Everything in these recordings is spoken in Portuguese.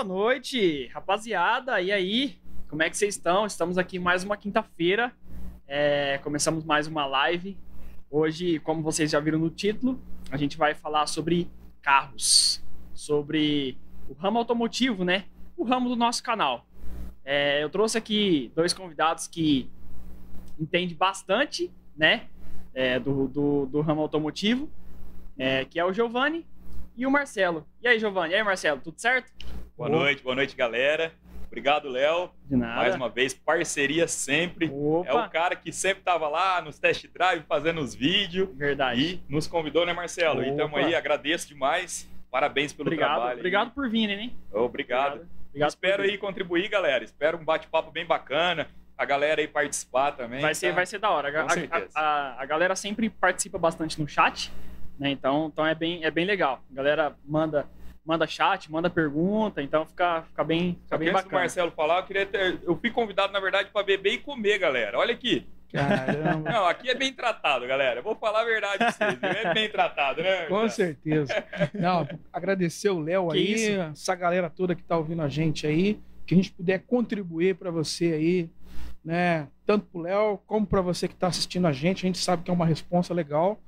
Boa noite, rapaziada. E aí, como é que vocês estão? Estamos aqui mais uma quinta-feira. É, começamos mais uma live. Hoje, como vocês já viram no título, a gente vai falar sobre carros, sobre o ramo automotivo, né? O ramo do nosso canal. É, eu trouxe aqui dois convidados que entendem bastante, né? É, do, do, do, ramo automotivo, é, que é o Giovanni e o Marcelo. E aí, Giovanni? E aí, Marcelo? Tudo certo? Boa noite, boa noite, galera. Obrigado, Léo. De nada. Mais uma vez, parceria sempre. Opa. É o cara que sempre estava lá nos test drive fazendo os vídeos. Verdade. E nos convidou, né, Marcelo? Opa. E estamos aí, agradeço demais. Parabéns pelo obrigado, trabalho. Obrigado por vir, né? Obrigado. Obrigado. obrigado Espero aí contribuir, galera. Espero um bate-papo bem bacana. A galera aí participar também. Vai ser, tá? vai ser da hora. Certeza. A, a, a galera sempre participa bastante no chat, né? Então, então é, bem, é bem legal. A galera manda, manda chat, manda pergunta, então fica, fica bem, fica Só que bem antes do bacana. Marcelo falar, eu queria ter... Eu fui convidado, na verdade, para beber e comer, galera. Olha aqui. Caramba. Não, aqui é bem tratado, galera. Eu vou falar a verdade pra vocês. É bem tratado, né? Com certeza. Não, agradecer o Léo aí, isso? essa galera toda que tá ouvindo a gente aí, que a gente puder contribuir para você aí, né? Tanto pro Léo como para você que tá assistindo a gente, a gente sabe que é uma responsa legal,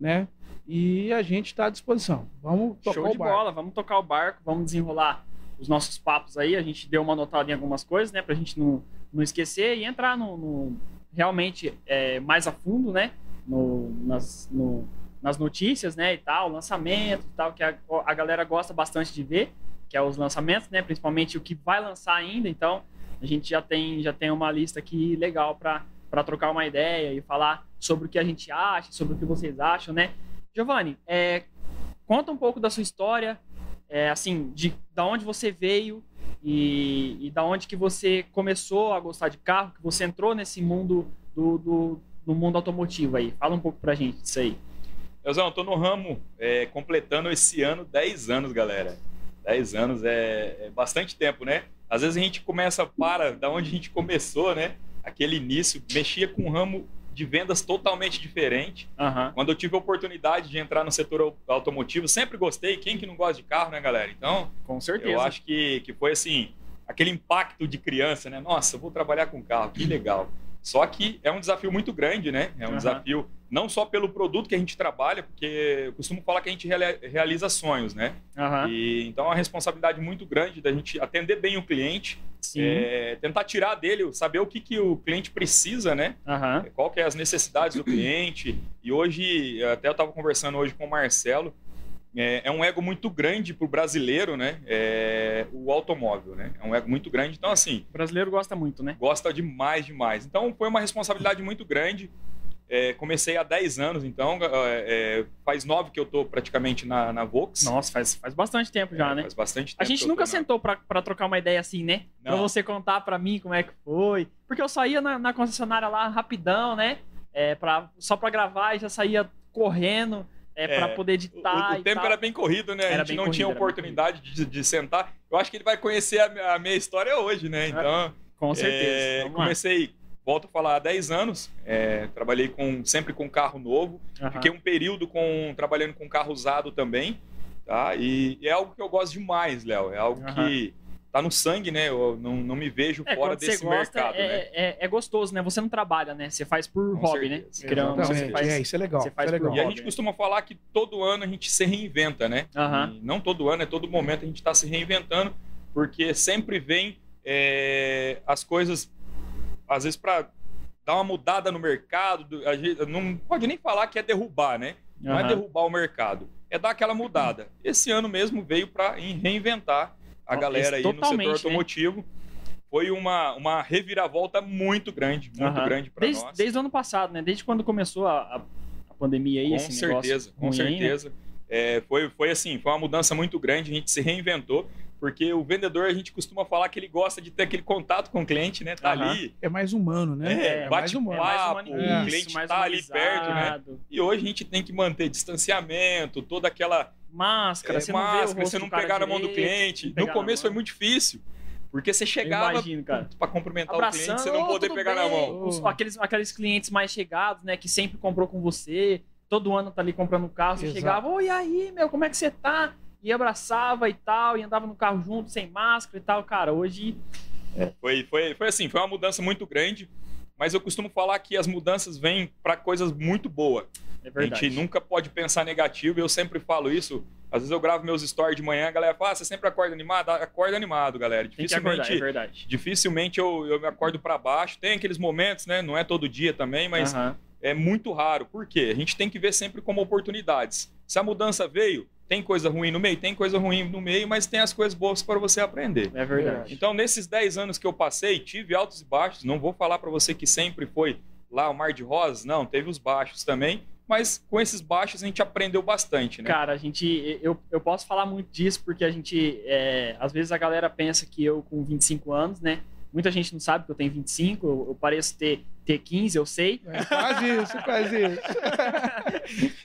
né? E a gente está à disposição. Vamos tocar Show o de barco. bola, vamos tocar o barco, vamos desenrolar os nossos papos aí. A gente deu uma notada em algumas coisas, né? Pra gente não, não esquecer e entrar no, no- realmente é, mais a fundo, né? No, nas, no- nas notícias, né? E tal, lançamento e tal, que a, a galera gosta bastante de ver, que é os lançamentos, né? Principalmente o que vai lançar ainda. Então, a gente já tem, já tem uma lista aqui legal para para trocar uma ideia e falar sobre o que a gente acha, sobre o que vocês acham, né? Giovanni, é, conta um pouco da sua história, é, assim, de da onde você veio e, e da onde que você começou a gostar de carro, que você entrou nesse mundo do, do, do mundo automotivo aí. Fala um pouco pra gente disso aí. Eu tô no ramo é, completando esse ano 10 anos, galera. 10 anos é, é bastante tempo, né? Às vezes a gente começa, para da onde a gente começou, né? Aquele início, mexia com um ramo de vendas totalmente diferente. Aham. Quando eu tive a oportunidade de entrar no setor au- automotivo, sempre gostei. Quem que não gosta de carro, né, galera? Então, Com certeza. eu acho que, que foi assim, aquele impacto de criança, né? Nossa, vou trabalhar com carro, que legal. Só que é um desafio muito grande, né? É um Aham. desafio não só pelo produto que a gente trabalha, porque eu costumo falar que a gente reali- realiza sonhos, né? Aham. E, então é uma responsabilidade muito grande da gente atender bem o cliente, é, tentar tirar dele, saber o que, que o cliente precisa, né? Aham. qual que é as necessidades do cliente. E hoje, até eu estava conversando hoje com o Marcelo, é, é um ego muito grande para o brasileiro, né? É, o automóvel, né? É um ego muito grande. Então, assim, O brasileiro gosta muito, né? gosta demais, demais. Então, foi uma responsabilidade muito grande. É, comecei há 10 anos, então, é, é, faz 9 que eu tô praticamente na, na Vox. Nossa, faz, faz bastante tempo já, É, né? Faz bastante tempo. A gente nunca na- sentou pra, pra trocar uma ideia assim, né? Pra Não. você contar pra mim como é que foi. Porque eu saía na, na concessionária lá rapidão, né? É, pra, só pra gravar e já saía correndo é, É, pra poder O, editar. o e tempo tal. era bem corrido, né? Era a gente não corrido, tinha oportunidade de, de sentar. Eu acho que ele vai conhecer a, minha- a minha história hoje, né? Então, Com certeza. É, comecei, volto a falar, há 10 anos. é, trabalhei com, sempre com carro novo. Fiquei um período com, trabalhando com carro usado também. Tá? E, e é algo que eu gosto demais, Léo. É algo que tá no sangue, né? Eu não, não me vejo É, fora desse gosta, mercado, é, né? é, é gostoso, né? Você não trabalha, né? Você faz por Com hobby, né? certeza. Ou não, você faz... É, isso é legal. você faz isso é por legal. E a hobby, gente né? costuma falar que todo ano a gente se reinventa, né? E não todo ano, é todo momento a gente está se reinventando, porque sempre vem é, as coisas, às vezes, para dar uma mudada no mercado. do- A gente não pode nem falar que é derrubar, né? Não é derrubar o mercado, é dar aquela mudada. Esse ano mesmo veio para reinventar a galera aí no setor né? automotivo. Foi uma, uma reviravolta muito grande, muito Aham. grande para nós. desde o ano passado, né? Desde quando começou a, a, pandemia aí, Com certeza, com ruim aí, né? certeza. É, foi, foi assim, foi uma mudança muito grande, a gente se reinventou, porque o vendedor, a gente costuma falar que ele gosta de ter aquele contato com o cliente, né? Tá Aham. ali, É mais humano, né? É, mais bate humano. É mais papo, o isso, cliente mais tá ali perto, né? E hoje a gente tem que manter distanciamento, toda aquela Máscara, é, você não vê o máscara, rosto você não pegar na mão do cliente. No na começo foi muito difícil, porque você chegava para cumprimentar o Abraçando, cliente, você não "Ô, poder pegar na bem?" mão. Os- aqueles, aqueles clientes mais chegados, né? Que sempre comprou com você, todo ano tá ali comprando um carro, você Exato. chegava, oi, aí, meu, como é que você tá? E abraçava e tal, e andava no carro junto, sem máscara e tal. Cara, hoje. Foi, foi, foi assim, foi uma mudança muito grande, mas eu costumo falar que as mudanças vêm para coisas muito boas. É A verdade. gente nunca pode pensar negativo, eu sempre falo isso. Às vezes eu gravo meus stories de manhã, a galera fala, ah, você sempre acorda animado? Acorda animado, galera. Tem que acordar, é Dificilmente, verdade. dificilmente eu, eu me acordo para baixo. Tem aqueles momentos, né? Não é todo dia também, mas Aham. é muito raro. Por quê? A gente tem que ver sempre como oportunidades. Se a mudança veio, tem coisa ruim no meio? Tem coisa ruim no meio, mas tem as coisas boas para você aprender. É verdade. Então, nesses 10 anos que eu passei, tive altos e baixos. Não vou falar para você que sempre foi lá o mar de rosas, não, teve os baixos também. Mas com esses baixos a gente aprendeu bastante, né? Cara, a gente. Eu, eu posso falar muito disso porque a gente. é, às vezes a galera pensa que eu, com 25 anos, né? Muita gente não sabe que eu tenho 25, eu, eu pareço ter, ter 15, eu sei. É, quase isso, quase isso.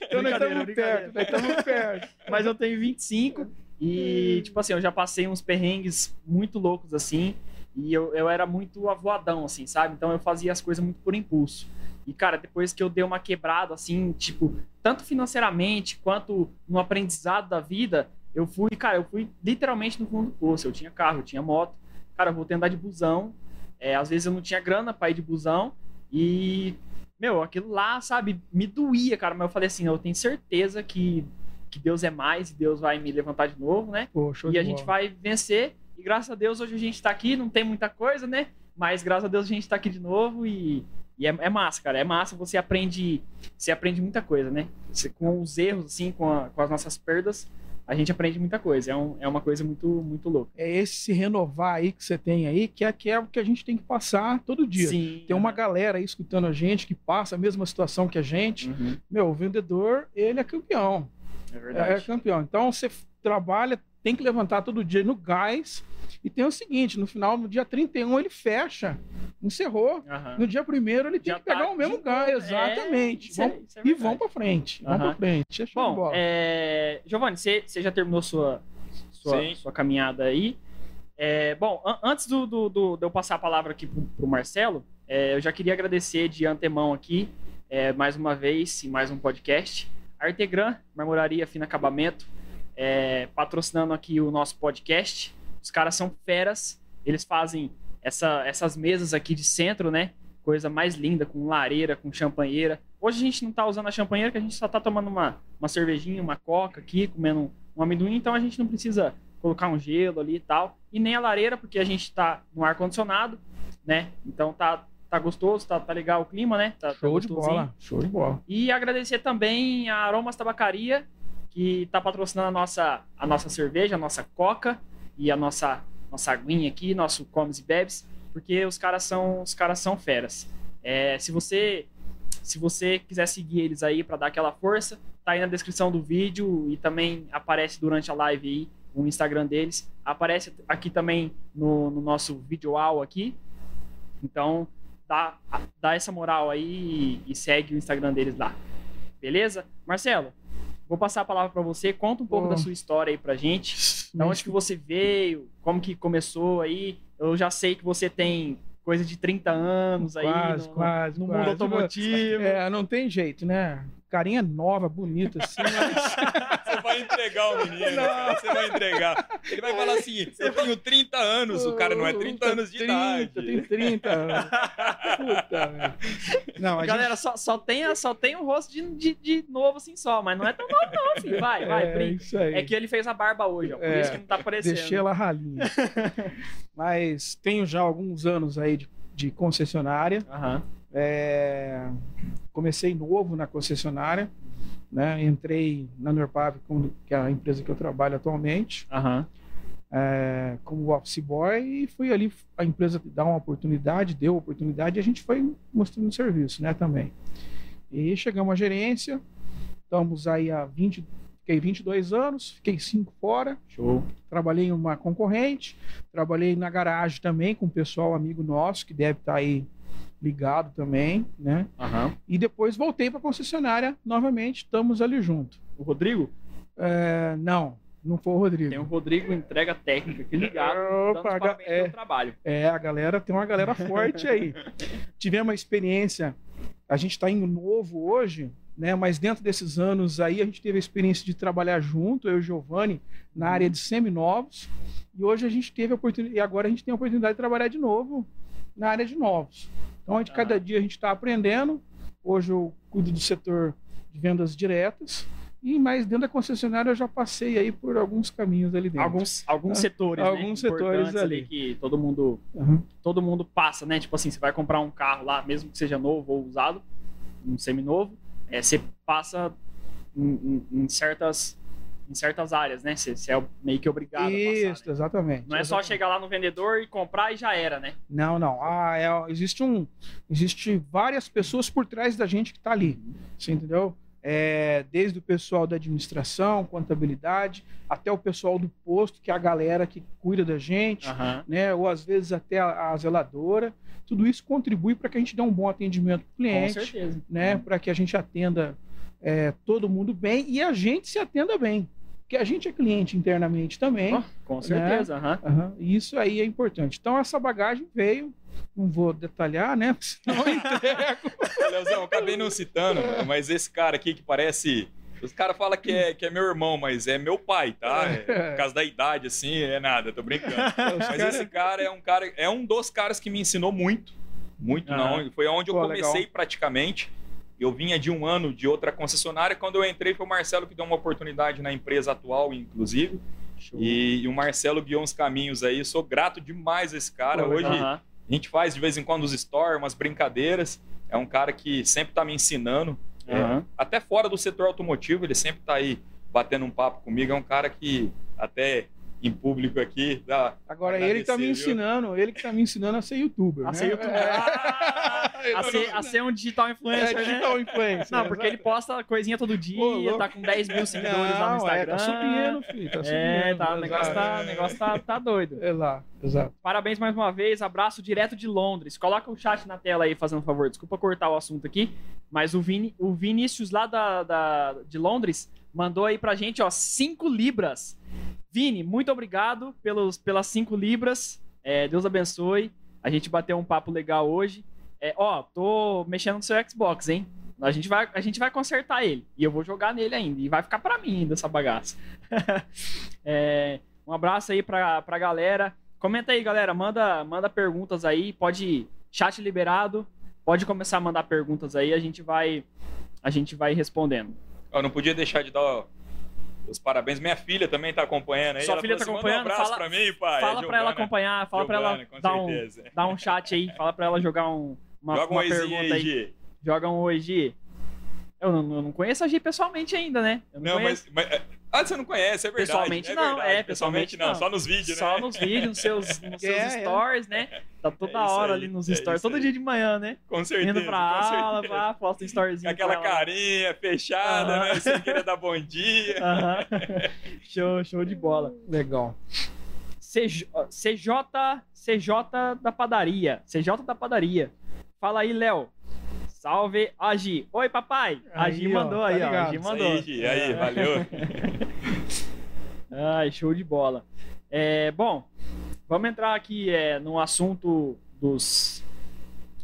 então nós estamos perto, nós estamos perto. Mas eu tenho 25 e, tipo assim, eu já passei uns perrengues muito loucos assim. E eu, eu era muito avoadão, assim, sabe? Então eu fazia as coisas muito por impulso. E, cara, depois que eu dei uma quebrada, assim, tipo, tanto financeiramente quanto no aprendizado da vida, eu fui, cara, eu fui literalmente no fundo do poço. Eu tinha carro, eu tinha moto. Cara, a andar de busão. É, às vezes eu não tinha grana pra ir de busão. E, meu, aquilo lá, sabe, me doía, cara. Mas eu falei assim, eu tenho certeza que, que Deus é mais e Deus vai me levantar de novo, né? Pô, e a gente vai vencer. E graças a Deus hoje a gente tá aqui, não tem muita coisa, né? Mas graças a Deus a gente tá aqui de novo e, e é, é massa, cara. É massa, você aprende, você aprende muita coisa, né? Você- com os erros, assim, com, a- com as nossas perdas, a gente aprende muita coisa. É, um- é uma coisa muito, muito louca. É esse se renovar aí que você tem aí, que é, que é o que a gente tem que passar todo dia. Sim. Tem uma galera aí escutando a gente que passa a mesma situação que a gente. Uhum, Meu, o vendedor, ele é campeão. é É, verdade. campeão. Então você trabalha, tem que levantar todo dia no gás. E tem o seguinte: no final, no dia 31, ele fecha. Encerrou. Aham. No dia primeiro, ele tem Já que pegar tá o mesmo de gás. novo. Exatamente. É, isso é- Vão- isso é e vão pra frente. Vão Aham. pra frente. É Bom, é... Giovanni, você, já terminou sua, sua, sua caminhada aí. É, bom, an- antes do, do- do- de eu passar a palavra aqui pro, pro Marcelo, é, eu já queria agradecer de antemão aqui, é, mais uma vez, em mais um podcast. Artegran, Marmoraria Fino Acabamento, é, patrocinando aqui o nosso podcast. Os caras são feras, eles fazem essa- essas mesas aqui de centro, né? Coisa mais linda, com lareira, com champanheira. Hoje a gente não tá usando a champanheira, que a gente só tá tomando uma, uma cervejinha, uma coca aqui, comendo um amendoim, então a gente não precisa colocar um gelo ali e tal. E nem a lareira, porque a gente tá no ar-condicionado, né? Então tá, tá gostoso, tá, tá legal o clima, né? Tá, tá Show de gostosinho. bola. Show de bola. E agradecer também a Aromas Tabacaria, que está patrocinando a nossa, a nossa cerveja, a nossa coca e a nossa, nossa aguinha aqui, nosso comes e bebes, porque os caras são, os caras são feras. É, se você se você quiser seguir eles aí para dar aquela força, tá aí na descrição do vídeo e também aparece durante a live aí o Instagram deles. Aparece aqui também no, no nosso videoal aqui. Então, dá, dá essa moral aí e, e segue o Instagram deles lá. Beleza? Marcelo, vou passar a palavra para você. Conta um pouco Pô. da sua história aí pra gente. Da onde que você veio, como que começou aí. Eu já sei que você tem coisa de 30 anos aí Quase, no, quase, no quase. mundo automotivo. É, não tem jeito, né? Carinha nova, bonita, assim, mas. Você vai entregar o menino, cara. Você vai entregar. Ele vai falar assim: eu tenho 30 anos. O cara não é 30 anos de 30, idade. Tem 30 anos. Puta. Não, a Galera, só, só, tem, a- só tem o rosto de, de, de novo assim só, mas não é tão novo não, filho. Vai, gente... vai, é, brinca. isso aí. É que ele fez a barba hoje, ó. Por É, isso que não tá aparecendo. Deixei ela ralinha. Mas tenho já alguns anos aí de, de concessionária. Aham. É, comecei novo na concessionária, né? Entrei na Norpav, que é a empresa que eu trabalho atualmente, Aham. é, como office boy e fui ali a empresa dar uma oportunidade, deu oportunidade e a gente foi mostrando serviço, né? Também. E chegamos à gerência, estamos aí há 20, fiquei 22 anos, fiquei 5 fora, Show. trabalhei em uma concorrente, trabalhei na garagem também com um pessoal amigo nosso que deve estar aí ligado também, né? Aham. E depois voltei para a concessionária novamente, estamos ali junto. O Rodrigo? É, não, não foi o Rodrigo. Tem o Rodrigo Entrega Técnica aqui ligado. dando Opa, parabéns é, trabalho. é, a galera tem uma galera forte aí. Tivemos uma experiência, a gente está indo novo hoje, né? Mas dentro desses anos aí a gente teve a experiência de trabalhar junto, eu e o Giovanni, na área de seminovos. E hoje a gente teve a oportunidade, e agora a gente tem a oportunidade de trabalhar de novo na área de novos. Então, gente, cada Aham. dia a gente está aprendendo. Hoje eu cuido do setor de vendas diretas. E mais dentro da concessionária eu já passei aí por alguns caminhos ali dentro. Alguns, alguns Ah, setores, né? alguns setores Importantes ali. que todo mundo, Aham. todo mundo passa, né? Tipo assim, você vai comprar um carro lá, mesmo que seja novo ou usado, um seminovo, é, você passa em, em- em certas, em certas áreas, né? Você, é meio que obrigado a Isso, passar. né? exatamente. Não é só exatamente. chegar lá no vendedor e comprar e já era, né? Não, não. Ah, é- existe um, existe várias pessoas por trás da gente que está ali. Você entendeu? É, desde o pessoal da administração, contabilidade, até o pessoal do posto, que é a galera que cuida da gente, Aham. né? Ou às vezes até a, a zeladora. Tudo isso contribui para que a gente dê um bom atendimento para o Com cliente, certeza. né? Para que a gente atenda é, todo mundo bem e a gente se atenda bem. Porque a gente é cliente internamente também. Ó, com certeza, aham. Aham, e isso aí é importante. Então, essa bagagem veio, não vou detalhar, né? Senão eu entrego. Leozão, acabei não citando, mas esse cara aqui que parece. Os caras falam que é, que é meu irmão, mas é meu pai, tá? É, por causa da idade, assim, é nada, tô brincando. Mas cara- esse cara é um cara, é um dos caras que me ensinou muito. Muito Aham. não. Foi onde eu Pô, comecei legal. praticamente. Eu vinha de um ano de outra concessionária. Quando eu entrei, foi o Marcelo que deu uma oportunidade na empresa atual, inclusive. E, e o Marcelo guiou uns caminhos aí. Sou grato demais a esse cara. Pô, Hoje legal. Aham. a gente faz de vez em quando os stories, umas brincadeiras. É um cara que sempre tá me ensinando. É, Aham. até fora do setor automotivo, ele sempre tá aí batendo um papo comigo. É um cara que até em público aqui dá. Agora, ele tá me ensinando, ele que tá me ensinando a ser youtuber. A né? ser youtuber. É. Ah, a, ser, a ser um digital influencer, É, né? digital influencer. Não, porque ele posta coisinha todo dia, Ô, louco. tá com 10 mil seguidores lá no Não, Instagram. É, tá subindo, filho. Tá subindo. É, tá, o negócio, tá, o negócio tá, tá doido. É lá, exato. Parabéns mais uma vez, abraço direto de Londres. Coloca o chat na tela aí, fazendo um favor. Desculpa cortar o assunto aqui, mas o, Vini, o Vinícius lá da, da- de Londres mandou aí pra gente, ó, 5 libras. Vini, muito obrigado pelos, pelas 5 libras. É, Deus abençoe. A gente bateu um papo legal hoje. É, ó, tô mexendo no seu Xbox, hein? A gente, vai, a gente vai consertar ele. E eu vou jogar nele ainda. E vai ficar pra mim ainda essa bagaça. É, um abraço aí pra, pra galera. Comenta aí, galera. Manda, manda perguntas aí. Pode. Chat liberado. Pode começar a mandar perguntas aí. A gente vai. A gente vai respondendo. Eu não podia deixar de dar os parabéns. Minha filha também tá acompanhando aí. Sua Ela filha falou tá assim, Manda acompanhando? Um abraço Fala- pra mim, pai. fala É pra ela acompanhar. Fala pra ela dar um, certeza. dar um chat aí. Fala pra ela jogar um, uma, Joga um uma oizinho pergunta aí. Gi. Joga um oi, Gi. Eu não, eu não conheço a Gi pessoalmente ainda, né? Eu Não, conheço. mas, mas- Ah, você não conhece, é verdade. Pessoalmente é não, verdade. é, pessoalmente não. Só nos vídeos, Só né? nos vídeos, nos seus, nos seus É, é. stories, né? Tá toda É hora aí, ali nos é stories, todo aí. dia de manhã, né? Com certeza. Indo pra aula, certeza. posta um Com storyzinho. aquela carinha fechada, Aham. né? Sem querer dar bom dia. Aham. show, show de bola. Legal. CJ, CJ, CJ da padaria. CJ da padaria. Fala aí, Léo. Salve, Agi. Oi, papai. A Aí, Agi ó, mandou tá aí, ó. ligado. A Gi Isso mandou. aí, Gi. Aí, É. valeu. Ai, show de bola. É, bom, vamos entrar aqui é, no assunto dos.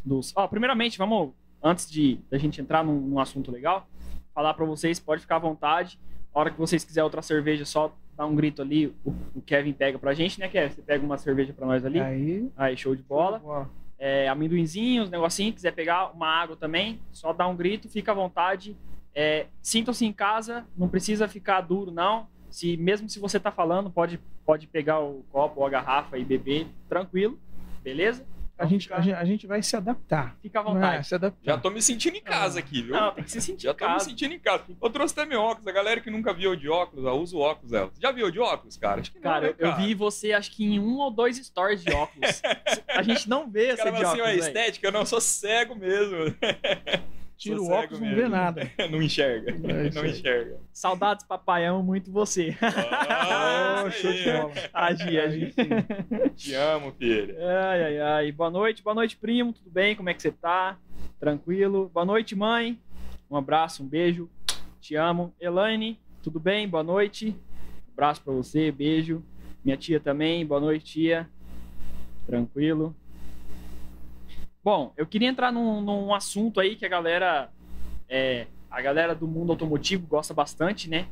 dos ó, primeiramente, vamos, antes de da gente entrar num, num assunto legal, falar para vocês, pode ficar à vontade. A hora que vocês quiserem outra cerveja, só dá um grito ali. O, o Kevin pega pra gente, né, Kevin? Você pega uma cerveja pra nós ali. Aí, Aí, show de bola. bola. É, amendoinzinhos, negocinho. Quiser pegar uma água também, só dá um grito, fica à vontade. É, Sintam-se em casa, não precisa ficar duro, não. Se Mesmo se você tá falando, pode, pode pegar o copo ou a garrafa e beber tranquilo, beleza? A gente, a, gente, a gente vai se adaptar. fica à É, vontade. se adaptar. Já tô me sentindo em casa aqui, viu? Não, tem que se sentir Já em tô me sentindo em casa. Eu trouxe até meu óculos. A galera que nunca viu de óculos, ó, usa o óculos, ela. Já viu de óculos, cara? Acho que não, Cara, né, eu, eu vi você, acho que em um ou dois stories de óculos. a gente não vê essa de assim, óculos, velho. estética, eu não sou cego mesmo. Tira Sou o óculos, não mesmo. vê nada. não enxerga. É não enxerga. Saudades, papai, amo muito você. Oh, show de bola. Agi, agi. Te amo, filho. Ai, ai, ai. Boa noite, boa noite, primo. Tudo bem? Como é que você tá? Tranquilo? Boa noite, mãe. Um abraço, um beijo. Te amo. Elaine, tudo bem? Boa noite. abraço pra você, beijo. Minha tia também, boa noite, tia. Tranquilo. Bom, eu queria entrar num, num assunto aí que a galera. é, a galera do mundo automotivo gosta bastante, né?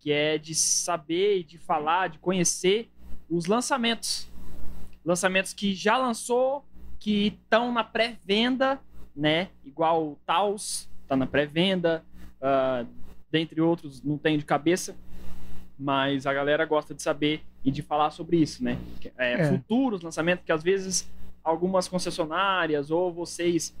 Que é de saber, de falar, de conhecer os lançamentos. Lançamentos que já lançou, que estão na pré-venda, né? Igual o Taos está na pré-venda, uh, dentre outros, não tenho de cabeça, mas a galera gosta de saber e de falar sobre isso, né? É, é. Futuros lançamentos que às vezes algumas concessionárias ou vocês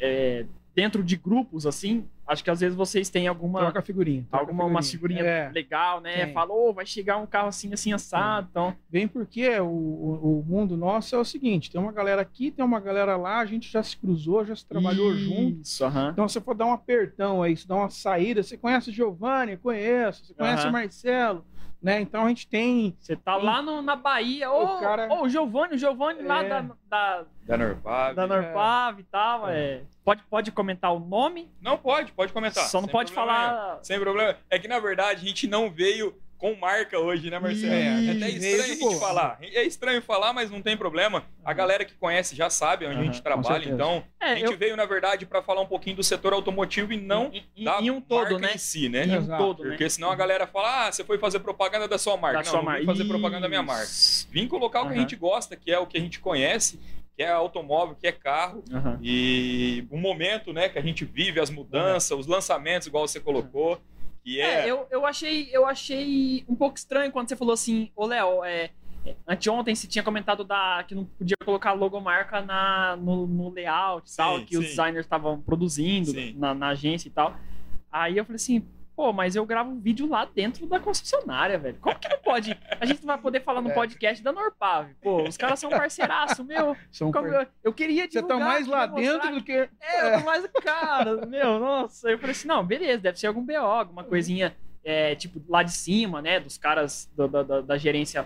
é, dentro de grupos assim, acho que às vezes vocês têm alguma troca figurinha, troca alguma figurinha. uma figurinha é, legal, né? Falou, oh, vai chegar um carro assim assim assado, então bem porque o, o, mundo nosso é o seguinte, tem uma galera aqui, tem uma galera lá, a gente já se cruzou, já se trabalhou Isso, junto. Uh -huh. Então você for dar um apertão aí, se dá uma saída, você conhece o Giovanni, conheço, você conhece uh -huh. o Marcelo, né? Então a gente tem. Você tá tem... lá no, na Bahia, ô, o cara... ô, o Giovanni, o Giovanni é... lá da, da, da Norpav. Da Norpav é. e tal. É. é. Pode, pode comentar o nome? Não pode, pode comentar. Só não pode falar. Sem problema. É que na verdade a gente não veio com marca hoje, né, Marcelo? É, é até estranho a gente falar. É estranho falar, mas não tem problema. A uhum. galera que conhece já sabe onde uhum, a gente trabalha, então é, a gente eu... veio, na verdade, para falar um pouquinho do setor automotivo e não e, da um todo, né? em si, né? Em um todo, Porque né? senão a galera fala, ah, você foi fazer propaganda da sua marca. Da não, sua não mar... fazer propaganda da minha marca. Vim com o local uhum. que a gente gosta, que é o que a gente conhece, que é automóvel, que é carro, uhum. e o momento né, que a gente vive, as mudanças, uhum. os lançamentos, igual você colocou. Que é... é, eu, eu, achei, eu achei um pouco estranho quando você falou assim, ô Léo, é, anteontem você tinha comentado da, que não podia colocar logomarca na, no, no layout e tal, que sim. os designers estavam produzindo na, na agência e tal. Aí eu falei assim, Pô, mas eu gravo um vídeo lá dentro da concessionária, velho. Como que não pode? A gente não vai poder falar no é. podcast da Norpav. Pô, os caras são parceiraço, meu. São Como, par... Eu queria divulgar. Você tá mais lá dentro do que... É, eu tô mais... Cara, meu, nossa. Eu falei assim, não, beleza, deve ser algum BO, alguma coisinha, é, tipo, lá de cima, né, dos caras da, da, da gerência,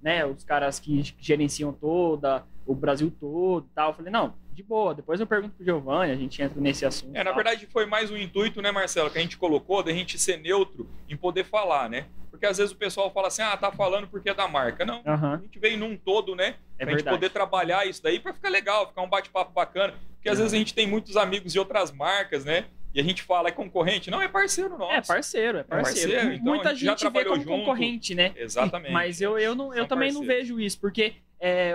né, os caras que gerenciam toda, o Brasil todo e tal. Eu falei, não, de boa. Depois eu pergunto pro Giovanni, a gente entra nesse assunto. É, na verdade foi mais um intuito, né, Marcelo, que a gente colocou da gente ser neutro em poder falar, né? Porque às vezes o pessoal fala assim, ah, tá falando porque é da marca. Não, uhum. a gente veio num todo, né? É pra verdade. gente poder trabalhar isso daí para ficar legal, ficar um bate-papo bacana. Porque às uhum. vezes a gente tem muitos amigos de outras marcas, né? E a gente fala, é concorrente? Não, é parceiro nosso. É parceiro, é parceiro. É parceiro então, Muita gente, gente vê como junto. concorrente, né? Exatamente. Mas eu, eu, não, eu também não vejo isso, porque é,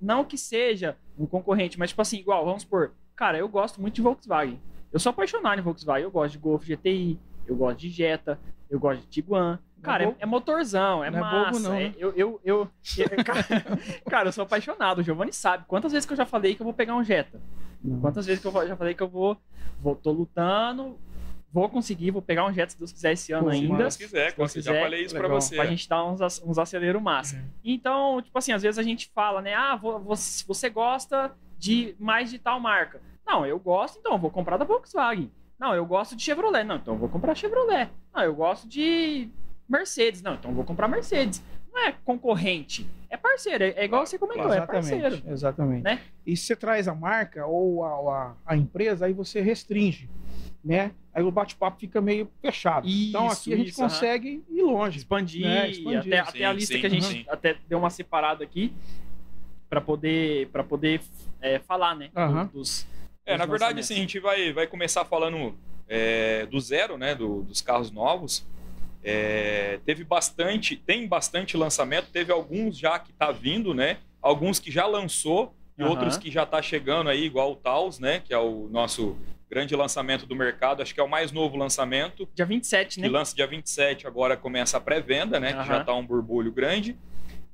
não que seja um concorrente, mas tipo assim, igual, vamos supor, cara, eu gosto muito de Volkswagen. Eu sou apaixonado em Volkswagen, eu gosto de Golf GTI, eu gosto de Jetta, eu gosto de Tiguan. É cara, é, é, motorzão, é não massa. É bobo, não, né? eu, eu, eu, eu cara, cara, eu sou apaixonado. O Giovanni sabe quantas vezes que eu já falei que eu vou pegar um Jetta. Quantas vezes que eu já falei que eu vou, vou tô lutando, Vou conseguir, vou pegar um jet se Deus quiser esse ano Pô, ainda. Se quiser, se quiser, já falei isso legal. pra você. Pra gente dar uns, uns aceleros massa. Uhum. Então, tipo assim, às vezes a gente fala, né? Ah, você gosta de mais de tal marca. Não, eu gosto, então eu vou comprar da Volkswagen. Não, eu gosto de Chevrolet. Não, então eu vou comprar Chevrolet. Não, eu gosto de Mercedes. Não, então eu vou comprar Mercedes. Não é concorrente, é parceiro. É igual você comentou, é exatamente, é parceiro. Exatamente. Né? E se você traz a marca ou a, a, a empresa, aí você restringe né? Aí o bate-papo fica meio fechado. Isso, então aqui a gente isso, consegue ir longe. Expandir, né? Expandir. Até, sim, até, a lista sim, que a gente sim. até deu uma separada aqui para poder para poder é, falar, né? Uhum. Dos, é, na verdade, sim, a gente vai, vai começar falando é, do zero, né? Do, dos carros novos. É, teve bastante, tem bastante lançamento, teve alguns já que tá vindo, né? Alguns que já lançou e uhum. outros que já tá chegando aí, igual o Taos, né? Que é o nosso grande lançamento do mercado, acho que é o mais novo lançamento. Dia 27, né? Que lança dia 27, agora começa a pré-venda, né? Uhum. Que já está um burbulho grande.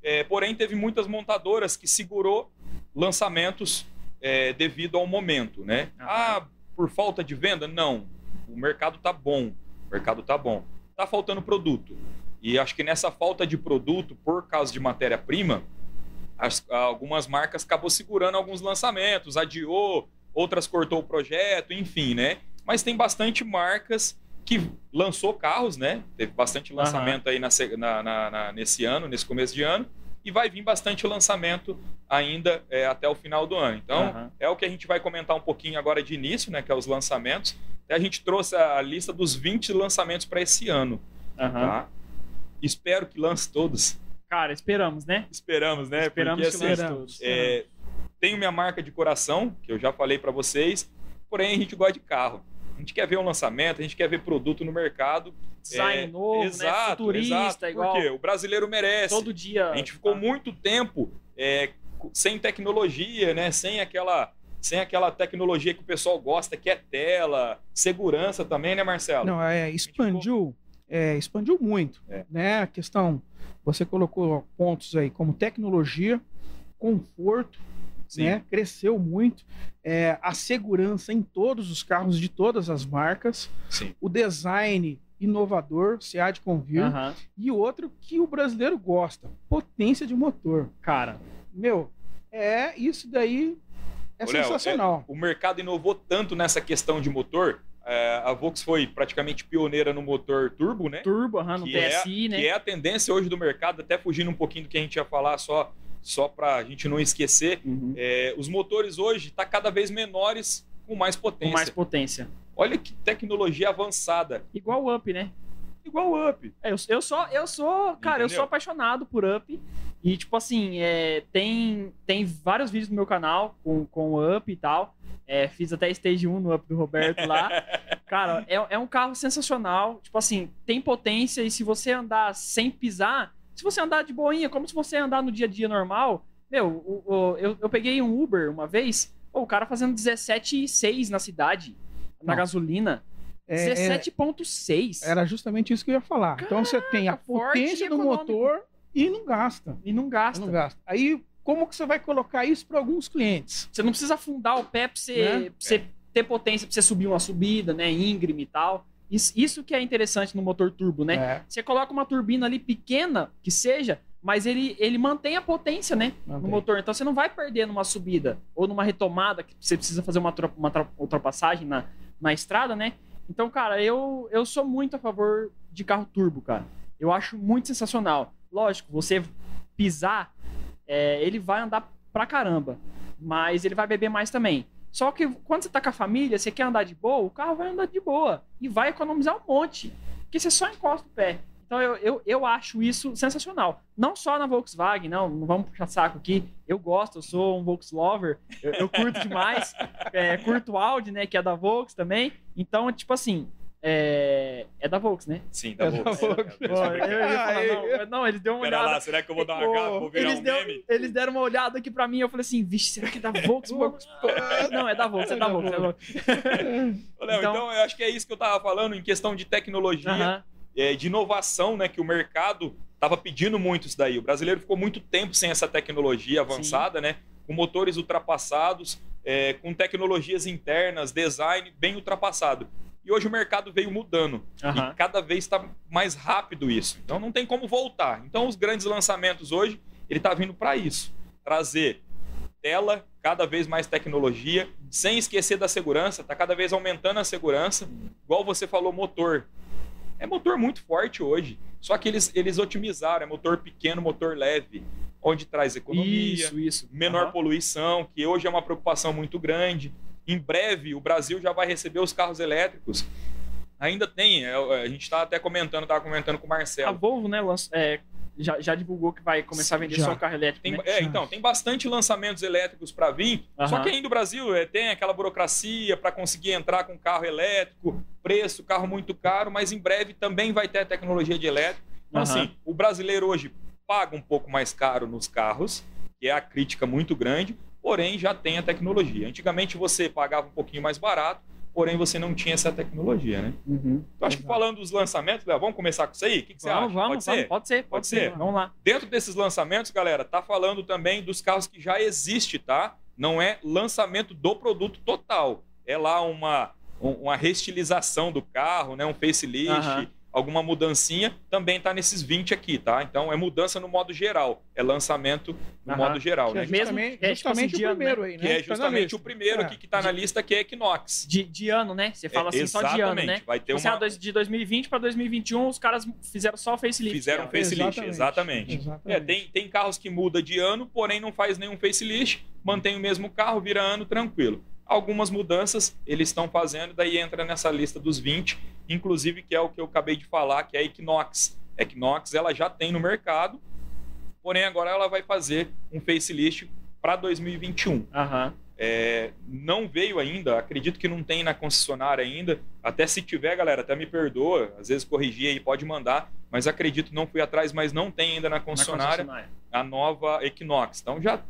É, porém, teve muitas montadoras que segurou lançamentos é, devido ao momento, né? Uhum. Ah, por falta de venda? Não. O mercado tá bom. O mercado tá bom. Tá faltando produto. E acho que nessa falta de produto, por causa de matéria-prima, algumas marcas acabou segurando alguns lançamentos, adiou, outras cortou o projeto, enfim, né? Mas tem bastante marcas que lançou carros, né? Teve bastante lançamento uhum. aí na, na, na, nesse ano, nesse começo de ano, e vai vir bastante lançamento ainda é, até o final do ano. Então, uhum. é o que a gente vai comentar um pouquinho agora de início, né? Que é os lançamentos. A gente trouxe a lista dos 20 lançamentos para esse ano. Uhum. Tá? Espero que lance todos. Cara, esperamos, né? Esperamos, né? Esperamos Porque, que assim, lance todos. É, tenho minha marca de coração, que eu já falei para vocês, porém a gente gosta de carro. A gente quer ver um lançamento, a gente quer ver produto no mercado. Design É, novo, né? exato, Futurista, exato. igual. Por quê? O brasileiro merece. Todo dia. A gente ficou tá. muito tempo é, sem tecnologia, né? Sem aquela, sem aquela tecnologia que o pessoal gosta, que é tela, segurança também, né, Marcelo? Não, é, expandiu, é, expandiu muito, É. né? A questão, você colocou pontos aí como tecnologia, conforto, Sim. né? Cresceu muito, é, a segurança em todos os carros de todas as marcas, Sim. o design inovador, se há de convir, Aham. e outro que o brasileiro gosta, potência de motor. Cara, Meu, é isso daí é Léo, sensacional. O mercado inovou tanto nessa questão de motor. É, a Volks foi praticamente pioneira no motor turbo, né? turbo, aham, no que é, TSI, né? que é a tendência hoje do mercado, até fugindo um pouquinho do que a gente ia falar, só, só para a gente não esquecer. Uhum. é, os motores hoje estão cada vez menores com mais Com potência. mais potência. Olha que tecnologia avançada. Igual o Up, né? Igual o Up. É, eu, eu sou, eu sou, cara, eu Entendeu? sou apaixonado por Up. E, tipo assim, é, tem, tem vários vídeos no meu canal com, com o Up e tal. É, fiz até Stage 1 no Up do Roberto lá. Cara, é, é um carro sensacional. Tipo assim, tem potência e se você andar sem pisar, se você andar de boinha, como se você andar no dia a dia normal. Meu, o- o- eu, eu peguei um Uber uma vez, o cara fazendo 17,6 na cidade, na Não. gasolina. É, é, 17,6. era justamente isso que eu ia falar. então você tem a e potência do motor e não gasta. E não gasta. Não gasta. Aí, como que você vai colocar isso para alguns clientes? Você não precisa afundar o pé pra você, Né? você ter potência, pra você subir uma subida, né? Íngreme e tal. Isso, isso que é interessante no motor turbo, né? É, Você coloca uma turbina ali pequena, que seja, mas ele, ele mantém a potência, né? No motor. Então você não vai perder numa subida ou numa retomada, que você precisa fazer uma, uma ultrapassagem na, na estrada, né? Então, cara, eu, eu sou muito a favor de carro turbo, cara. Eu acho muito sensacional. Lógico, você pisar, é, ele vai andar pra caramba, mas ele vai beber mais também. Só que quando você tá com a família, você quer andar de boa, o carro vai andar de boa e vai economizar um monte, porque você só encosta o pé. Então eu, eu, eu acho isso sensacional. Não só na Volkswagen, não, não vamos puxar saco aqui. Eu gosto, eu sou um Volkslover, eu, eu curto demais. É, curto o Audi, né, que é da Volks também. Então, tipo assim, é, é da Volks, né? Sim, É da Volks. Pô, eu ia falar, não, não, eles deu uma Pera olhada. lá, será que eu vou dar uma cara? Vou virar Eles, um deu- meme? eles deram uma olhada aqui pra mim, eu falei assim, vixe, será que é da Volks? Volks? Não, é da Volks, é da Volks. É da Volks. Ô, Léo, Então- então... eu acho que é isso que eu tava falando em questão de tecnologia, Aham. é, de inovação, né? Que o mercado tava pedindo muito isso daí. O brasileiro ficou muito tempo sem essa tecnologia avançada, né? Com motores ultrapassados, é, com tecnologias internas, design bem ultrapassado. E hoje o mercado veio mudando. Aham. E cada vez está mais rápido isso. Então não tem como voltar. Então os grandes lançamentos hoje, ele está vindo para isso. Trazer tela, cada vez mais tecnologia, sem esquecer da segurança, está cada vez aumentando a segurança. Igual você falou, motor. É motor muito forte hoje. Só que eles, eles otimizaram, é motor pequeno, motor leve, onde traz economia, Isso, isso. menor Aham. poluição, que hoje é uma preocupação muito grande. Em breve, o Brasil já vai receber os carros elétricos. Ainda tem, é, a gente está até comentando, estava comentando com o A Marcelo. Volvo, né, lanç- é, já, já divulgou que vai começar a vender Já. só carro elétrico, Tem, né? é, então, tem bastante lançamentos elétricos para vir, só Aham. que ainda o Brasil é, tem aquela burocracia para conseguir entrar com carro elétrico, preço, carro muito caro, mas em breve também vai ter a tecnologia de elétrico. Então, Aham. assim, o brasileiro hoje paga um pouco mais caro nos carros, que é a crítica muito grande, porém já tem a tecnologia. Antigamente você pagava um pouquinho mais barato, porém você não tinha essa tecnologia, né? Uhum. Então, acho que falando dos lançamentos, Léo, vamos começar com isso aí? O que, que você Vamos, acha? vamos, Pode vamos, ser? pode ser, pode, Pode ser. ser? Vamos lá. Dentro desses lançamentos, galera, tá falando também dos carros que já existe, tá? Não é lançamento do produto total. É lá uma, um- uma restilização do carro, né? Um facelift, Aham. Alguma mudancinha. Também tá nesses 20 aqui, tá? Então é mudança no modo geral. É lançamento no Aham. modo geral, Que é né? Mesmo- justamente, é, tipo justamente assim, o ano, primeiro aí, né? Que é Tá na justamente lista. o primeiro É. aqui que tá na lista, que é Equinox. De, de ano, né? Você fala É, assim, só de ano, exatamente. né? Vai ter assim, uma... dois- de 2020 para 2021, os caras fizeram só o facelift. Fizeram um né? facelift, exatamente. Exatamente. É, tem, tem carros que muda de ano, porém não faz nenhum facelift, mantém o mesmo carro, vira ano tranquilo. Algumas mudanças eles estão fazendo, daí entra nessa lista dos 20, inclusive que é o que eu acabei de falar, que é a Equinox. A Equinox ela já tem no mercado, porém agora ela vai fazer um facelift para 2021. Aham. É, não veio ainda, acredito que não tem na concessionária ainda. Até se tiver, galera, até me perdoa, às vezes corrigir aí, pode mandar, mas acredito não fui atrás, mas não tem ainda na Na concessionária concessionária. a nova Equinox. Então já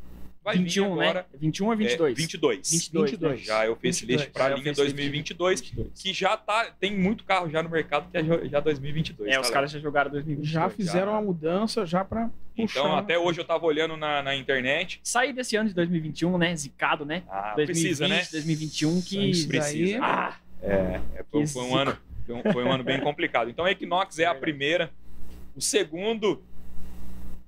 vai 21, vir agora. né? 21 ou 22? É, 22. 22, 22. né? Já é o facelift 22. para a linha facelift 2022, 22. que já tá tem muito carro já no mercado que é já 2022. É, tá, os caras já jogaram 2022. Já fizeram já. uma mudança já para Então até hoje eu tava olhando na, na internet. Sair desse ano de 2021, né? Zicado, né? Ah, 2020, precisa, né? 2021 que... Isso Precisa. né? Ah, É, é, foi, Que foi um ano, foi um, foi um ano bem complicado. Então a Equinox é a primeira. O segundo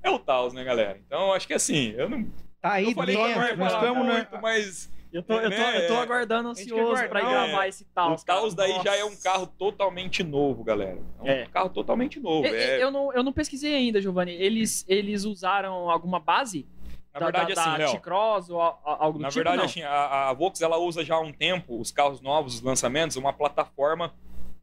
é o Taos, né, galera? Então acho que assim, eu não aí eu falei dentro, nós estamos muito, né? mas eu tô, eu tô, eu tô Né? aguardando ansioso pra guardar, gravar é. esse Taos. o Taos daí já é um Nossa. carro totalmente novo, galera. É um É. carro totalmente novo. Eu, é, eu não, eu não pesquisei ainda, Giovanni. Eles, eles usaram alguma base na da, verdade, da, assim, da. T-Cross ou a- a- algo do Na tipo? verdade, não? assim, a, a Volks ela usa já há um tempo os carros novos, os lançamentos, uma plataforma,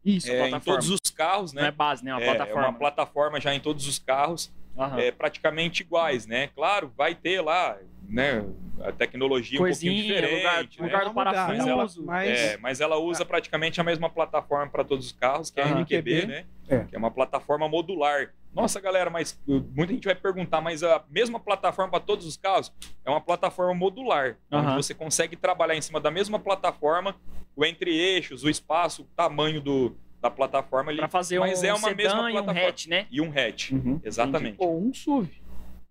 Isso, é, em plataforma. todos os carros, Não é né? base, né? Uma É, plataforma. é uma plataforma já em todos os carros, é, praticamente iguais, né? Claro, vai ter lá, né? A tecnologia um pouquinho Coisinha, diferente, lugar, né? lugar do Ela mudar, parafuso. mas- É, mas ela usa praticamente a mesma plataforma para todos os carros, que é a Aham. MQB, né? é. Que é uma plataforma modular. Nossa, galera, mas uh, muita gente vai perguntar, mas a mesma plataforma para todos os carros é uma plataforma modular, onde você consegue trabalhar em cima da mesma plataforma, o entre-eixos, o espaço, o tamanho do, da plataforma ali. Pra fazer mas um é uma sedã mesma e um plataforma. hatch, né? E um hatch, Uhum, exatamente. Ou um SUV.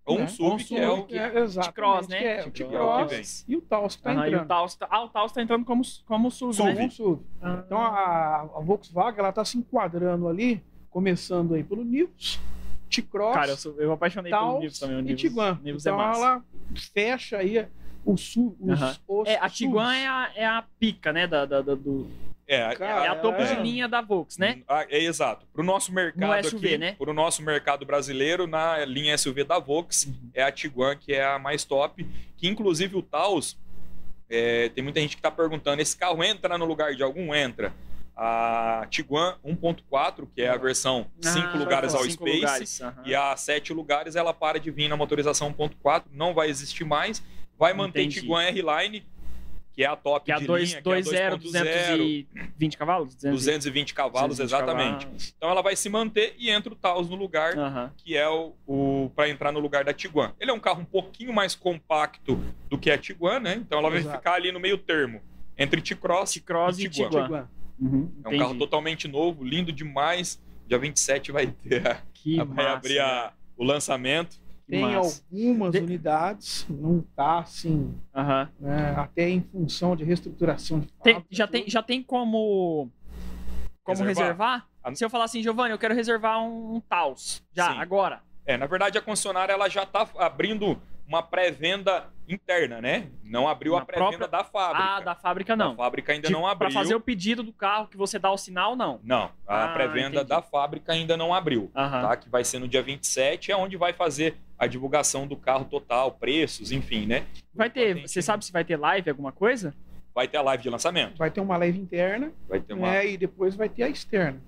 Ou um né? SUV, Um que é o que... é, exatamente, T-Cross, né? que é o T-Cross. E o Taos que tá Aham, e o entrando. Taos tá, ah, o Taos tá entrando como, como SUV, Só né? um SUV. Então a, a Volkswagen ela tá se enquadrando ali, começando aí pelo Nivus, T-Cross, Cara, eu, sou, eu apaixonei pelo Taos Nivus também. O e Nivus, Tiguan. Nivus é Então massa. ela fecha aí o SUV, os, Aham. os É, a Tiguan é a, é a pica, né? Da, da- da- do, É, é a topo é. de linha da Volks, né? Ah, é exato. Para o nosso mercado No SUV, aqui, né? para o nosso mercado brasileiro, na linha SUV da Volks, Uhum. é a Tiguan que é a mais top. Que inclusive o Taos, é, tem muita gente que está perguntando, esse carro entra no lugar de algum? Entra. A Tiguan 1.4, que é a versão 5 Ah, lugares ao Space, lugares, aham. e a 7 lugares ela para de vir na motorização 1.4, não vai existir mais. Vai manter Entendi. Tiguan R-Line, que é a top Que é a de 2, linha, que é a 2.0, 2.0, 220 cavalos? 220 cavalos, 220 exatamente. cavalos. Então ela vai se manter e entra o Taos no lugar, Aham. que é o, o para entrar no lugar da Tiguan. Ele é um carro um pouquinho mais compacto do que a Tiguan, né? Então ela vai Exato. ficar ali no meio termo entre T-Cross T-Cross e Tiguan. Tiguan. Tiguan. Uhum, É um entendi. carro totalmente novo, lindo demais. Dia 27 vai ter a- Que vai massa, abrir a- o lançamento. Tem massa. algumas De- unidades, não tá assim, né, até em função de reestruturação de Tem- fábrica, já, tem, já tem como, como Reservar? reservar? A- Se eu falar assim, Giovanni, eu quero reservar um, um Taos. Já, Sim. agora. É, na verdade a concessionária ela já está abrindo uma pré-venda interna, né? Não abriu Na a pré-venda própria- da fábrica. Ah, da fábrica não. A fábrica ainda Tipo, não abriu. Pra fazer o pedido do carro que você dá o sinal, não. Não, a Ah, pré-venda da fábrica ainda não abriu. Aham. Tá? Que vai ser no dia 27, é onde vai fazer a divulgação do carro total, preços, enfim, né? Vai ter, você sabe se vai ter live, alguma coisa? Vai ter a live de lançamento. Vai ter uma live interna, Vai ter uma, né, e depois vai ter a externa.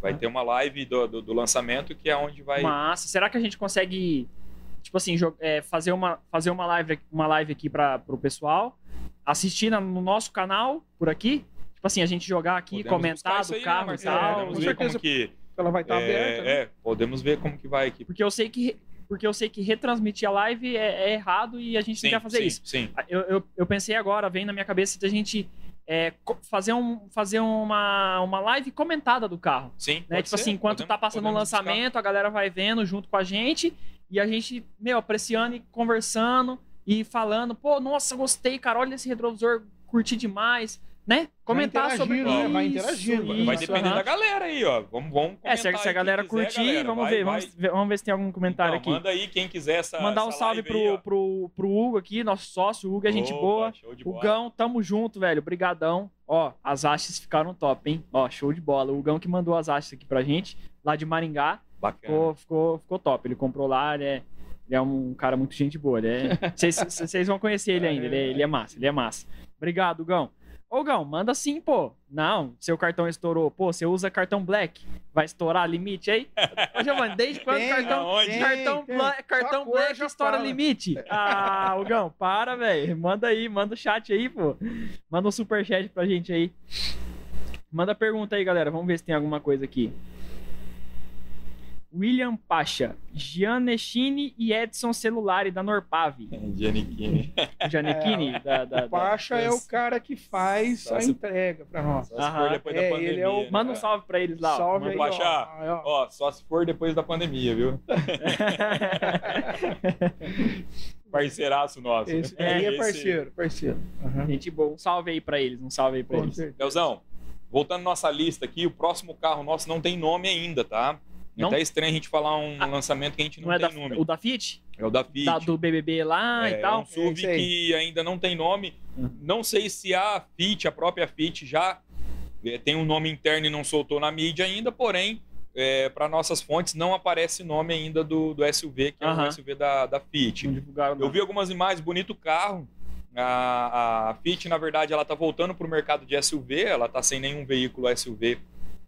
vai ter uma live do, do, do lançamento, que é onde vai. Massa. Será que a gente consegue, tipo assim, é, fazer, uma, fazer uma live, uma live aqui para o pessoal, assistir na- no nosso canal, por aqui? Tipo assim, a gente jogar aqui, Podemos buscar comentar do aí, né, carro e tal. Podemos com ver como que. Ela vai estar é, aberta. né? é, podemos ver como que vai aqui. Porque eu sei que, porque eu sei que retransmitir a live é, é errado e a gente não quer fazer sim, isso. Sim. Eu, eu, eu pensei agora, vem na minha cabeça da gente é, fazer, um, fazer uma, uma live comentada do carro. Sim. Né? pode Tipo ser. assim, enquanto Podemos- tá passando o buscar. lançamento, a galera vai vendo junto com a gente e a gente, meu, apreciando e conversando e falando, pô, nossa, gostei, cara, olha esse retrovisor, curti demais, né? Comentar sobre isso. né? Vai interagindo, Vai, isso, vai depender aham. da galera aí, ó. Vamos, vamos É, se, a- galera quem quiser, curtir, galera. vamos Vai- ver, vai- vamos ver, vamos ver se tem algum comentário Então, aqui. Manda aí quem quiser essa. Mandar um essa salve live aí, ó. pro, pro, pro Hugo aqui, nosso sócio. O Hugo é gente Opa, boa. O. Gão, tamo junto, velho. Brigadão. Ó, as hastes ficaram top, hein? Ó, show de bola. O Gão que mandou as hastes aqui pra gente, lá de Maringá. Bacana. Ficou, ficou, ficou top. Ele comprou lá, ele é, ele é um cara muito gente boa. É... Vocês vocês vão conhecer ele ainda, ele é, ele é massa, ele é massa. Obrigado, Gão. Ô, Gão, manda sim, pô. Não, seu cartão estourou. Pô, você usa cartão Black. Vai estourar limite aí? Ô, Giovanni, desde quando Tem, cartão, aonde? cartão, Tem, Bla- tem. cartão Black estoura fala. limite? Ah, ô, Gão, para, velho. Manda aí, manda o chat aí, pô. Manda um superchat pra gente aí. Manda pergunta aí, galera. Vamos ver se tem alguma coisa aqui. William Pacha, Gianneschini e Edson Celulari da Norpave. Giannichini. O Gianneschini da, da, O da- Pacha é o cara que faz Só a se- entrega pra nós. Só se for depois da É, pandemia. ele é o- né? Manda um salve pra eles lá. Salve aí, Baixar. ó. ó. Ó, só se for depois da pandemia, viu? Parceiraço nosso. Esse aí é Esse- parceiro, parceiro. Aham. Gente boa, um salve aí pra eles, um salve aí pra Com eles. certeza. Leozão, voltando nossa lista aqui, o próximo carro nosso não tem nome ainda, tá? É Não? até estranho a gente falar um Ah, lançamento que a gente não, Não é tem da, nome. o da Fiat? É o da Fiat. Da, do BBB lá é, e tal? É um SUV Esse aí. que ainda não tem nome. Uhum. Não sei se a Fiat, a própria Fiat, já eh, tem um nome interno e não soltou na mídia ainda, porém, para nossas fontes, não aparece nome ainda do, do SUV, que é o SUV da, da Fiat. Eu vi algumas imagens, bonito carro. A, a Fiat, na verdade, ela tá voltando para o mercado de SUV, ela tá sem nenhum veículo SUV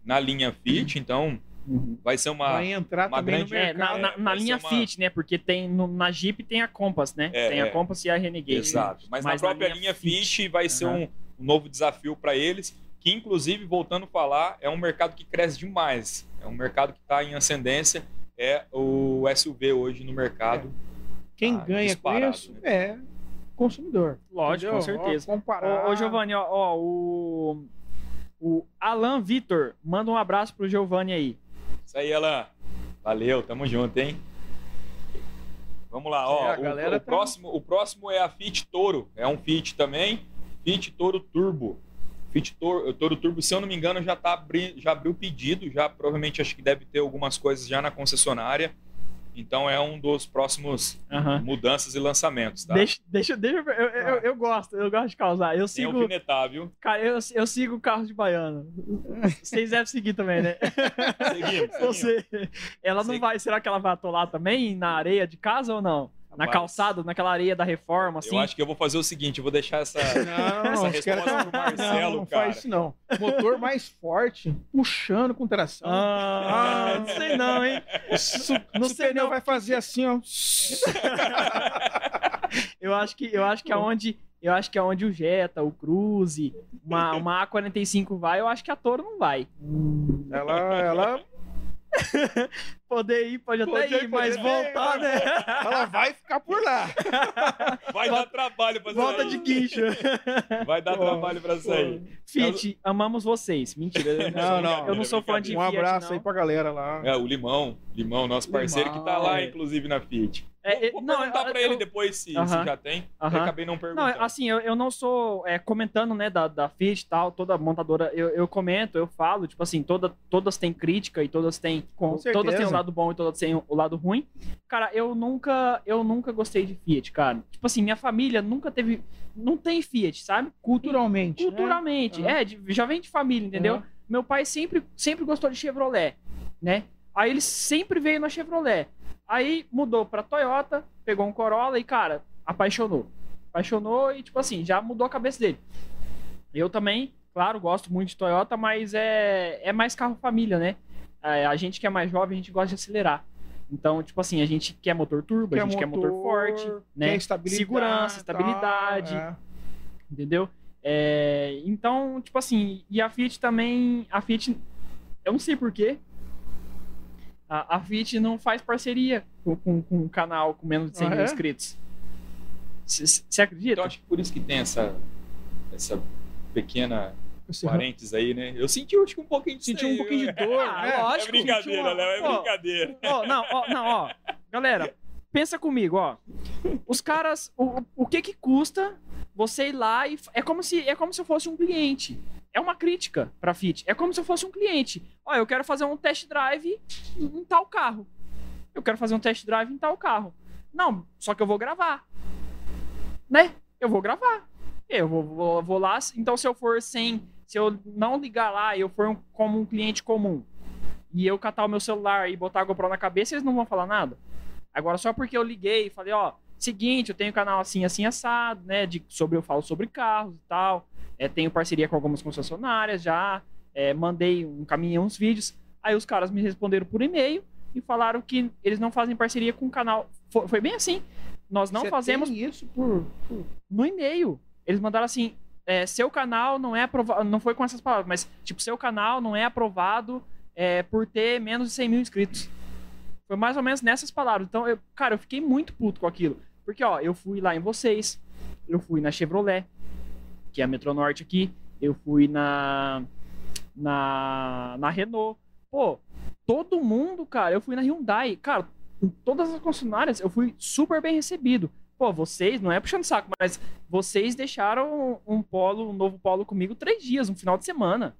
na linha Fiat, então Uhum. vai ser uma. Vai entrar uma também grande- no É, mercado. na, na- é, na linha ser uma- Fit, né? Porque tem no- na Jeep tem a Compass, né? É, tem é. a Compass e a Renegade. Exato. Mas, Mas na na própria linha linha Fit. Fiat vai ser Aham. um, um novo desafio para eles, que inclusive, voltando a falar, é um mercado que cresce demais. É um mercado que está em ascendência, é o SUV hoje no mercado. Quem Ah, ganha com isso né? é o consumidor. Lógico, com entendeu? certeza. Ó, comparar... Ô, ô Giovanni, ó, ó, o, o Alan Vitor manda um abraço pro Giovanni aí. Isso aí, Alan. Valeu, tamo junto, hein? Vamos lá, ó. É, o, galera o tá- próximo, o próximo é a Fit Toro. É um Fit também. Fit Toro Turbo. Fit Toro, Toro Turbo, se eu não me engano, já, tá abri, já abriu pedido. Já provavelmente acho que deve ter algumas coisas já na concessionária. Então é um dos próximos Aham. mudanças e lançamentos, tá? Deixa, deixa, deixa eu, eu, eu, eu gosto, eu gosto de causar. Eu sigo, alfinetar, viu? cara, eu, eu sigo carros de baiano. Vocês devem seguir também, né? Seguimos, seguimos. Você, ela não vai, será que ela vai atolar também na areia de casa ou não? Na calçada, naquela areia da reforma, assim? Eu acho que eu vou fazer o seguinte, eu vou deixar essa... Não, Essa resposta pro Marcelo, não, não cara. faz isso não. Motor mais forte, puxando com tração. Ah, não sei não, hein? Su- Não sei pneu não. vai fazer assim, ó. Eu acho que eu acho que aonde eu acho que aonde o Jetta, o Cruze, uma, uma A45 vai, eu acho que a Toro não vai. Ela, ela, Poder ir, pode até Pode ir, ir, mas até ir, voltar, né? ela vai ficar por lá. Vai dar trabalho pra Volta sair. de guincho. Vai dar Pô, trabalho pra sair. Fit, amamos vocês. Mentira. eu Não, sou- não. Eu não sou fã de Um Fiat, abraço não. aí pra galera lá. É, o Limão, Limão, nosso parceiro, Limão, que tá lá, inclusive, na Fiat. É, é, Vou não, perguntar eu- pra ele eu- depois se, se Aham. já tem. Aham. Eu acabei não Não, perguntando. assim, eu, eu não sou é, comentando, né, da, da Fiat e tal, toda montadora, eu, eu comento, eu falo, tipo assim, toda, todas têm crítica e todas têm, Com todas têm o certeza. lado bom e todas têm o lado ruim. Cara, eu nunca, eu nunca gostei de Fiat, cara. Tipo assim, minha família nunca teve, não tem Fiat, sabe? Culturalmente. né? Culturalmente, Aham. é, de- já vem de família, entendeu? Aham. Meu pai sempre, sempre gostou de Chevrolet, né? Aí ele sempre veio na Chevrolet. Aí mudou pra Toyota, pegou um Corolla e, cara, apaixonou. Apaixonou e, tipo assim, já mudou a cabeça dele. Eu também, claro, gosto muito de Toyota, mas é, é mais carro família, né? É, a gente que é mais jovem, a gente gosta de acelerar. Então, tipo assim, a gente quer motor turbo, a gente quer motor forte, né? quer estabilidade, Segurança, estabilidade. tal, é. entendeu? É, então, tipo assim, e a Fiat também, a Fiat, eu não sei porquê, a, a Fiat não faz parceria com, com, com um canal com menos de 100 Ah, mil é? inscritos. Você acredita? Então acho que por isso que tem essa, essa pequena Esse parênteses aí, né? Eu senti acho que um pouquinho de Sentiu um pouquinho de dor, Ah, né? lógico. É brincadeira, Léo, é Ó, brincadeira. Ó, não, ó, não, ó. Galera, pensa comigo, ó. Os caras, o, o que que custa você ir lá e é como se é como se eu fosse um cliente. É uma crítica pra Fit. É como se eu fosse um cliente. Ó, eu quero fazer um test drive em tal carro. Eu quero fazer um test drive em tal carro. Não, só que eu vou gravar. Né? Eu vou gravar. Eu vou, vou, vou lá. Então, se eu for sem. Se eu não ligar lá e eu for um- como um cliente comum e eu catar o meu celular e botar a GoPro na cabeça, eles não vão falar nada. Agora, só porque eu liguei e falei, ó, seguinte, eu tenho canal assim, assim, assado, né? De, sobre, eu falo sobre carros e tal. É, tenho parceria com algumas concessionárias já. É, mandei um caminhão, uns vídeos. Aí os caras me responderam por e-mail e falaram que eles não fazem parceria com o canal. Foi, foi bem assim. Nós não Você fazemos isso por, por- no e-mail. Eles mandaram assim: é, seu canal não é aprovado. Não foi com essas palavras, mas tipo, seu canal não é aprovado é, por ter menos de 100 mil inscritos. Foi mais ou menos nessas palavras. Então, eu, cara, eu fiquei muito puto com aquilo. Porque, ó, eu fui lá em vocês, eu fui na Chevrolet, que é a Metronorte aqui, eu fui na. na. na Renault. Pô, todo mundo, cara, eu fui na Hyundai. Cara, em todas as concessionárias eu fui super bem recebido. Pô, vocês, não é puxando saco, mas vocês deixaram um polo, um novo polo comigo três dias, um final de semana.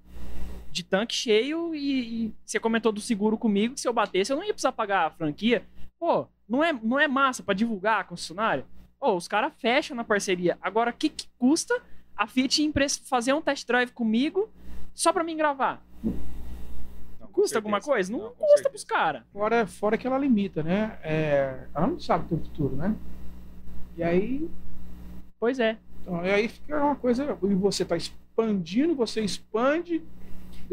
De tanque cheio e, e você comentou do seguro comigo que se eu batesse eu não ia precisar pagar a franquia. Pô, não é, não é massa pra divulgar a concessionária? Pô, os caras fecham na parceria. Agora, o que, que custa a Fiat fazer um test drive comigo só pra mim gravar? Não, Custa alguma coisa? Não, com custa certeza. pros caras. fora, fora que ela limita, né? É, ela não sabe o futuro, né? E aí, Pois é. então, aí fica uma coisa. E você tá expandindo, você expande,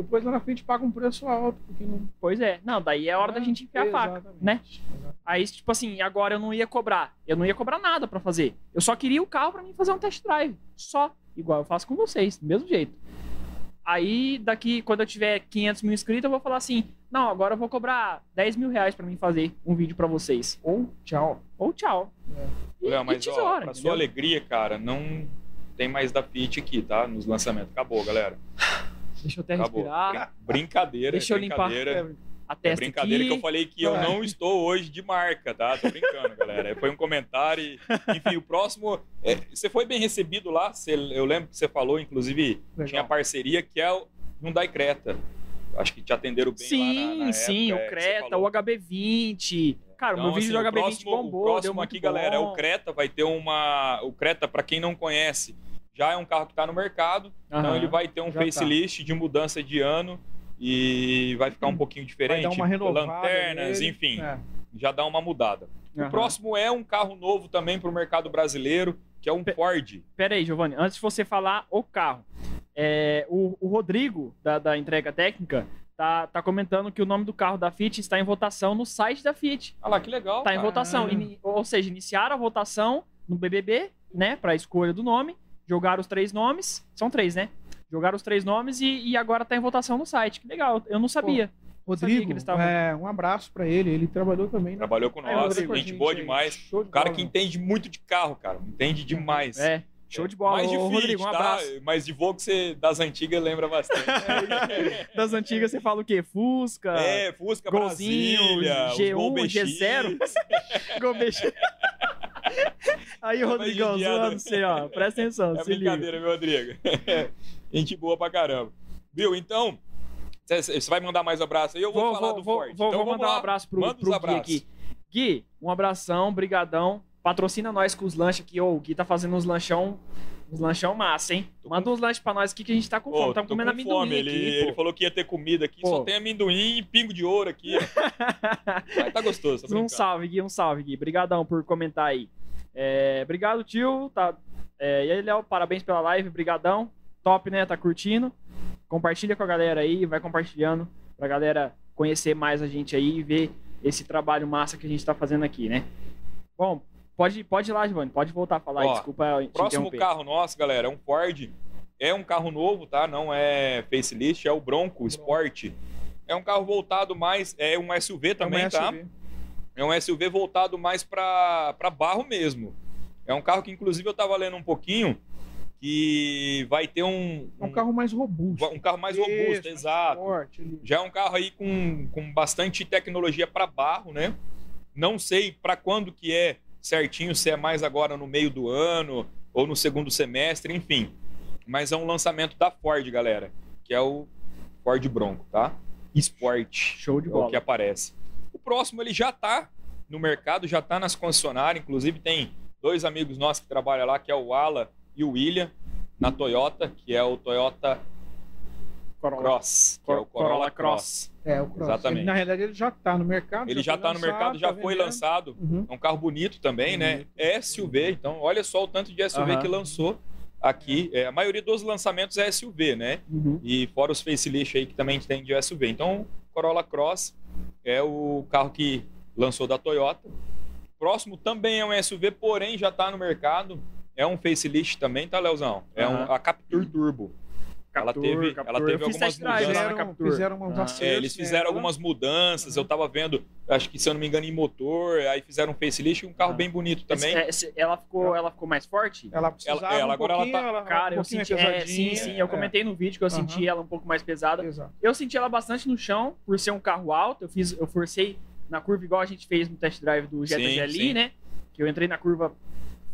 depois lá na frente paga um preço alto, porque não. Pois é. Não, daí é hora da gente enfiar a faca, né? Exatamente. Aí, tipo assim, agora eu não ia cobrar. Eu não ia cobrar nada pra fazer. Eu só queria o carro pra mim fazer um test drive. Só. Igual eu faço com vocês, do mesmo jeito. Aí, daqui, quando eu tiver 500 mil inscritos, eu vou falar assim: não, agora eu vou cobrar 10 mil reais pra mim fazer um vídeo pra vocês. Ou tchau. Ou tchau. E, Léo, e mas ó, tesoura, pra sua entendeu? alegria, cara, não tem mais da Fiat aqui, tá? Nos lançamentos. Acabou, galera. Deixa eu até Acabou. respirar. Brincadeira, Deixa eu limpar brincadeira. a É testa brincadeira aqui. que eu falei que eu não estou hoje de marca, tá? Tô brincando, galera. Foi um comentário. e- Enfim, o próximo. é, você foi bem recebido lá. você- eu lembro que você falou, inclusive, Legal. tinha parceria que é o Hyundai Creta. Acho que te atenderam bem Sim, lá na, na sim, época, é, o você Creta, o HB20. Cara, o meu Então, vídeo assim, do o HB20 próximo- bombou, o próximo aqui, galera, é bom. o Creta. Vai ter uma. O Creta, para quem não conhece, já é um carro que está no mercado. Então Aham. ele vai ter um Já tá. facelift de mudança de ano e vai ficar um pouquinho Vai diferente. dar uma renovada. lanternas, nele. enfim, É. já dá uma mudada. Aham. O próximo é um carro novo também para o mercado brasileiro, que é um Pe- Ford. Pera aí, Giovanni, antes de você falar o carro, é, o, o Rodrigo, da, da entrega técnica, tá, tá comentando que o nome do carro da Fiat está em votação no site da Fiat. Ah lá, que legal. Está em votação. Ah. Ini- ou seja, iniciaram a votação no BBB, né, para a escolha do nome, jogaram os três nomes, são três, né? Jogaram os três nomes e, e agora tá em votação no site. Que legal, eu não sabia. Sabia Rodrigo, que eles estavam- é, um abraço pra ele. Ele trabalhou também. na- Trabalhou com nós, Rodrigo, gente boa aí. demais. Show de O cara bola, que meu. entende muito de carro, cara. Entende demais. É, show de bola. Mais Fiat, Rodrigo, um tá? abraço. Mas de Volkswagen das antigas lembra bastante. Das antigas você fala o quê? Fusca, É, Fusca Golzinho, Brasília, os G1, Gol BX. G0. Gol BX. Aí, É, Rodrigão, zoando você, ó. Presta atenção, É se liga. brincadeira, meu Rodrigo. Gente boa pra caramba. Viu? Então, você vai mandar mais abraço aí? Eu vou, falar do vou, Ford. Vou, então vou mandar lá. um abraço pro, Manda pro Gui aqui. Gui, um abração, brigadão. Patrocina nós com os lanches aqui. Ô, o Gui tá fazendo uns lanchão, uns lanchão massa, hein? Manda uns lanches pra nós aqui que a gente tá com fome. Tô comendo com amendoim fome. Ele, aqui, ele pô. falou que ia ter comida aqui, Pô. só tem amendoim e pingo de ouro aqui. Mas tá gostoso, tá Um salve, Gui, um salve, Gui. Brigadão por comentar aí. É, obrigado, tio. Tá, é, e aí, Léo, parabéns pela live, brigadão. Top, né? Tá curtindo. Compartilha com a galera aí, vai compartilhando pra galera conhecer mais a gente aí e ver esse trabalho massa que a gente tá fazendo aqui, né? Bom, pode, pode ir lá, Giovanni, pode voltar a falar aí, Ó, desculpa te Próximo carro nosso, galera, é um Ford. É um carro novo, tá? Não é facelift, é o Bronco Sport. É um carro voltado mais. É um SUV também, É uma tá? É um SUV voltado mais para barro mesmo. É um carro que, inclusive, eu tava lendo um pouquinho que vai ter um. É um carro mais robusto. um carro mais Isso, robusto, exato. forte. Já é um carro aí com, com bastante tecnologia para barro, né? Não sei para quando que é certinho, se é mais agora no meio do ano ou no segundo semestre, enfim. Mas é um lançamento da Ford, galera, que é o Ford Bronco, tá? Sport. Show de É o bola. que aparece. O próximo ele já tá no mercado, já tá nas concessionárias, inclusive tem dois amigos nossos que trabalham lá, que é o Ala e o William, na Toyota, que é o Toyota Corolla. Cross, que é o Corolla, Corolla Cross. É, o Cross. Exatamente. Ele, na realidade, ele já está no mercado. Ele já está no mercado, lançado, já tá foi vendendo. lançado. Uhum. É um carro bonito também, né? Bonito. É SUV, então olha só o tanto de SUV Aham. que lançou aqui. É, a maioria dos lançamentos é SUV, né? Uhum. E fora os facelift aí que também tem de SUV. Então, Corolla Cross é o carro que lançou da Toyota. Próximo também é um SUV, porém já está no mercado. É um facelift também, tá, Leozão? É um, Aham. a Captur Turbo. Ela teve- Captur. ela teve algumas lá na Fizeram, fizeram uns Ah. acertos É, eles fizeram nela. algumas mudanças. Eu tava vendo, acho que se eu não me engano, em motor. Aí fizeram um facelift, um carro Ah. bem bonito também. Esse- esse- ela, ficou, ela ficou mais forte? Ela precisava Ela- ela um agora ela tá- ela, Cara, um eu senti. mais É, sim, sim, eu é. comentei no vídeo que eu Aham. senti ela um pouco mais pesada. Exato. Eu senti ela bastante no chão, por ser um carro alto. Eu fiz, eu forcei na curva igual a gente fez no test drive do Jetta Sim, GLI, sim. né? Que eu entrei na curva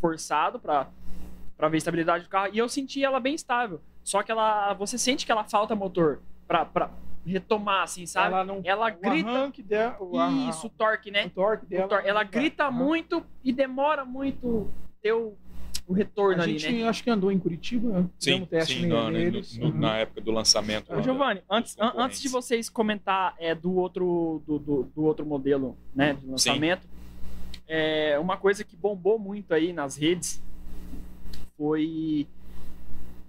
forçado pra, pra ver a estabilidade do carro. E eu senti ela bem estável. Só que ela. Você sente que ela falta motor pra, pra retomar, assim, sabe? Ela não. Ela o grita- arranque dela, o, Isso, o torque, o né? torque O dela. tor- ela não vai. grita muito e demora muito ter o, o retorno A ali, gente né? acho que andou em Curitiba, né? Sim, Fizemos teste sim ne- no- no- neles. no- Uhum. na época do lançamento. Ô, Giovanni, antes, an- antes de vocês comentar é, do, outro, do, do, do outro modelo né, de lançamento, é, uma coisa que bombou muito aí nas redes foi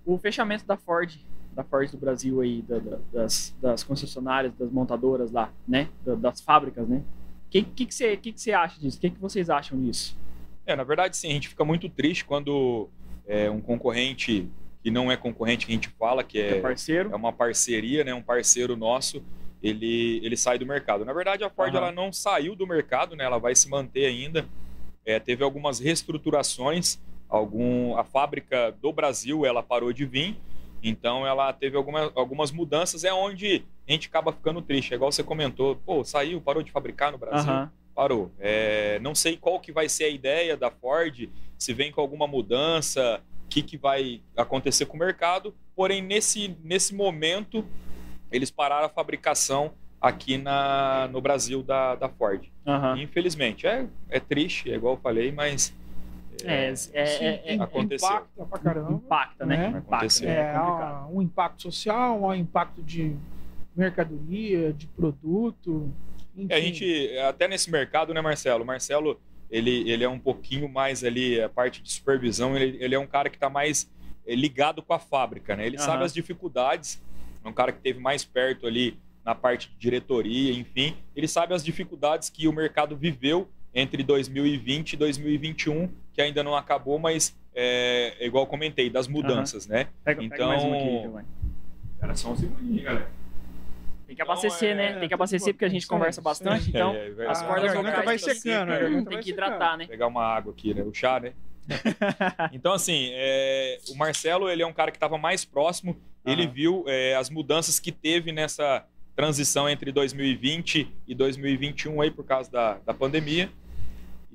o fechamento da Ford, da Ford do Brasil aí, da- da- das, das concessionárias, das montadoras lá, né? da- das fábricas, né? O que, que, que, você, que, que você acha disso? O que, que vocês acham disso? É, na verdade, sim, a gente fica muito triste quando é, um concorrente que não é concorrente que a gente fala, que É é, parceiro? é uma parceria, né, um parceiro nosso, ele, ele sai do mercado. Na verdade, a Ford Aham. ela não saiu do mercado, né, ela vai se manter ainda. É, teve algumas reestruturações, algum, a fábrica do Brasil ela parou de vir, então ela teve alguma, algumas mudanças, é onde a gente acaba ficando triste. É igual você comentou, pô, saiu, parou de fabricar no Brasil Aham. parou. É, não sei qual que vai ser a ideia da Ford, se vem com alguma mudança, o que, que vai acontecer com o mercado. Porém, nesse, nesse momento, eles pararam a fabricação aqui na, no Brasil da, da Ford. Aham. Infelizmente, é, é triste, é igual eu falei, mas É, é, é, é, im- aconteceu. Impacta pra caramba. impacta, né? né? Impacta, né? É, É um impacto social, um impacto de mercadoria, de produto. Enfim. É, a gente, até nesse mercado, né, Marcelo? Marcelo, ele, ele é um pouquinho mais ali, a parte de supervisão, ele, ele é um cara que está mais ligado com a fábrica, né? Ele Aham. sabe as dificuldades, é um cara que teve mais perto ali na parte de diretoria, enfim. Ele sabe as dificuldades que o mercado viveu entre 2020 e 2021, que ainda não acabou, mas é, igual eu comentei, das mudanças, né? Pega, pega mais uma aqui, Então-. Era só um segundinho, galera. Tem que abastecer, Então, é- né? Tem que tudo abastecer porque a gente conversa Sim, bastante, sim. então É, é as cordas a garganta vocais vai secando, a Hum, garganta tem que secando. hidratar, né? pegar uma água aqui, né? O chá, né? então, assim, é, o Marcelo, ele é um cara que estava mais próximo. Ele viu é, as mudanças que teve nessa transição entre 2020 e 2021 aí por causa da, da pandemia.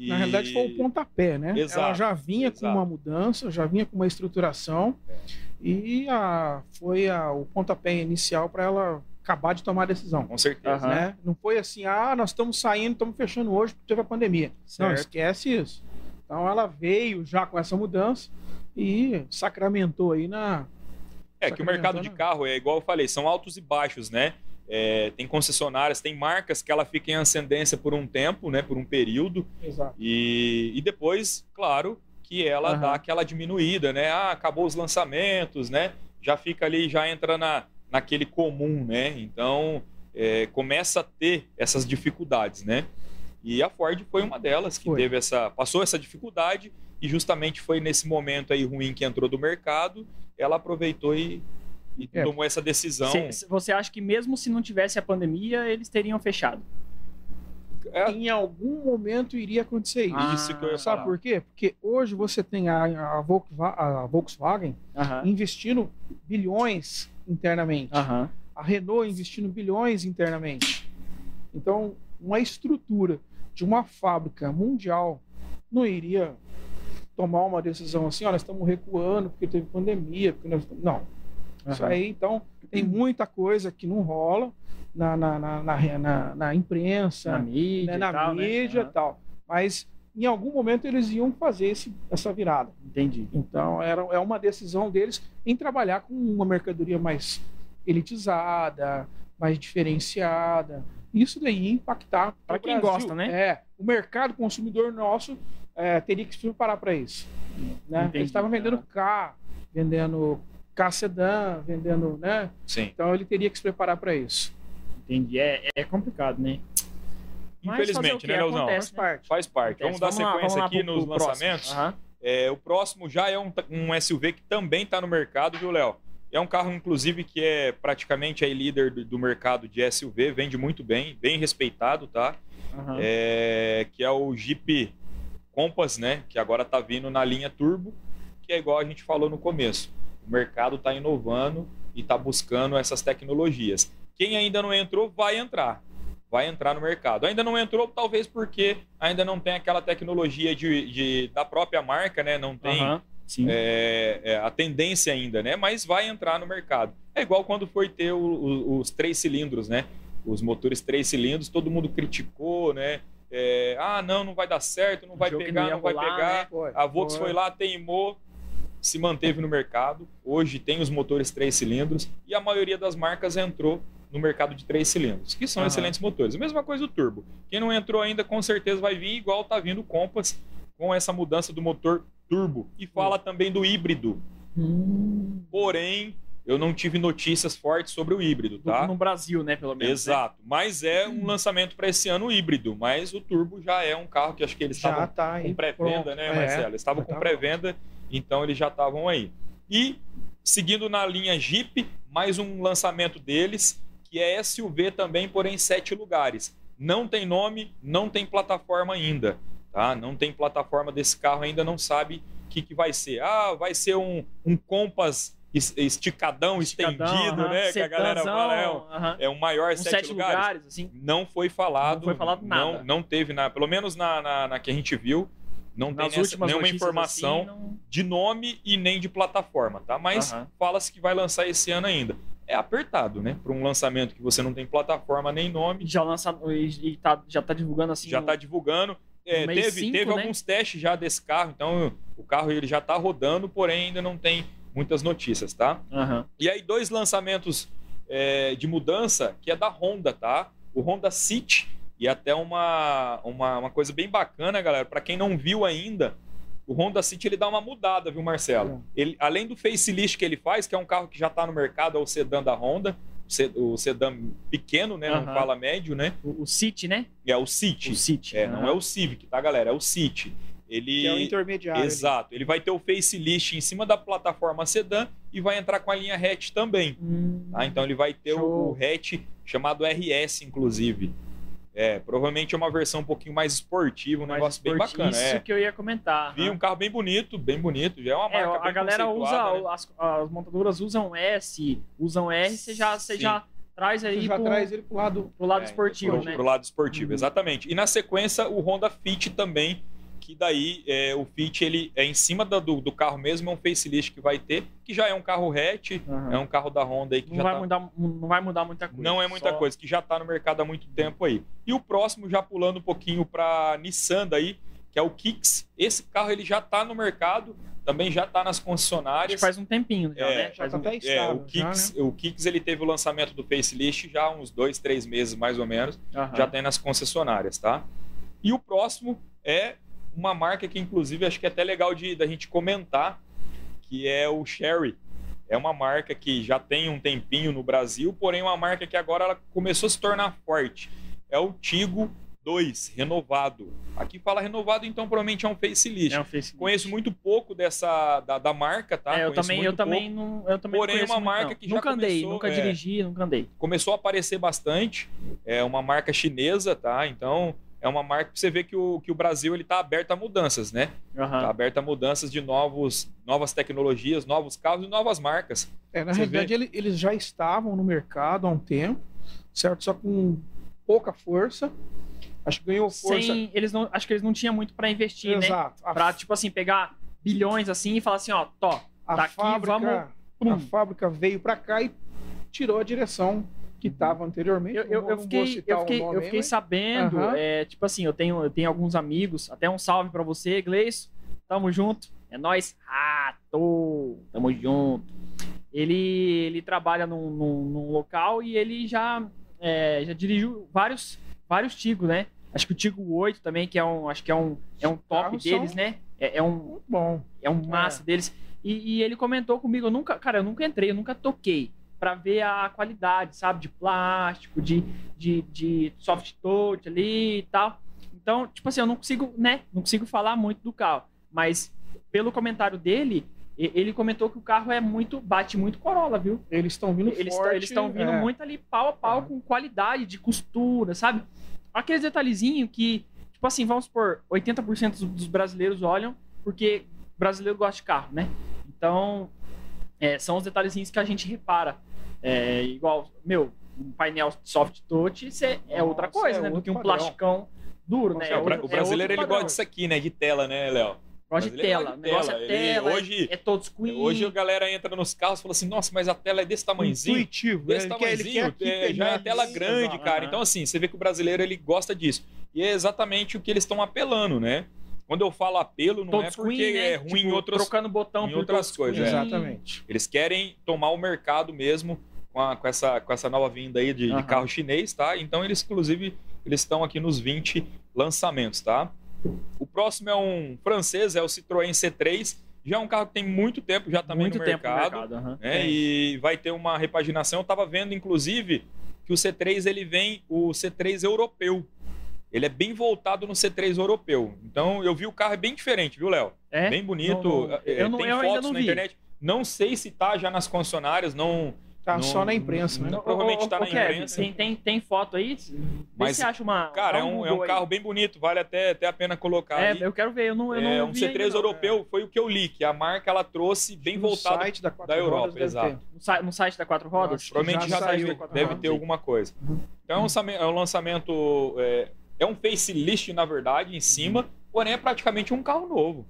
E- Na realidade, foi o pontapé, né? Exato, Ela já vinha com exato. uma mudança, já vinha com uma estruturação e a, foi a, o pontapé inicial para ela acabar de tomar a decisão. Com certeza. Né? Não foi assim, ah, nós estamos saindo, estamos fechando hoje porque teve a pandemia. Não, Certo. esquece isso. Então ela veio já com essa mudança e sacramentou aí na. É que o mercado de carro é igual eu falei, são altos e baixos, né? É, tem concessionárias, tem marcas que ela fica em ascendência por um tempo, né? Por um período. Exato. E, e depois, claro, que ela Aham. dá aquela diminuída, né? Ah, acabou os lançamentos, né? Já fica ali, já entra na, naquele comum, né? Então, é, começa a ter essas dificuldades, né? E a Ford foi uma delas que Foi. teve essa, passou essa dificuldade e justamente foi nesse momento aí ruim que entrou do mercado, ela aproveitou e, e É. tomou essa decisão. Cê- cê- Você acha que mesmo se não tivesse a pandemia, eles teriam fechado? É, Em algum momento iria acontecer isso. Ah, isso que eu ia Sabe falar. por quê? Porque hoje você tem a, a Volkswa- a Volkswagen Aham. investindo bilhões internamente. Aham. A Renault investindo bilhões internamente. Então, uma estrutura de uma fábrica mundial não iria tomar uma decisão assim, olha, estamos recuando porque teve pandemia, porque nós... não. Isso Aham. aí, então, tem muita coisa que não rola na, na, na, na, na- na imprensa, Na mídia, né, e na tal, né? mídia e Aham. tal. Mas em algum momento eles iam fazer esse, essa virada. Entendi. Então era, é uma decisão deles em trabalhar com uma mercadoria mais elitizada, mais diferenciada. Isso daí ia impactar Pra o quem Brasil. gosta, né? É, o mercado consumidor nosso é, teria que se preparar para isso. Né? Entendi. Eles estavam vendendo K, vendendo K sedã, vendendo, né? Sim. Então ele teria que se preparar para isso. Entendi. É, é complicado, né? Infelizmente, né, Leozão? Acontece, Faz parte. Faz parte. Acontece. Vamos dar lá, sequência lá aqui pro- nos pro lançamentos. Aham. É, o próximo já é um, um SUV que também está no mercado, viu, Léo? É um carro, inclusive, que é praticamente aí líder do, do mercado de SUV, vende muito bem, bem respeitado, tá? Aham. É, que é o Jeep Compass, né? Que agora tá vindo na linha Turbo, que é igual a gente falou no começo. O mercado está inovando e está buscando essas tecnologias. Quem ainda não entrou, vai entrar. Vai entrar no mercado. Ainda não entrou, talvez porque ainda não tem aquela tecnologia de, de- da própria marca, né? Não tem. Sim. é, é, a tendência ainda, né? Mas vai entrar no mercado. É igual quando foi ter o- o- os três cilindros, né? Os motores três cilindros, todo mundo criticou, né? É, ah, não, não vai dar certo, não vai pegar, não não vai rolar, pegar. né? Foi, A Volks foi. foi lá, teimou, se manteve no mercado. Hoje tem os motores três cilindros e a maioria das marcas entrou no mercado de três cilindros, que são Aham. excelentes motores. A mesma coisa do turbo. Quem não entrou ainda, com certeza vai vir igual tá vindo o Compass com essa mudança do motor turbo. E fala também do híbrido. Hum. Porém, eu não tive notícias fortes sobre o híbrido, Do- tá? No Brasil, né, pelo menos. né? Exato. Mas é um lançamento para esse ano híbrido. Mas o turbo já é um carro que acho que eles Já estavam tá com pré-venda, né, É, Marcelo? Eles estavam com tá pré-venda, então eles já estavam aí. E seguindo na linha Jeep, mais um lançamento deles, que é SUV também, porém sete lugares. Não tem nome, não tem plataforma ainda, tá? Não tem plataforma desse carro ainda, não sabe o que, que vai ser. Ah, vai ser um, um Compass es- esticadão, Esticadão, estendido, aham. né? Que a galera fala, é um, aham. é um maior Uns sete, sete lugares. lugares, assim. Não foi falado. Não foi falado nada. Não, não teve, na, pelo menos na, na, na que a gente viu, não tem nenhuma notícias, informação assim, não- de nome e nem de plataforma, tá? Mas fala-se que vai lançar esse ano ainda. É apertado, né? Para um lançamento que você não tem plataforma nem nome, Já lançado e, tá, já tá divulgando assim. já no- está divulgando. É, teve cinco, teve né? alguns testes já desse carro, então o carro ele já está rodando, porém ainda não tem muitas notícias, tá? Aham. E aí, dois lançamentos é, de mudança, que é da Honda, tá? O Honda City, e até uma, uma, uma coisa bem bacana, galera, para quem não viu ainda, o Honda City ele dá uma mudada, viu, Marcelo? Ele, além do facelift que ele faz, que é um carro que já está no mercado, é o sedã da Honda, o se- o sedã pequeno, né? Não fala médio, né? O, o City, né? É o City. O City. É, não é o Civic, tá, galera? É o City. Ele... Que é o intermediário. ali. Exato. Ele vai ter o facelift em cima da plataforma sedã e vai entrar com a linha hatch também. Hum, Tá? Então ele vai ter Show. o hatch chamado RS, inclusive. É, provavelmente é uma versão um pouquinho mais esportiva, um mais negócio bem esportivo, bacana. Isso É. que eu ia comentar. Vi um carro bem bonito, bem bonito. Já é uma É, marca a bem galera usa, né? as, as montadoras usam S, usam R, você já, você Sim. já traz aí Você já pro, traz ele pro lado. pro lado É, esportivo, pro, né? pro lado esportivo, Uhum. exatamente. E na sequência, o Honda Fit também, que daí é, o Fit ele é em cima da- do, do carro mesmo, é um facelift que vai ter, que já é um carro hatch, Aham. é um carro da Honda aí que não, já vai tá... mudar, não vai mudar muita coisa. Não é muita só- coisa, que já está no mercado há muito tempo aí. E o próximo, já pulando um pouquinho para Nissan daí, que é o Kicks. Esse carro ele já está no mercado, também já está nas concessionárias. faz um tempinho já, É, né? Já Faz tá um- até É, o Kicks, o Kicks ele teve o lançamento do facelift já há uns dois, três meses mais ou menos, Aham. já tem nas concessionárias, tá? E o próximo é uma marca que inclusive acho que é até legal de da gente comentar, que é o Sherry. É uma marca que já tem um tempinho no Brasil, porém uma marca que agora ela começou a se tornar forte. É o Tigo 2 renovado. Aqui fala renovado, então provavelmente é um facelift. É um facelift. Conheço muito pouco dessa da, da marca, tá? É, eu Conheço também, eu muito também pouco. não, eu também Porém, conheço uma muito, marca não. que já nunca andei, começou, nunca é. dirigi, nunca andei. começou a aparecer bastante. É uma marca chinesa, tá? Então é uma marca que você vê que o, que o Brasil ele tá aberto a mudanças, né? Aham. Tá aberto a mudanças de novos, novas tecnologias, novos carros e novas marcas. É, na Você realidade, ele- eles já estavam no mercado há um tempo, certo? Só com pouca força. Acho que ganhou força. Sem, eles não, acho que eles não tinham muito pra investir, né? Exato. A, Pra, tipo assim, pegar bilhões assim e falar assim, ó, tó, a daqui fábrica, vamos- pum. a fábrica veio para cá e tirou a direção que estava anteriormente. Eu, eu, Não eu fiquei, eu fiquei, nome eu fiquei mas- sabendo, Aham. é, tipo assim, eu tenho, eu tenho alguns amigos, até um salve pra você, Gleice, tamo junto, é nóis, rato, tamo junto. ele, ele trabalha num, num, num local e ele já, é, já dirigiu vários, vários Tigos, né? Acho que o Tigo 8 também, que é um, acho que é um, é um top deles, são- né? É, é um, Muito bom. é um massa deles. E, e ele comentou comigo, eu nunca, cara, eu nunca entrei, eu nunca toquei pra ver a qualidade, sabe? De plástico, de, de, de soft touch ali e tal. Então, tipo assim, eu não consigo, né? Não consigo falar muito do carro. Mas pelo comentário dele, ele comentou que o carro é muito, bate muito Corolla, viu? Eles estão vindo Eles forte. eles estão vindo é. muito ali pau a pau Uhum. com qualidade de costura, sabe? Aqueles detalhezinhos que, tipo assim, vamos supor, 80% dos- dos brasileiros olham porque brasileiro gosta de carro, né? Então, é, são os detalhezinhos que a gente repara. É, igual, meu, um painel soft touch é outra Nossa, coisa, é né? Do que um padrão. plasticão duro, Nossa, né? É, o, bra- outro- o brasileiro é ele gosta disso aqui, né? De tela, né, Léo? Gosta de tela. O de negócio é tela. Ele- hoje- é, é touchscreen. Hoje a galera entra nos carros e fala assim, nossa, mas a tela é desse tamanhozinho. Intuitivo. Desse ele quer, ele quer tamanhozinho, é, já é tela grande, cara. aham. Então, assim, você vê que o brasileiro ele gosta disso. E é exatamente o que eles estão apelando, né? Quando eu falo apelo, não é touchscreen, porque né? é ruim em Tipo, outros. Trocando botão em por outras coisas, é. Exatamente. Eles querem tomar o mercado mesmo com, a- com essa, com essa nova vinda aí de, de Aham. carro chinês, tá? Então, eles, inclusive, eles estão aqui nos 20 lançamentos, tá? O próximo é um francês, é o Citroën C3. Já é um carro que tem muito tempo já também Muito no tempo no mercado. mercado. aham. né? E vai ter uma repaginação. Eu estava vendo, inclusive, que o C3 ele vem o C3 europeu. Ele é bem voltado no C3 europeu. Então eu vi o carro é bem diferente, viu, Léo? É? Bem bonito. Não, não. É, Eu não- tem eu fotos na vi. internet. Não sei se tá já nas concessionárias, não. Tá Não- só na imprensa, né? não- provavelmente tá ô, na Kevin, imprensa. Tem, tem, tem foto aí? Vê Mas, se acha uma. Cara, é um, é um aí. carro bem bonito, vale até, até a pena colocar. É, aí. eu quero ver, eu não, eu É não um vi C3 ainda, não. europeu, foi o que eu li, que a marca ela trouxe bem No voltado site da, Quatro da Europa, Rodas deve exato. No, site, no site da Quatro Rodas? Provavelmente já, já saiu, deve aham. ter alguma coisa. Então é um lançamento, é um lançamento, é, é um facelift, na verdade, em cima, porém é praticamente um carro novo.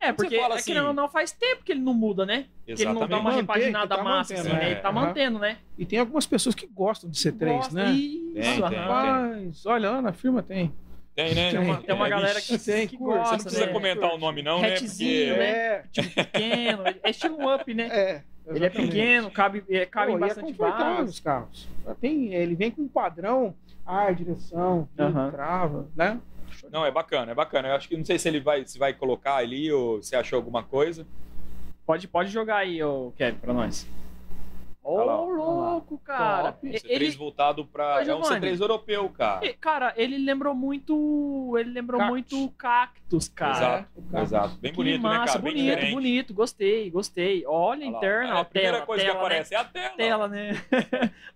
É, porque fala é assim- que não, não faz tempo que ele não muda, né? Que ele não dá uma repaginada tá massa, mantendo, assim, né? é. Ele tá Aham. mantendo, né? E tem algumas pessoas que gostam de C3, Gosta, né? Isso, Tem, aham. tem. Olha, lá na firma tem. Tem, né? Tem uma- Tem uma É, galera que, Tem, que curte. gosta, Você não precisa né? comentar o nome, não, né? Hatchzinho, Porque né? É, Tipo pequeno, é estilo up, né? é. Ele é exatamente. pequeno, cabe, é, cabe Pô, em e é bastante confortável os carros. Tem, ele vem com um padrão, ar, direção, trava, né? Não, é bacana, é bacana. Eu acho que não sei se ele vai, se vai colocar ali ou se achou alguma coisa. Pode, pode jogar aí, ô Kevin, pra nós. Ô, Olha lá, louco, cara. Top. E- C3 Ele, voltado para Ô, é um Giovanni. C3 europeu, cara. e, cara, ele lembrou muito. Ele lembrou Cactus. muito cactus, cara. Exato, o exato. Bem Que bonito, massa, né, cara? Bem bonito, diferente. bonito, gostei, gostei. Olha a Olha interna, É, ó, a primeira tela, coisa tela, que aparece é a tela. né? Tela, né?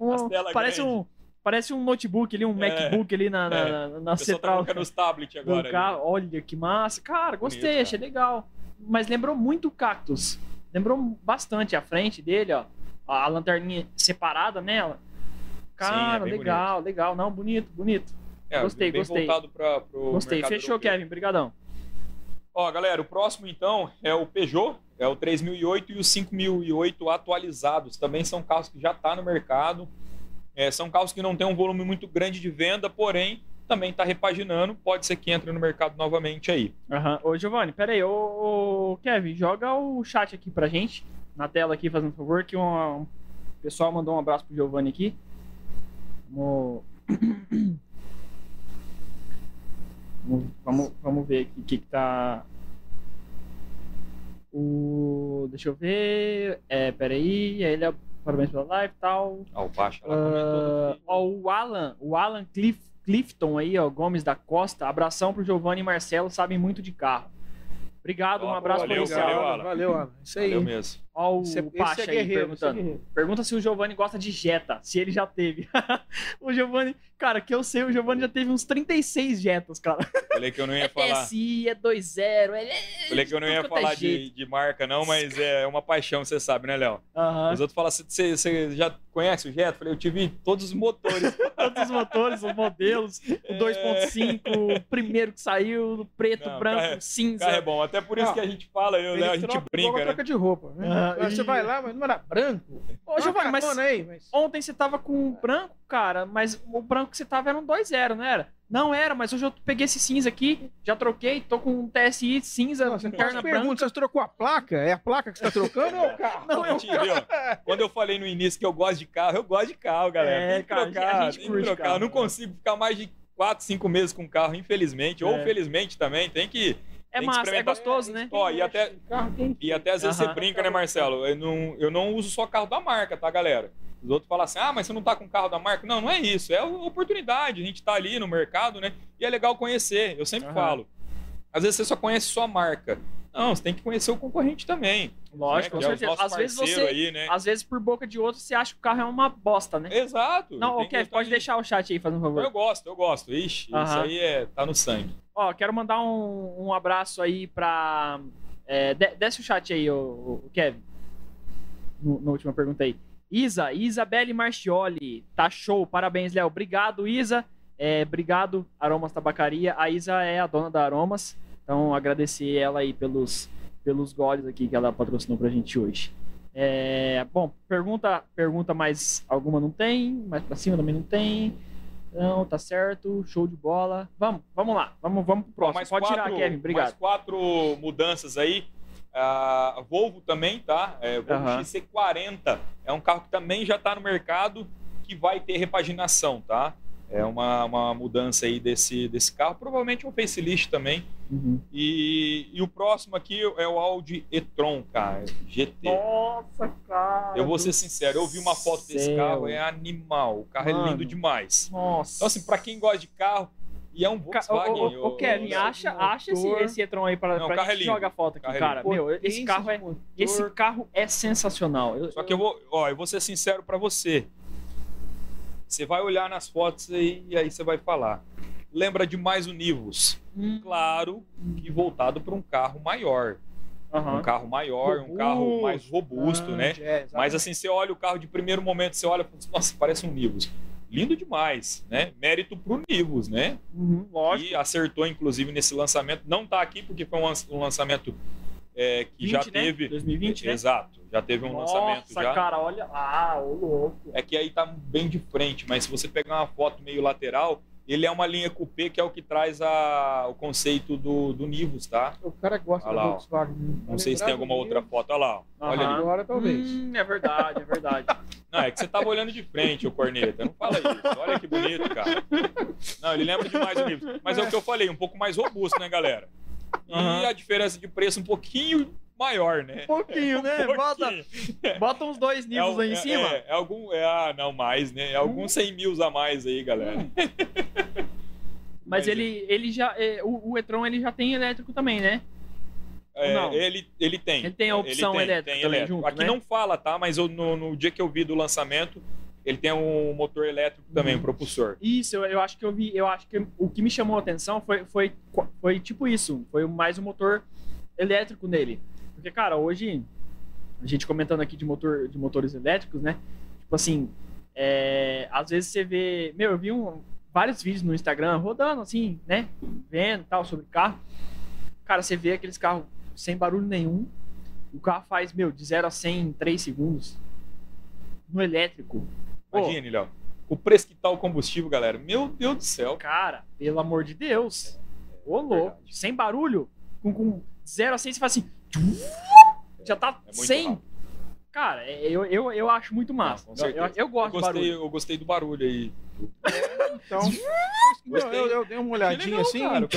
Um- As telas parece grandes. um parece um notebook ali, um É, MacBook ali na, na, é. na, na tá central colocando os tablets do agora. carro. ali. Olha que massa. Cara, gostei, Bonito, cara. achei legal. Mas lembrou muito o cactus. Lembrou bastante a frente dele, ó. A lanterninha separada nela. Cara, é bem legal, legal. Não, bonito, bonito. É, Gostei, gostei. voltado pra, Gostei. Fechou. Kevin. Brigadão. Ó, galera, o próximo então é o Peugeot, é o 3008 e o 5008 atualizados. Também são carros que já estão no mercado. É, são carros que não têm um volume muito grande de venda, porém também está repaginando. Pode ser que entre no mercado novamente aí. Aham. Ô, Giovanni, pera aí. Ô, ô, Kevin, joga o chat aqui pra gente. Na tela aqui, fazendo favor, que um, um pessoal mandou um abraço pro Giovanni aqui. Vamos... vamos, vamos, vamos ver aqui o que, que tá... O... Deixa eu ver... É, pera aí. Ele é... Parabéns pela live e tal. Ó, o Pacha lá comentou. ó, o Alan, o Alan Cliff, Clifton aí, ó, Gomes da Costa. Abração pro Giovanni e Marcelo, sabem muito de carro. Obrigado, um Ó, abraço valeu, pra você. valeu, Alan. Alan. Valeu, Alan. Isso aí. Valeu mesmo. Ó, o é, esse Pacha é aí é perguntando. guerreiro. Pergunta se o Giovanni gosta de Jetta, se ele já teve. o Giovanni, cara, que eu sei, o Giovanni já teve uns 36 Jetas, cara. Falei que eu não ia É falar. TSI, é 2.0, é... Falei que eu não ia é falar de, de marca, não, mas é uma paixão, você sabe, né, Léo? Os outros falam assim: você, você já conhece o Jetta? Falei, eu tive todos os motores. Todos os motores, os modelos, o 2.5, o primeiro que saiu, o preto, Não, branco, carro é- cinza. carro é bom. Até por isso Não. que a gente fala, eu, né, a gente troca- brinca, igual né? troca de roupa. Né? Aí Você e- vai lá, mas não era branco. Ô, Giovanni, mas aí, mas... ontem você tava com um branco, cara, mas o branco que você tava era um 2-0, não era? Não era, mas hoje eu peguei esse cinza aqui, já troquei, tô com um TSI cinza, Nossa, então branca. pergunta, você trocou a placa? É a placa que você tá trocando ou é o carro? Não, é o viu? Quando eu falei no início que eu gosto de carro, eu gosto de carro, galera. É, tem que cara, trocar, a gente tem que curte trocar. carro, eu não né? consigo ficar mais de 4, 5 meses com carro, infelizmente. Ou É. felizmente também, tem que... É massa, é gostoso, né? Ó, e até, e até às vezes você brinca, né, Marcelo? Eu não, eu não uso só carro da marca, tá, galera? Os outros falam assim, ah, mas você não tá com carro da marca? Não, não é isso. É oportunidade. A gente tá ali no mercado, né? E é legal conhecer. Eu sempre falo. Às vezes você só conhece sua marca. Não, você tem que conhecer o concorrente também. Lógico, né? com é certeza. nossos Às vezes você, Aí, né? às vezes por boca de outro, você acha que o carro é uma bosta, né? Exato. Não, ok, pode de- deixar o chat aí, fazendo um favor. Eu gosto, eu gosto. Ixi, isso Aham. aí é, tá no sangue. Ó, quero mandar um, um abraço aí pra. É, de- desce o chat aí, o, Kevin. No, na última pergunta aí. Isa, Isabelle Marchioli. Tá show, parabéns, Léo. Obrigado, Isa. É, obrigado, Aromas Tabacaria. A Isa é a dona da Aromas. Então, agradecer ela aí pelos, pelos goles aqui que ela patrocinou pra gente hoje. É, bom, pergunta, pergunta mais alguma não tem, mais pra cima também não tem. Não, tá certo, show de bola. Vamos, vamos lá, vamos, vamos pro próximo. mais Pode tirar, quatro, Kevin, Mais obrigado. quatro mudanças aí. A Volvo também, tá? É, Volvo Aham. XC40 é um carro que também já está no mercado, que vai ter repaginação, tá? É uma, uma mudança aí desse, desse carro, provavelmente um facelift também. Uhum. E, e o próximo aqui é o Audi e-tron, cara, GT. Nossa, cara. Eu vou ser sincero, eu vi uma foto desse céu. carro, é animal. O carro é Mano. lindo demais. Nossa. Então, assim, pra quem gosta de carro, e é um Volkswagen. Ô, ô, eu- ô, Kevin, acha, acha esse, esse e-tron aí pra, Não, pra carro é gente lindo. jogar foto aqui, Carro é cara. Meu, esse carro é, esse carro é sensacional. Eu- Só que eu vou, ó, eu vou ser sincero pra você. Você vai olhar nas fotos aí e aí você vai falar. Lembra demais o Nivus. Hum, Claro que voltado para um carro maior. aham. Um carro maior, um carro mais robusto, Ah, né? Mas assim, você olha o carro de primeiro momento, você olha e fala, nossa, parece um Nivus. Lindo demais, né? Mérito pro Nivus, né? Uhum, lógico. E acertou, inclusive, nesse lançamento. Não tá aqui porque foi um um lançamento é, que 20, já né? teve. 2020, né? Exato, já teve um lançamento Nossa, já. cara, olha. Ah, ô louco. É que aí tá bem de frente, mas se você pegar uma foto meio lateral, ele é uma linha coupé que é o que traz a, o conceito do, do Nivus, tá? O cara gosta Olha da lá, ó. Volkswagen. Não sei se tem alguma outra foto. Olha lá, ó. olha ali. Agora talvez. Hum, é verdade, é verdade. Não, é que você tava olhando de frente, ô corneta. Não fala isso. Olha que bonito, cara. Não, ele lembra demais o Nivus. Mas é o que eu falei, um pouco mais robusto, né, galera? E a diferença de preço um pouquinho maior, né? Um pouquinho, né? Um Bota, pouquinho. bota uns dois níveis É, aí em é- cima. É, é algum. É, ah, não, mais, né? É alguns 100 mil a mais aí, galera. Mas Mas ele, ele já. é, o, o e-tron ele já tem elétrico também, né? É, não? ele, ele tem. Ele tem a opção tem, elétrica tem também elétrico. junto, Aqui né? não fala, tá? Mas eu, no, no dia que eu vi do lançamento, ele tem um motor elétrico também, Uhum. um propulsor. Isso, eu, eu acho que eu vi. Eu acho que o que me chamou a atenção foi, foi, foi tipo isso. Foi mais um motor elétrico nele. Porque, cara, hoje, a gente comentando aqui de, motor, de motores elétricos, né? Tipo assim, é, às vezes você vê. Meu, eu vi um, vários vídeos no Instagram rodando, assim, né? Vendo tal, sobre carro. Cara, você vê aqueles carros sem barulho nenhum. O carro faz, meu, de 0 a 100 em 3 segundos. No elétrico. Imagine, Léo. O preço que tá o combustível, galera. Meu Deus do céu. Cara, pelo amor de Deus. Ô, louco. Sem barulho. Com, com 0 a 100, você faz assim. Já tá É muito 100. rápido. Cara, é- eu, eu, eu acho muito massa. com eu, eu, eu gosto eu gostei, barulho. eu gostei do barulho aí. Então, não, Gostei. eu, eu dei uma olhadinha legal, assim. cara.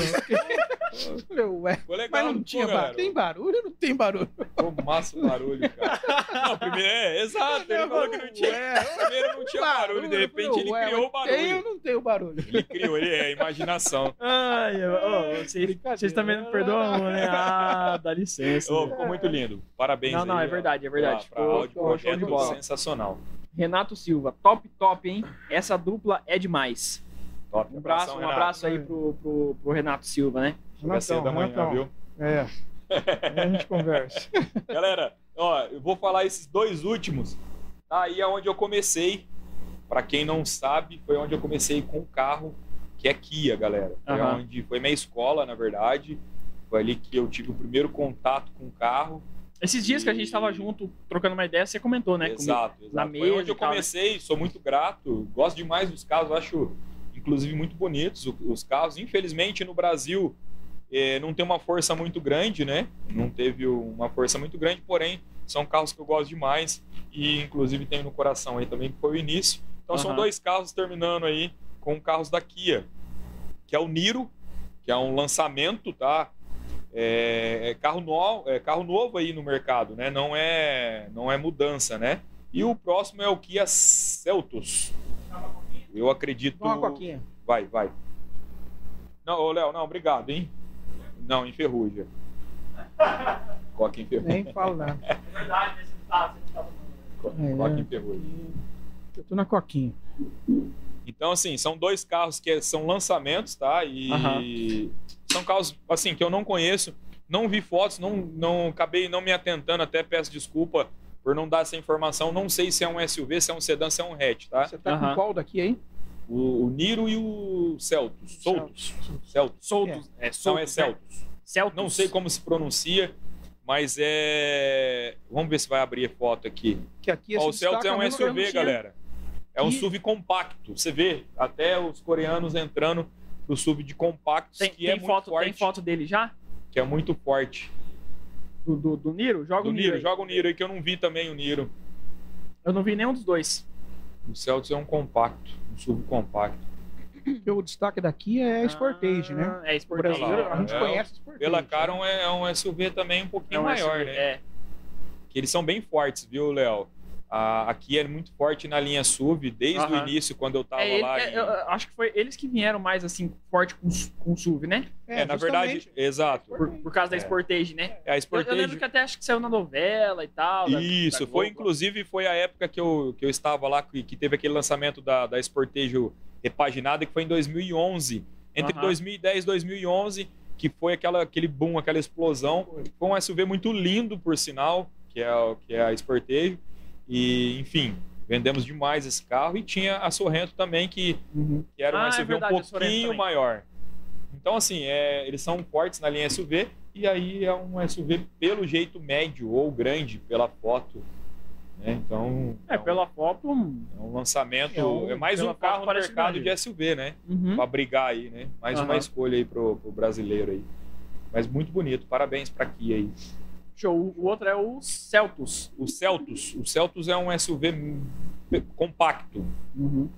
eu falei, ué, legal. mas não tinha barulho. Tem barulho não tem barulho? Ficou massa o barulho, cara. Não, primeiro, é, exato. Ele falou que não tinha. Ué, Primeiro não tinha barulho, de repente ele Ué, criou o mas Tem ou barulho. não tem o barulho? Ele criou, ele é imaginação. Ai, eu- ô, vocês, vocês também não perdoam, né? Ah, dá licença. Né? ficou muito lindo. Parabéns Não, não, aí, é verdade, é verdade. Pra, pra Ficou- áudio projeto bola. sensacional. Renato Silva, top, top, hein? Essa dupla é demais. Top. Um abraço, Abração, um Renato. abraço aí pro, pro, pro Renato Silva, né? Chega cedo da manhã, Renatão. viu? É. Aí a gente conversa. Galera, ó, eu vou falar esses dois últimos. Aí é onde eu comecei. Pra quem não sabe, foi onde eu comecei com o carro, que é Kia, galera. Foi Aham. onde foi minha escola, na verdade. Foi ali que eu tive o primeiro contato com o carro. Esses dias que a gente tava junto, trocando uma ideia, você comentou, né? comigo. Exato, exato. Na Foi mesa onde eu e né? comecei, sou muito grato, gosto demais dos carros, acho inclusive muito bonitos os carros. Infelizmente no Brasil eh, não tem uma força muito grande, né? Não teve uma força muito grande, porém são carros que eu gosto demais e inclusive tenho no coração aí também, que foi o início. Então são Aham. dois carros terminando aí com carros da Kia, que é o Niro, que é um lançamento, tá? É, é carro, no, é carro novo aí no mercado, né? Não é, não é mudança, né? E o próximo é o Kia Celtos. Eu acredito. Uma coquinha. Vai, vai. Não, ô Léo, não, obrigado, hein? Não, enferruja. Coca enferruja. Nem falo nada. É verdade, Co- É. Coca enferruja. Eu tô na coquinha. Então, assim, são dois carros que são lançamentos, tá? E são carros, assim, que eu não conheço, não vi fotos, não, não acabei não me atentando, até peço desculpa por não dar essa informação. Não sei se é um SUV, se é um sedã, se é um hatch, tá? Você tá com qual daqui aí? O, o Niro e o Celtos. Soltos. Celtos. Soltos. É, Não, soltos. é? Celtos. Celtos. Não sei como se pronuncia, mas é. Vamos ver se vai abrir foto aqui. Que aqui Ó, o se Celtos é um SUV, tinha- galera. É um Que- SUV compacto. Você vê até os coreanos entrando pro SUV de compactos, Tem, que tem é muito foto, forte. tem foto dele já? Que é muito forte. Do, do, do Niro? Joga Do o Niro. Joga o Niro aí que eu não vi também o Niro. Eu não vi nenhum dos dois. O Celtos é um compacto, um SUV compacto. Porque o destaque daqui é a Sportage, né? Ah, É, O Sportage. brasileiro, a gente É, conhece Sportage. Pela né? cara é é um SUV também um É pouquinho um maior, SUV, né? É. Que eles são bem fortes, viu, Léo? A, aqui é muito forte na linha SUV, desde o início, quando eu tava É, ele- lá. é, em- eu acho que foi eles que vieram mais assim, forte com, com o SUV, né? É, na verdade, exato. Por, por causa da É. Sportage, né? É, a Eu, eu Sportage... lembro que até acho que saiu na novela e tal. da- Isso, da foi Globo. inclusive foi a época que eu, que eu estava lá, que, que teve aquele lançamento da, da Sportage repaginada, que foi em 2011. Entre Aham. 2010 e 2011, que foi aquela, aquele boom, aquela explosão. Foi um SUV muito lindo, por sinal, que é, o- que é a Sportage. E, enfim, vendemos demais esse carro. E tinha a Sorrento também, que, Uhum. que era um Ah, é SUV verdade, a um pouquinho maior. Então, assim, é, eles são fortes na linha SUV. E aí é um SUV pelo jeito médio ou grande, pela foto. né? Então, É, um- pela foto. é um lançamento, É um- é mais um carro no mercado grande. de SUV, né? uhum. Pra brigar aí, né? Mais uma Aham. escolha aí pro, pro brasileiro aí. Mas muito bonito, parabéns pra Kia aí. Show. O outro é o Celtos. O Celtos, o Celtos é um SUV compacto. Uhum.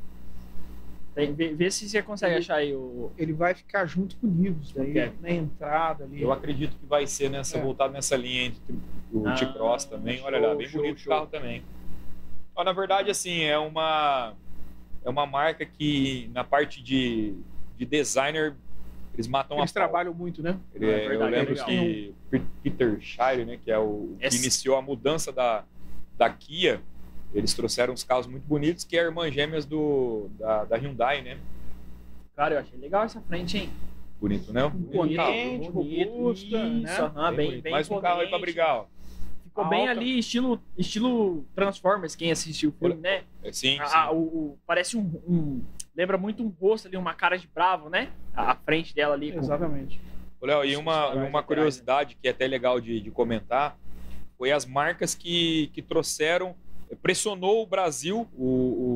Tem- vê, vê se você consegue Ele- achar aí o. Ele vai ficar junto com o Nivus, daí, Ok. na entrada ali. Eu acredito que vai ser nessa É. voltado nessa linha entre o Ah, T-Cross também. show, Olha lá, bem show, bonito o carro também. Ó, na verdade, assim, é uma é uma marca que na parte de, de designer eles matam Eles a pau. trabalham muito, né? Ele É é- eu verdade, lembro legal. que Peter Shire, né, que é o que Esse- iniciou a mudança da, da Kia, eles trouxeram uns carros muito bonitos, que é a irmã gêmeas do, da, da Hyundai, né? Cara, eu achei legal essa frente, hein? Bonito, né? Bonito carro. Imponente, robusta, isso, né? aham, bem, bonito. bem Mais um carro aí pra imponente. brigar, ó. Ficou bem Alta. ali, estilo, estilo Transformers, quem assistiu o filme, né? É, Sim, A- sim. a- o, o- parece um, um- Lembra muito um rosto ali, uma cara de bravo, né? A, a frente dela ali. com- Exatamente. Ô, Léo, e uma, uma laterais, curiosidade que é até legal de, de comentar foi as marcas que, que trouxeram, pressionou o Brasil o,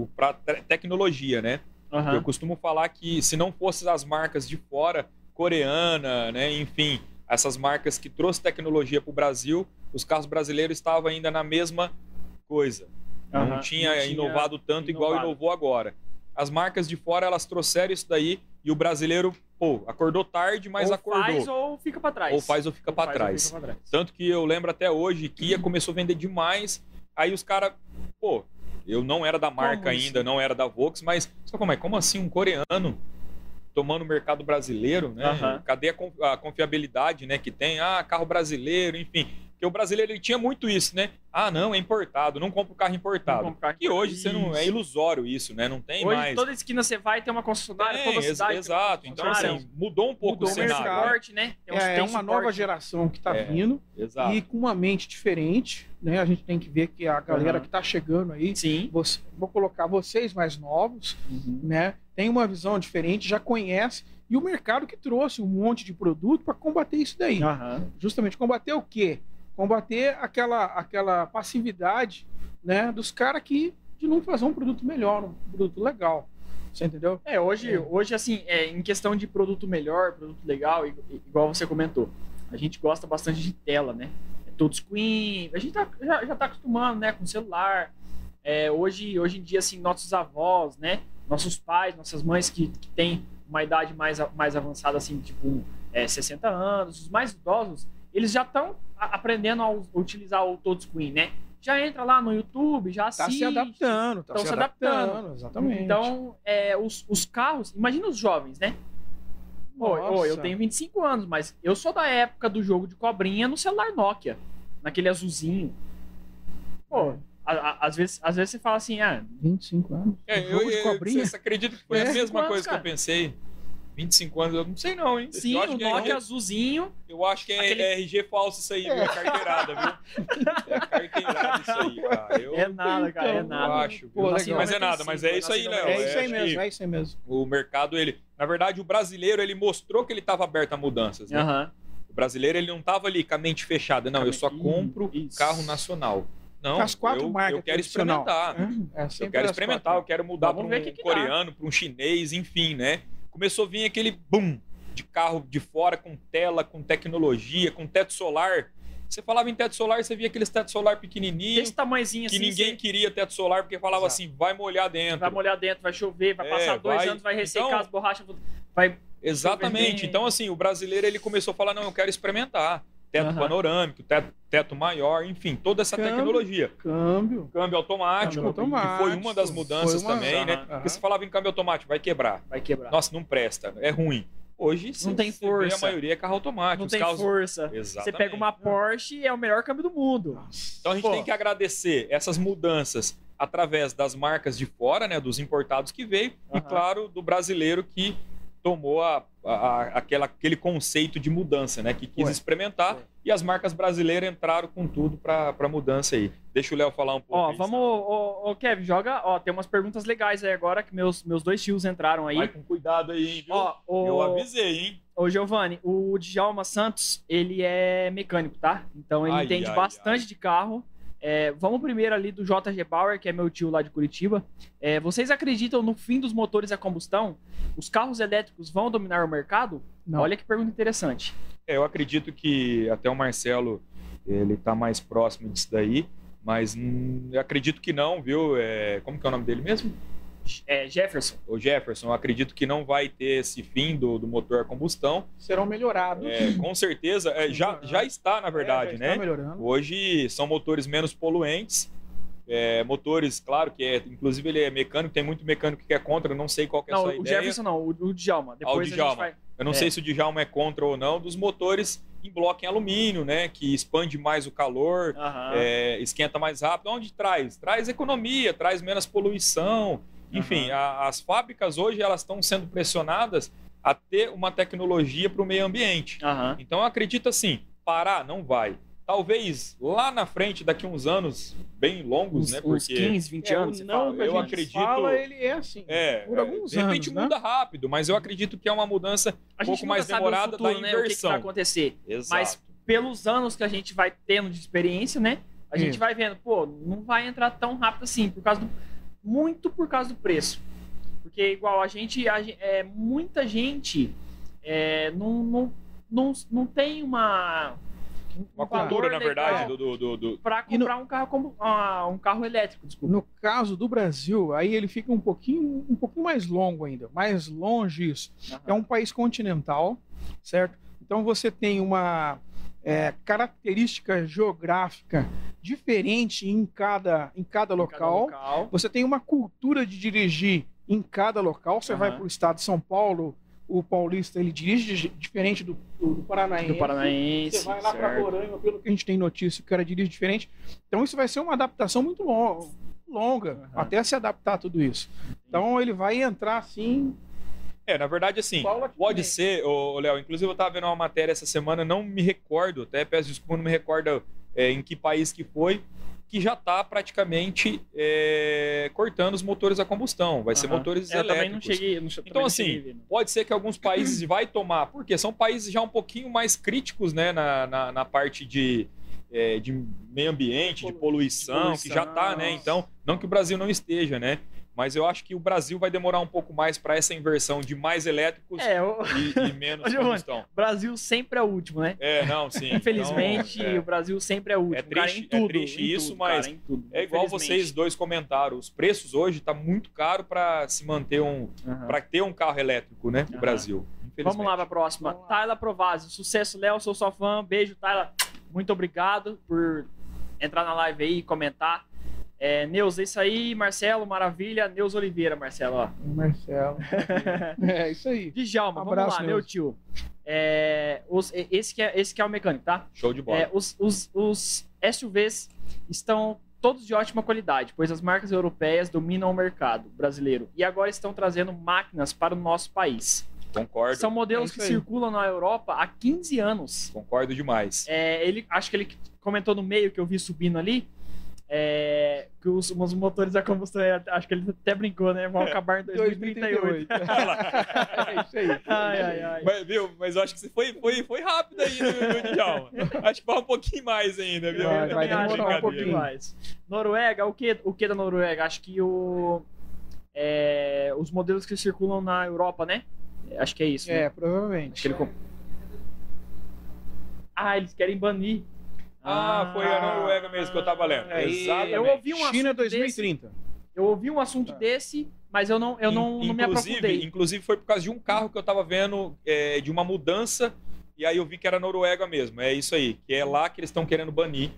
o, para tecnologia, né? Aham. Eu costumo falar que se não fossem as marcas de fora, coreana, né, enfim, essas marcas que trouxe tecnologia para o Brasil, os carros brasileiros estavam ainda na mesma coisa. Não, Aham. tinha Não tinha inovado tanto igual inovado. inovou agora. As marcas de fora, elas trouxeram isso daí e o brasileiro, pô, acordou tarde, mas ou acordou. faz ou fica pra trás. Ou faz ou fica para trás. trás. Tanto que eu lembro até hoje, Kia começou a vender demais. Aí os caras, pô, eu não era da marca Como ainda, assim? não era da Vox, mas só como é? Como assim um coreano tomando o mercado brasileiro, né? Cadê a confiabilidade, né, que tem? Ah, carro brasileiro, enfim. Porque o brasileiro ele tinha muito isso, né? Ah, não, é importado, não compra o carro importado. Não compra carro E hoje você não é Isso. ilusório isso, né? Não tem Hoje, mais. toda esquina você vai ter uma concessionária, Tem, toda ex- cidade. tem uma exato. Então assim, mudou um pouco mudou o o cenário. mercado. suporte, né? Tem É, tem é uma nova geração que está É. vindo Exato. e com uma mente diferente, né? A gente tem que ver que a galera Aham. que está chegando aí, Sim. você- vou colocar vocês mais novos, Uhum. né? tem uma visão diferente, já conhece, e o mercado que trouxe um monte de produto para combater isso daí. Aham. Justamente combater o quê? Combater aquela, aquela passividade né, dos caras que de não fazer um produto melhor, um produto legal. Você entendeu? É, hoje, É. hoje assim, é, em questão de produto melhor, produto legal, igual você comentou, a gente gosta bastante de tela, né? É touchscreen, a gente tá, já, já tá acostumando, né, com celular. É, hoje, hoje em dia, assim, nossos avós, né, nossos pais, nossas mães que, que têm uma idade mais, mais avançada, assim, tipo é, 60 anos, os mais idosos, eles já estão aprendendo a utilizar o touchscreen, né? Já entra lá no YouTube, já Tá assiste. se adaptando, tá se se adaptando. Exatamente. Então, é, os, os carros, imagina os jovens, né? Ô, eu tenho 25 anos, mas eu sou da época do jogo de cobrinha no celular Nokia, naquele azulzinho. Pô, a- a- às, vezes, às vezes você fala assim, ah, 25 anos. É, jogo eu, cobrinha. Você acredita que foi É. a mesma 25 coisa anos, que eu pensei? 25 anos, eu não sei não, hein? sim, o é Nokia RG azulzinho. Eu acho que é, Aquele- é RG falso isso aí, viu? É carteirada, viu? É carteirada isso aí, cara. Eu, É nada, cara, é então, eu nada. acho. Pô, mas é nada, mas é isso aí, Léo. É isso aí mesmo, é isso aí mesmo. O mercado, ele... Na verdade, o brasileiro, ele mostrou que ele estava aberto a mudanças, né? Aham. O brasileiro, ele não estava ali com a mente fechada. Não, eu só compro isso. carro nacional. Não, Com as quatro eu, marcas eu quero experimentar. É, é Eu quero experimentar, eu quero mudar para um que que coreano, para um chinês, enfim, né? Começou a vir aquele boom de carro de fora com tela, com tecnologia, com teto solar. Você falava em teto solar, você via aqueles teto solar pequenininho, Desse tamanhozinho que assim, ninguém você queria teto solar porque falava Exato. assim, vai molhar dentro. vai molhar dentro, vai chover, vai É, passar dois vai- anos, vai ressecar então- as borrachas, vai... Exatamente. Então, assim, o brasileiro ele começou a falar, não, eu quero experimentar. Teto Aham. panorâmico, teto, teto maior, enfim, toda essa Câmbio. tecnologia. Câmbio. Câmbio automático, Câmbio automático. que foi uma das mudanças uma- também, né? Aham. Porque você falava em câmbio automático, vai quebrar. vai quebrar. Nossa, não presta, é ruim. Hoje você- Não tem você vê força. a maioria é carro automático. Não tem carros... força. Exatamente. Você pega uma Porsche, é o melhor câmbio do mundo. Então a gente Pô. tem que agradecer essas mudanças através das marcas de fora, né, dos importados que veio, e Aham. claro, do brasileiro que tomou a, a- a- aquela, aquele conceito de mudança, né, que quis Foi. experimentar, Foi. e as marcas brasileiras entraram com tudo para a mudança aí. Deixa o Léo falar um pouco. Ó, aí, vamos, ô, ô, Kevin, joga, ó, tem umas perguntas legais aí agora que meus, meus dois tios entraram aí. Vai com cuidado aí, hein, viu? Ó, Eu o, avisei, hein? ô Giovanni, o Djalma Santos, ele é mecânico, tá? Então ele Ai, entende ai, bastante ai. de carro. É, vamos primeiro ali do JG Bauer, que é meu tio lá de Curitiba. É, vocês acreditam no fim dos motores a combustão? Os carros elétricos vão dominar o mercado? Não. Olha que pergunta interessante. É, eu acredito que até o Marcelo ele tá mais próximo disso daí, mas hum, eu acredito que não, viu? É, como que é o nome dele mesmo? É, Jefferson. O Jefferson, eu acredito que não vai ter esse fim do, do motor a combustão. Serão melhorados. É, com certeza, é, já, já está, na verdade, É, já né? Está melhorando. Hoje são motores menos poluentes. é, motores, claro, que é, inclusive ele é mecânico, tem muito mecânico que é contra, eu não sei qual que é a Não, sua o ideia. Jefferson não, o, o Djalma. Depois a Djalma. gente vai... Eu não É. sei se o Djalma é contra ou não, dos motores em bloco em alumínio, né? Que expande mais o calor, é, esquenta mais rápido. Onde traz? Traz economia, traz menos poluição. Enfim, Aham. a- as fábricas hoje elas estão sendo pressionadas a ter uma tecnologia para o meio ambiente. Aham. Então eu acredito assim, parar não vai. Talvez lá na frente, daqui uns anos bem longos, Uns, né? uns Porque 15, 20 É, anos, você não fala. que a Eu gente acredito- fala, ele é assim. é, por alguns de repente anos, né? muda rápido, mas eu acredito que é uma mudança um pouco nunca mais sabe o demorada futuro, da né, o que que, inversão. vai acontecer. Exato. Mas pelos anos que a gente vai tendo de experiência, né? A gente Isso. vai vendo, pô, não vai entrar tão rápido assim, por causa do, muito por causa do preço. Porque igual a gente, a é, muita gente é, não, não, não, não tem uma Uma um valor cultura, na verdade, do, do, do, do- pra E no- comprar um carro como ah, um carro elétrico, desculpa. No caso do Brasil, aí ele fica um pouquinho, um pouquinho mais longo ainda, mais longe isso. É um país continental, certo? Então você tem uma é, característica geográfica diferente em cada, em cada Em cada local. local. Você tem uma cultura de dirigir em cada local. Você vai Aham. para o estado de São Paulo, o paulista ele dirige di- diferente do, do, do paranaense. Do Paranaense. Você vai lá para. Roraima, pelo que a gente tem notícia, o cara dirige diferente. Então isso vai ser uma adaptação muito longa, longa Aham. até se adaptar a tudo isso. Então ele vai entrar assim. É, na verdade, assim, pode ser, ô, Léo, inclusive eu tava vendo uma matéria essa semana, não me recordo, até peço desculpa, não me recordo é, em que país que foi, que já está praticamente é, cortando os motores a combustão. Vai ser motores Eu também elétricos. não cheguei. Não, Então, assim, cheguei não. Pode ser que alguns países vai tomar, porque são países já um pouquinho mais críticos né, na, na, na parte de, é, de meio ambiente, de poluição, que já está, né? Poluição. Então, não que o Brasil não esteja, né? Mas eu acho que o Brasil vai demorar um pouco mais para essa inversão de mais elétricos É, o e, e menos combustão. Brasil sempre é o último, né? É, não, sim. Infelizmente, Então, é. o Brasil sempre é o último. É cara, triste- em tudo, é triste em isso, tudo, mas cara, É igual vocês dois comentaram, os preços hoje tá muito caro para se manter um, Aham. para ter um carro elétrico, né, no Aham. Brasil. Vamos lá pra próxima. Vamos lá. Tayla Provazzi. Sucesso, Léo. Sou sua fã. Beijo, Tayla. Muito obrigado por entrar na live aí e comentar. É, Neus, é isso aí. Marcelo, maravilha. Neus Oliveira, Marcelo. Ó. Marcelo. é isso aí. Djalma, Um vamos abraço, lá, meu Neus. tio. É, os- esse, que é, esse que é o mecânico, tá? Show de bola. É, os, os, os SUVs estão todos de ótima qualidade, pois as marcas europeias dominam o mercado brasileiro e agora estão trazendo máquinas para o nosso país. Concordo. São modelos É que aí. circulam na Europa há 15 anos. Concordo demais. É, ele, acho que ele comentou no meio que eu vi subindo ali. É, que os, os motores a combustão, é, acho que ele até brincou, né? Vão acabar em 2038. 2038. é isso aí. Ai, ai, ai. Mas, viu, mas eu acho que você foi, foi, foi rápido aí, viu, viu, Djalma? Acho que vai um pouquinho mais ainda, viu? Vai, vai demorar um pouquinho. mais. Noruega, o que, o que da Noruega? Acho que o. é, os modelos que circulam na Europa, né? Acho que é isso. né? É, Acho provavelmente. ele... Ah, eles querem banir. Ah, foi a Noruega mesmo que eu tava lendo. É, Exatamente. Eu ouvi um China assunto 2030. Eu ouvi um assunto É. desse, mas eu não, eu não, In- não me aprofundei. inclusive foi por causa de um carro que eu tava vendo é, de uma mudança e aí eu vi que era Noruega mesmo. É isso aí, que é lá que eles estão querendo banir.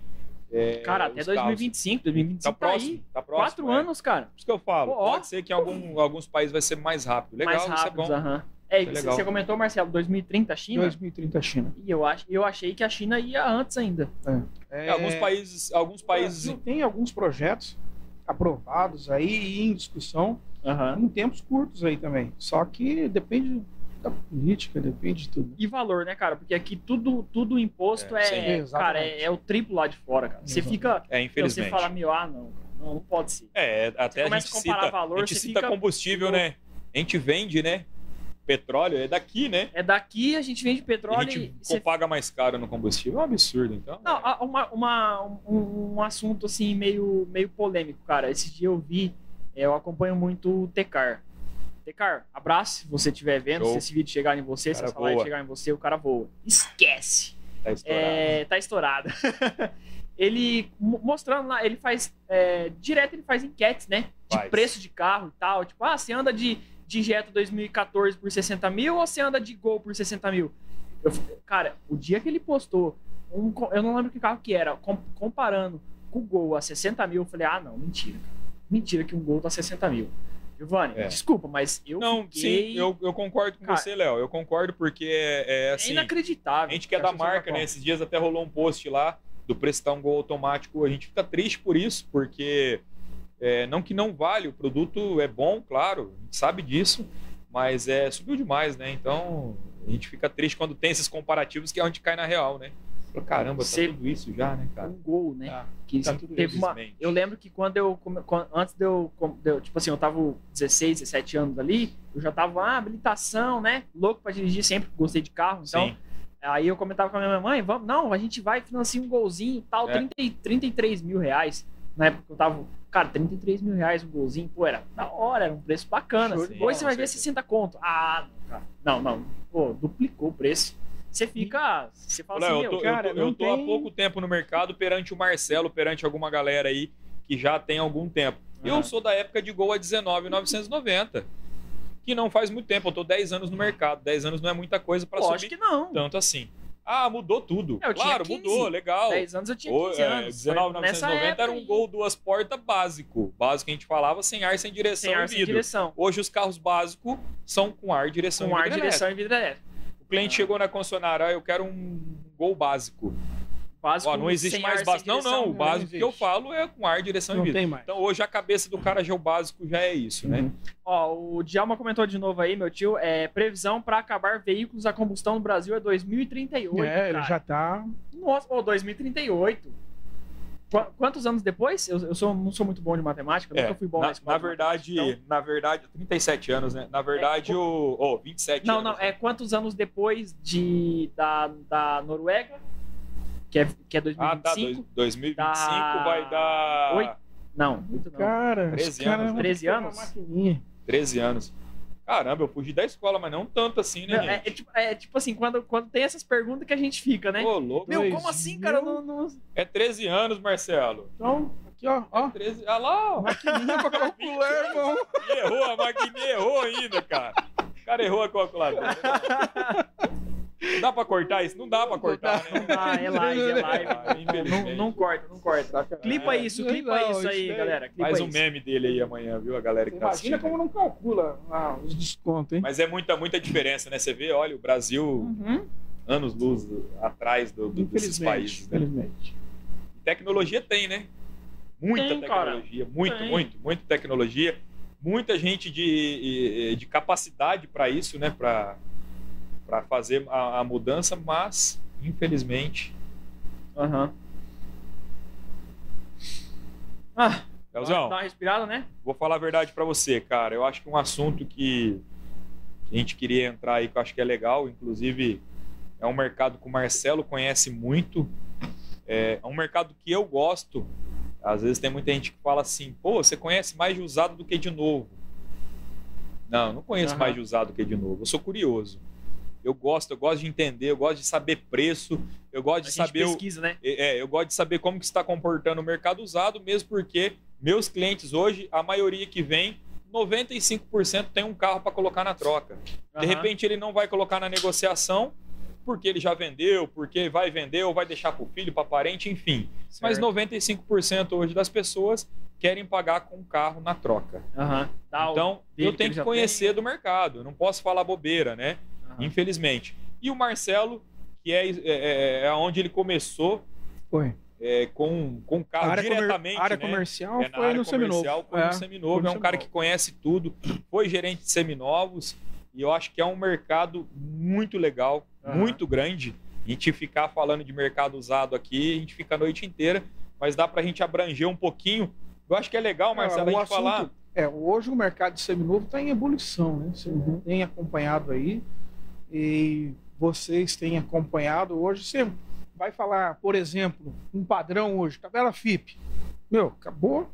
é, Cara, até os carros. 2025, 2025 Tá tá, próximo, aí. tá próximo. Quatro é. anos, cara. Por isso que eu falo. Ó. Pode ser que em algum- alguns países vai ser mais rápido. Legal, mais isso é rápidos, bom. aham. É, é você- você comentou, Marcelo, 2030 China? 2030 China. E eu, ach, eu achei que a China ia antes ainda. É, alguns países, alguns países Brasil tem alguns projetos aprovados aí e em discussão Aham. em tempos curtos aí também. Só que depende da política, depende de tudo. E valor, né, cara? Porque aqui tudo, tudo imposto É, é, sim. cara, Exatamente. é, é o triplo lá de fora, cara. Você fica. É, Você infelizmente. fala, meu, ah, não, não, não pode ser. É, até a começa gente a comparar cita, valor, a gente você cita fica- combustível, né? A gente vende, né? Petróleo é daqui, né? É daqui, a gente vende E petróleo a e. gente paga mais caro no combustível. É um absurdo, então. Não, a- uma, uma- um, um assunto assim meio, meio polêmico, cara. Esse dia eu vi, é, eu acompanho muito o Tecar. Tecar, abraço se você estiver vendo, Show. se esse vídeo chegar em você, se essa live chegar em você, o cara voa. Esquece! tá estourado. É, tá estourado. ele mo- mostrando lá, ele faz é, direto, ele faz enquetes, né? De Faz. preço de carro e tal. Tipo, ah, você anda de, de Jetta 2014 por 60 mil ou você anda de Gol por 60 mil? Eu cara, o dia que ele postou, um eu não lembro que carro que era, com- comparando com o Gol a 60 mil, eu falei, ah, não, mentira. cara. Mentira que um Gol tá 60 mil. Giovanni, É. desculpa, mas eu Não, fiquei... sim, eu, eu concordo com Cara, você, Léo. Eu concordo porque é, é É assim. inacreditável. A gente que é da Acho que você marca, tá né? Esses dias até rolou um post lá do prestar um gol automático. A gente fica triste por isso, porque é, não que não vale, o produto é bom, claro, a gente sabe disso, mas é subiu demais, né? Então a gente fica triste quando tem esses comparativos que é onde cai na real, né? Caramba, tá Você- tudo isso já, né, cara? Um Gol, né? Tá. que Tá tudo teve uma, eu lembro que quando eu antes de eu, com- de eu, tipo assim eu tava com 16 17 anos ali eu já tava ah, habilitação né louco pra dirigir sempre gostei de carro então Sim. aí eu comentava com a minha mãe vamos não a gente vai financiar um golzinho tal É. 30, e- 33 mil reais na época que eu tava cara 33 mil reais um golzinho pô era da hora era um preço bacana Show de hoje bola, você vai ver certeza. 60 conto ah não cara não não pô duplicou o preço você fica você fala Léo, assim eu tô, cara, eu tô, eu tô há tem- pouco tempo no mercado perante o Marcelo, perante alguma galera aí que já tem algum tempo. Eu Aham. sou da época de Gol a 19,990, que não faz muito tempo. Eu tô 10 anos no mercado. 10 anos não é muita coisa para subir que não tanto assim. Ah, mudou tudo. Eu tinha claro, 15, mudou, legal. 10 anos eu tinha Ô, 15 é, anos. Foi 19,990 era um gol duas portas básico. Básico que a gente falava sem ar, sem direção sem ar, e sem vidro. direção. Hoje os carros básicos são com ar, direção Com e ar, vidro direção e vidro elétrico. O cliente Ah. chegou na concessionária, ah, eu quero um gol básico. Básico, Ó, não existe mais ar, básico. Não, não. O né? básico que eu falo é com ar, direção Não e vidro. tem mais. Então hoje a cabeça do cara já o básico já é isso, né? Uhum. Ó, o Djalma comentou de novo aí, meu tio. É, previsão para acabar veículos a combustão no Brasil é 2038. É, ele cara. já tá. Nossa, ô, 2038. Qu- quantos anos depois? Eu, eu sou, não sou muito bom de matemática, eu É, nunca fui bom na, na, escola. na de verdade, matemática, na verdade, 37 anos, né? Na verdade, É, o. Oh, 27 então- Não, anos. não, é quantos anos depois de, da, da Noruega, que é, que é Ah, tá. 2025? dois- 2025 Dá vai dar oito. Não, muito não. Cara, 13 esse cara anos, vai né? 13 ter uma anos? maquininha. 13 anos. Caramba, eu fugi da escola, mas não tanto assim, né, Não, é, gente? é tipo, é tipo assim, quando, quando tem essas perguntas que a gente fica, né? Ô, louco. Meu, como assim, mil? cara? Não, não... É 13 anos, Marcelo. Então, aqui, ó, ó. 13... Ah lá, ó. Maquininha pra calcular, irmão. Errou, a maquininha errou ainda, cara. O cara errou a calculadora. Não dá pra cortar isso? Não dá pra cortar, né? Ah, é live, é live. Não, não corta, não corta. Clipa É. isso, clipa Não, isso aí, galera. Clipa Faz um isso. meme dele aí amanhã, viu? A galera que tá Imagina assistindo. como não calcula ah, os descontos, hein? Mas é muita, muita diferença, né? Você vê, olha, o Brasil, Uhum. anos luz atrás do, do, desses países. Né? infelizmente. Tecnologia tem, né? Muita Tem, cara. tecnologia, muito, Tem. muito, muita tecnologia. Muita gente de, de capacidade para isso, né? Para fazer a, a mudança, mas, infelizmente. Aham. Ah, Leozão, dá uma respirada, né? vou falar a verdade para você, cara. Eu acho que um assunto que a gente queria entrar aí, que eu acho que é legal, inclusive é um mercado que o Marcelo conhece muito. É um mercado que eu gosto. Às vezes tem muita gente que fala assim, pô, você conhece mais de usado do que de novo. Não, não conheço Aham. mais de usado do que de novo. Eu sou curioso. Eu gosto, eu gosto de entender, eu gosto de saber preço, eu gosto de saber o, pesquisa, né? é, eu gosto de saber como que está comportando o mercado usado, mesmo porque meus clientes hoje, a maioria que vem, 95% tem um carro para colocar na troca. De Aham. repente ele não vai colocar na negociação porque ele já vendeu, porque vai vender ou vai deixar para o filho, para parente, enfim. Mas Certo. 95% hoje das pessoas querem pagar com o carro na troca. O- Então, eu que tenho que já conhecer tem. do mercado, eu não posso falar bobeira, né? Aham. Infelizmente. E o Marcelo, que é, é, é onde ele começou Foi. é, com, com o A carro área, comer- diretamente. área né? comercial É, na foi área no comercial, Seminovo. foi É, no Seminovo. foi no É um cara que conhece tudo, foi gerente de seminovos e eu acho que é um mercado muito legal, Aham. muito grande. A gente ficar falando de mercado usado aqui, a gente fica a noite inteira, mas dá pra gente abranger um pouquinho. Eu acho que é legal, Marcelo, É, a gente falar. assunto- É, hoje o mercado de seminovo está em ebulição, né? Você Uhum. tem acompanhado aí e vocês têm acompanhado hoje. Você vai falar, por exemplo, um padrão hoje, tabela FIP. Meu, acabou,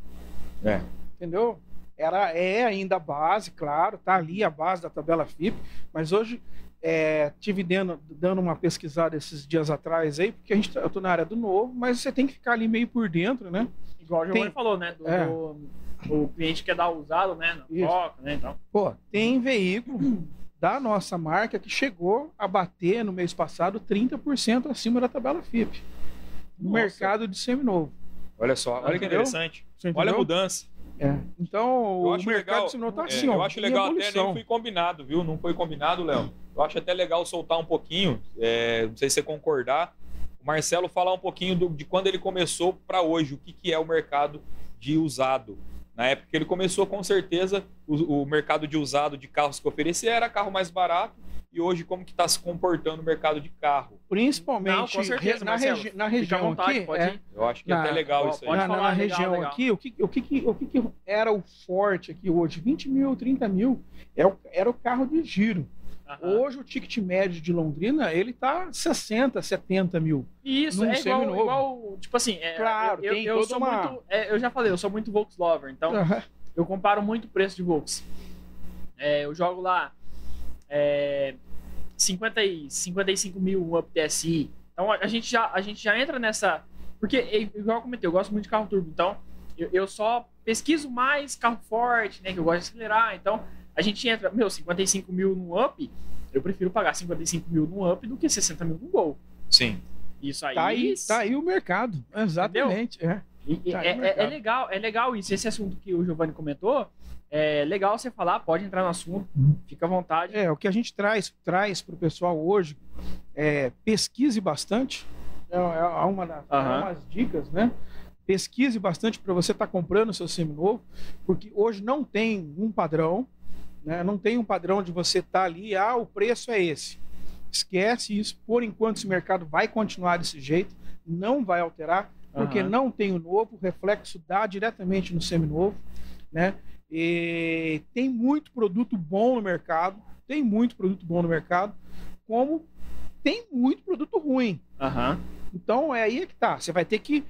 É. entendeu? Era, é ainda a base, claro, tá ali a base da tabela FIP, mas hoje é, tive dando, dando uma pesquisada esses dias atrás aí, porque a gente, tá- eu tô na área do novo, mas você tem que ficar ali meio por dentro, né? Igual o Giovanni Tem- falou, né? Do, É. do- o cliente quer dar usado, né? Na Isso. troca, né? Então. Pô, tem veículo da nossa marca que chegou a bater no mês passado 30% acima da tabela FIP. No Nossa. mercado de seminovo. Olha só, olha que interessante. Olha a mudança. É. Então, o mercado legal- de seminovo tá É, assim, ó. eu acho legal, até nem foi combinado, viu? Não foi combinado, Léo. Eu acho até legal soltar um pouquinho, é, não sei se você concordar, o Marcelo falar um pouquinho do- de quando ele começou para hoje, o que, que é o mercado de usado. Na época que ele começou, com certeza, o, o mercado de usado de carros que oferecia era carro mais barato, e hoje como que está se comportando o mercado de carro. Principalmente Não, com certeza, na, Marcelo. regi- na região vontade, aqui. pode é. Eu acho que Na- é até legal ó, isso aí. pode na, falar, na legal, região legal. aqui, o que, o, que, que- o que, era o forte aqui hoje? 20 mil, 30 mil. É o- era o carro de giro. Aham. Hoje o ticket médio de Londrina, ele tá 60, 70 mil. E Isso, é igual, igual, tipo assim, é, Claro, eu, tem eu, toda sou uma- muito, é, eu já falei, eu sou muito Volks lover, então Aham. eu comparo muito o preço de Volks. É, eu jogo lá é, 50 e 55 mil um Up TSI. Então a, a gente já, a gente já entra nessa. Porque, igual eu comentei, eu gosto muito de carro turbo. Então eu, eu só pesquiso mais carro forte, né? Que eu gosto de acelerar. Então a gente entra, meu, 55 mil no Up. Eu prefiro pagar 55 mil no Up do que 60 mil no Gol. Sim. Isso aí. Tá aí, tá aí o mercado. Exatamente. É. Tá é, o é- mercado. é legal, é legal isso. Esse assunto que o Giovanni comentou, é legal você falar, pode entrar no assunto, Uhum. fica à vontade. É, o que a gente traz, traz para o pessoal hoje é pesquise bastante. É, é uma das é Aham. umas dicas, né? Pesquise bastante para você estar comprando o seu seminovo, porque hoje não tem um padrão, né? Não tem um padrão de você estar ali, ah, o preço é esse. Esquece isso. Por enquanto, esse mercado vai continuar desse jeito, não vai alterar. porque Aham. não tem o novo, o reflexo dá diretamente no seminovo, né? E tem muito produto bom no mercado, tem muito produto bom no mercado, como tem muito produto ruim. Aham. Então é aí que tá. Você vai ter que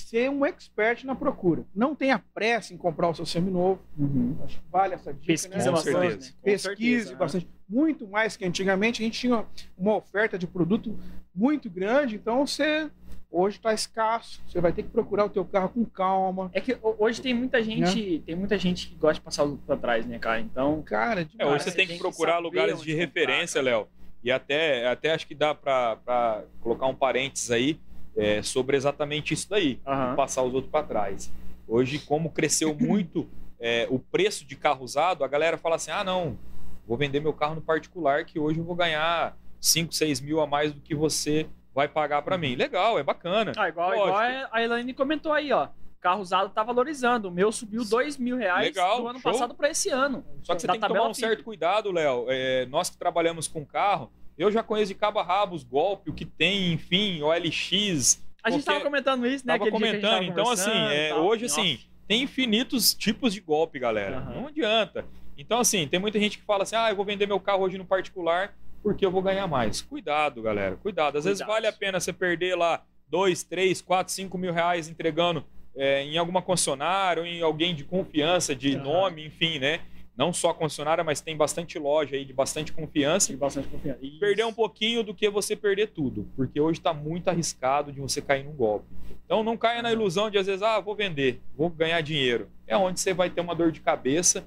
ser um expert na procura. Não tenha pressa em comprar o seu seminovo. Uhum. Acho que vale essa dica. Pesquisa né? Com bastante, certeza. né? Pesquise certeza, né? bastante. Muito mais que antigamente. A gente tinha uma oferta de produto muito grande. Então você hoje está escasso. Você vai ter que procurar o teu carro com calma. É que ho- hoje tem muita gente, Né? tem muita gente que gosta de passar o luto pra trás, né, cara? Então, Cara, É, demais. hoje você tem que tem que procurar saber lugares de comprar, referência. Léo. E até, até acho que dá para colocar um parênteses aí é, sobre exatamente isso daí. E passar os outros para trás. Hoje, como cresceu muito é, o preço de carro usado, a galera fala assim: ah, não, vou vender meu carro no particular que hoje eu vou ganhar 5, 6 mil a mais do que você vai pagar para mim. Legal, é bacana. ah, igual, igual a Elaine comentou aí, ó. Carro usado tá valorizando. O meu subiu dois mil reais Legal, do ano show. passado para esse ano. Só que você Da tem que tomar um certo cuidado, Léo. É, nós que trabalhamos com carro, eu já conheço de cabo a rabo os golpes, o que tem, enfim, OLX. A gente Qualquer- tava comentando isso, né? Tava gente comentando. tava Então, assim, é, hoje, Nossa. assim, tem infinitos tipos de golpe, galera. Aham. Não adianta. Então, assim, tem muita gente que fala assim: ah, eu vou vender meu carro hoje no particular porque eu vou ganhar mais. Cuidado, galera. Cuidado. Às vezes Cuidado. vale a pena você perder lá 2, 3, 4, 5 mil reais entregando é, em alguma concessionária ou em alguém de confiança, de Aham. nome, enfim, né? Não só a concessionária, mas tem bastante loja aí de bastante confiança. Tive bastante confiança. Isso. Perder um pouquinho do que você perder tudo, porque hoje está muito arriscado de você cair num golpe. Então não caia na ilusão de às vezes, ah, vou vender, vou ganhar dinheiro. É onde você vai ter uma dor de cabeça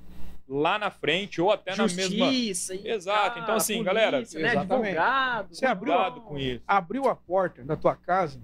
lá na frente ou até na mesma. Justiça. e, Exato. Então, assim, polícia, galera, Né, advogado. Você abriu com isso. Abriu a porta da tua casa.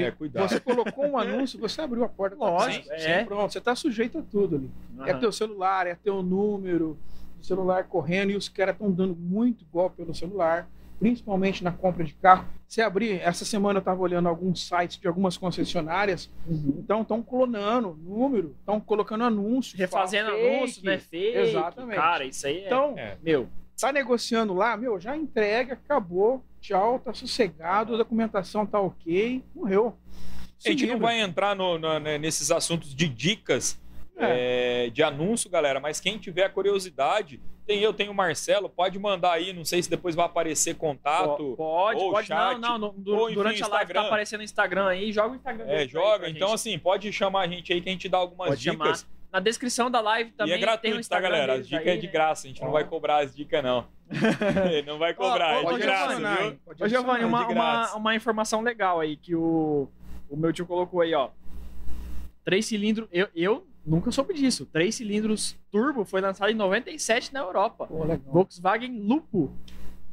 É, cuidado. Você colocou um anúncio, você abriu a porta tua Lógico, casa. é. Pronto, você está sujeito a tudo ali. É Aham. teu celular, é teu número, o celular correndo, e os caras estão dando muito golpe pelo celular, principalmente na compra de carro. Você abrir, essa semana eu estava olhando alguns sites de algumas concessionárias, Uhum. então estão clonando número, estão colocando anúncio. Refazendo anúncios, né? Fake. Exatamente. Cara, isso aí é. Então, É. Meu, tá negociando lá, meu, já entrega, acabou, tchau, tá sossegado, a documentação tá ok, morreu. A gente não vai entrar no- no- né, nesses assuntos de dicas é, de anúncio, galera, mas quem tiver curiosidade, tem eu, tem o Marcelo, pode mandar aí, não sei se depois vai aparecer contato. pode, ou pode. chat, não, não. du- ou, enfim, durante a live Instagram. tá aparecendo no Instagram aí, joga o Instagram. É, joga. Então, gente. assim, pode chamar a gente aí que a gente dá algumas Pode dicas. chamar. Na descrição da live também e é gratuito, tá, galera? As dicas aí, é de né? graça. A gente não vai cobrar as dicas, não. não vai cobrar, Ó, ó, é de graça, viu? Ô, Giovanni, adicionar. uma, uma, uma informação legal aí que o, o meu tio colocou aí, ó. Três cilindros. Eu, eu nunca soube disso. Três cilindros turbo foi lançado em 97 na Europa. Pô, legal. Volkswagen Lupo.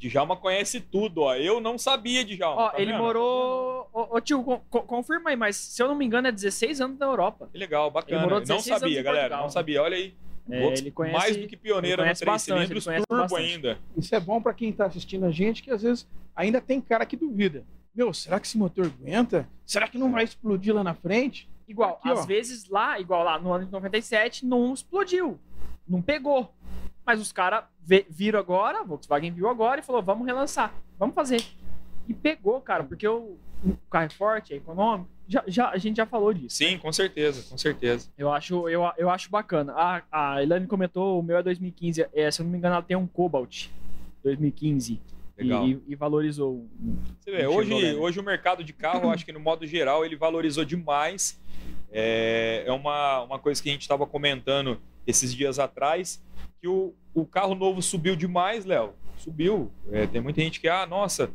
Djalma conhece tudo, ó. Eu não sabia, Djalma. Ó, tá ele vendo? morou. Ô, ô, tio, co- co- confirma aí, mas se eu não me engano é 16 anos na Europa. Que legal, Ele bacana. morou Não 16 anos sabia, galera. Portugal. Não sabia. Olha aí. É, ele conhece- mais do que pioneiro ele no conhece três bastante, ele cilindros, conhece turbo bastante. ainda. Isso é bom para quem tá assistindo a gente, que às vezes ainda tem cara que duvida. Meu, será que esse motor aguenta? Será que não vai explodir lá na frente? Igual, Aqui, às ó. vezes lá, igual lá no ano de 97, não explodiu. Não pegou. Mas os caras viram agora, a Volkswagen viu agora e falou: vamos relançar, vamos fazer. E pegou, cara, porque o, o carro é forte, é econômico. Já, já, a gente já falou disso. Sim, com certeza, com certeza. Eu acho, eu, eu acho bacana. A, a Elane comentou, o meu é 2015. É, se eu não me engano, ela tem um Cobalt 2015. Legal. E, e valorizou. Você vê, hoje, hoje o mercado de carro, acho que no modo geral, ele valorizou demais. É, é uma, uma coisa que a gente estava comentando esses dias atrás, que o, o carro novo subiu demais, Léo. Subiu. É, tem muita gente que, ah, nossa,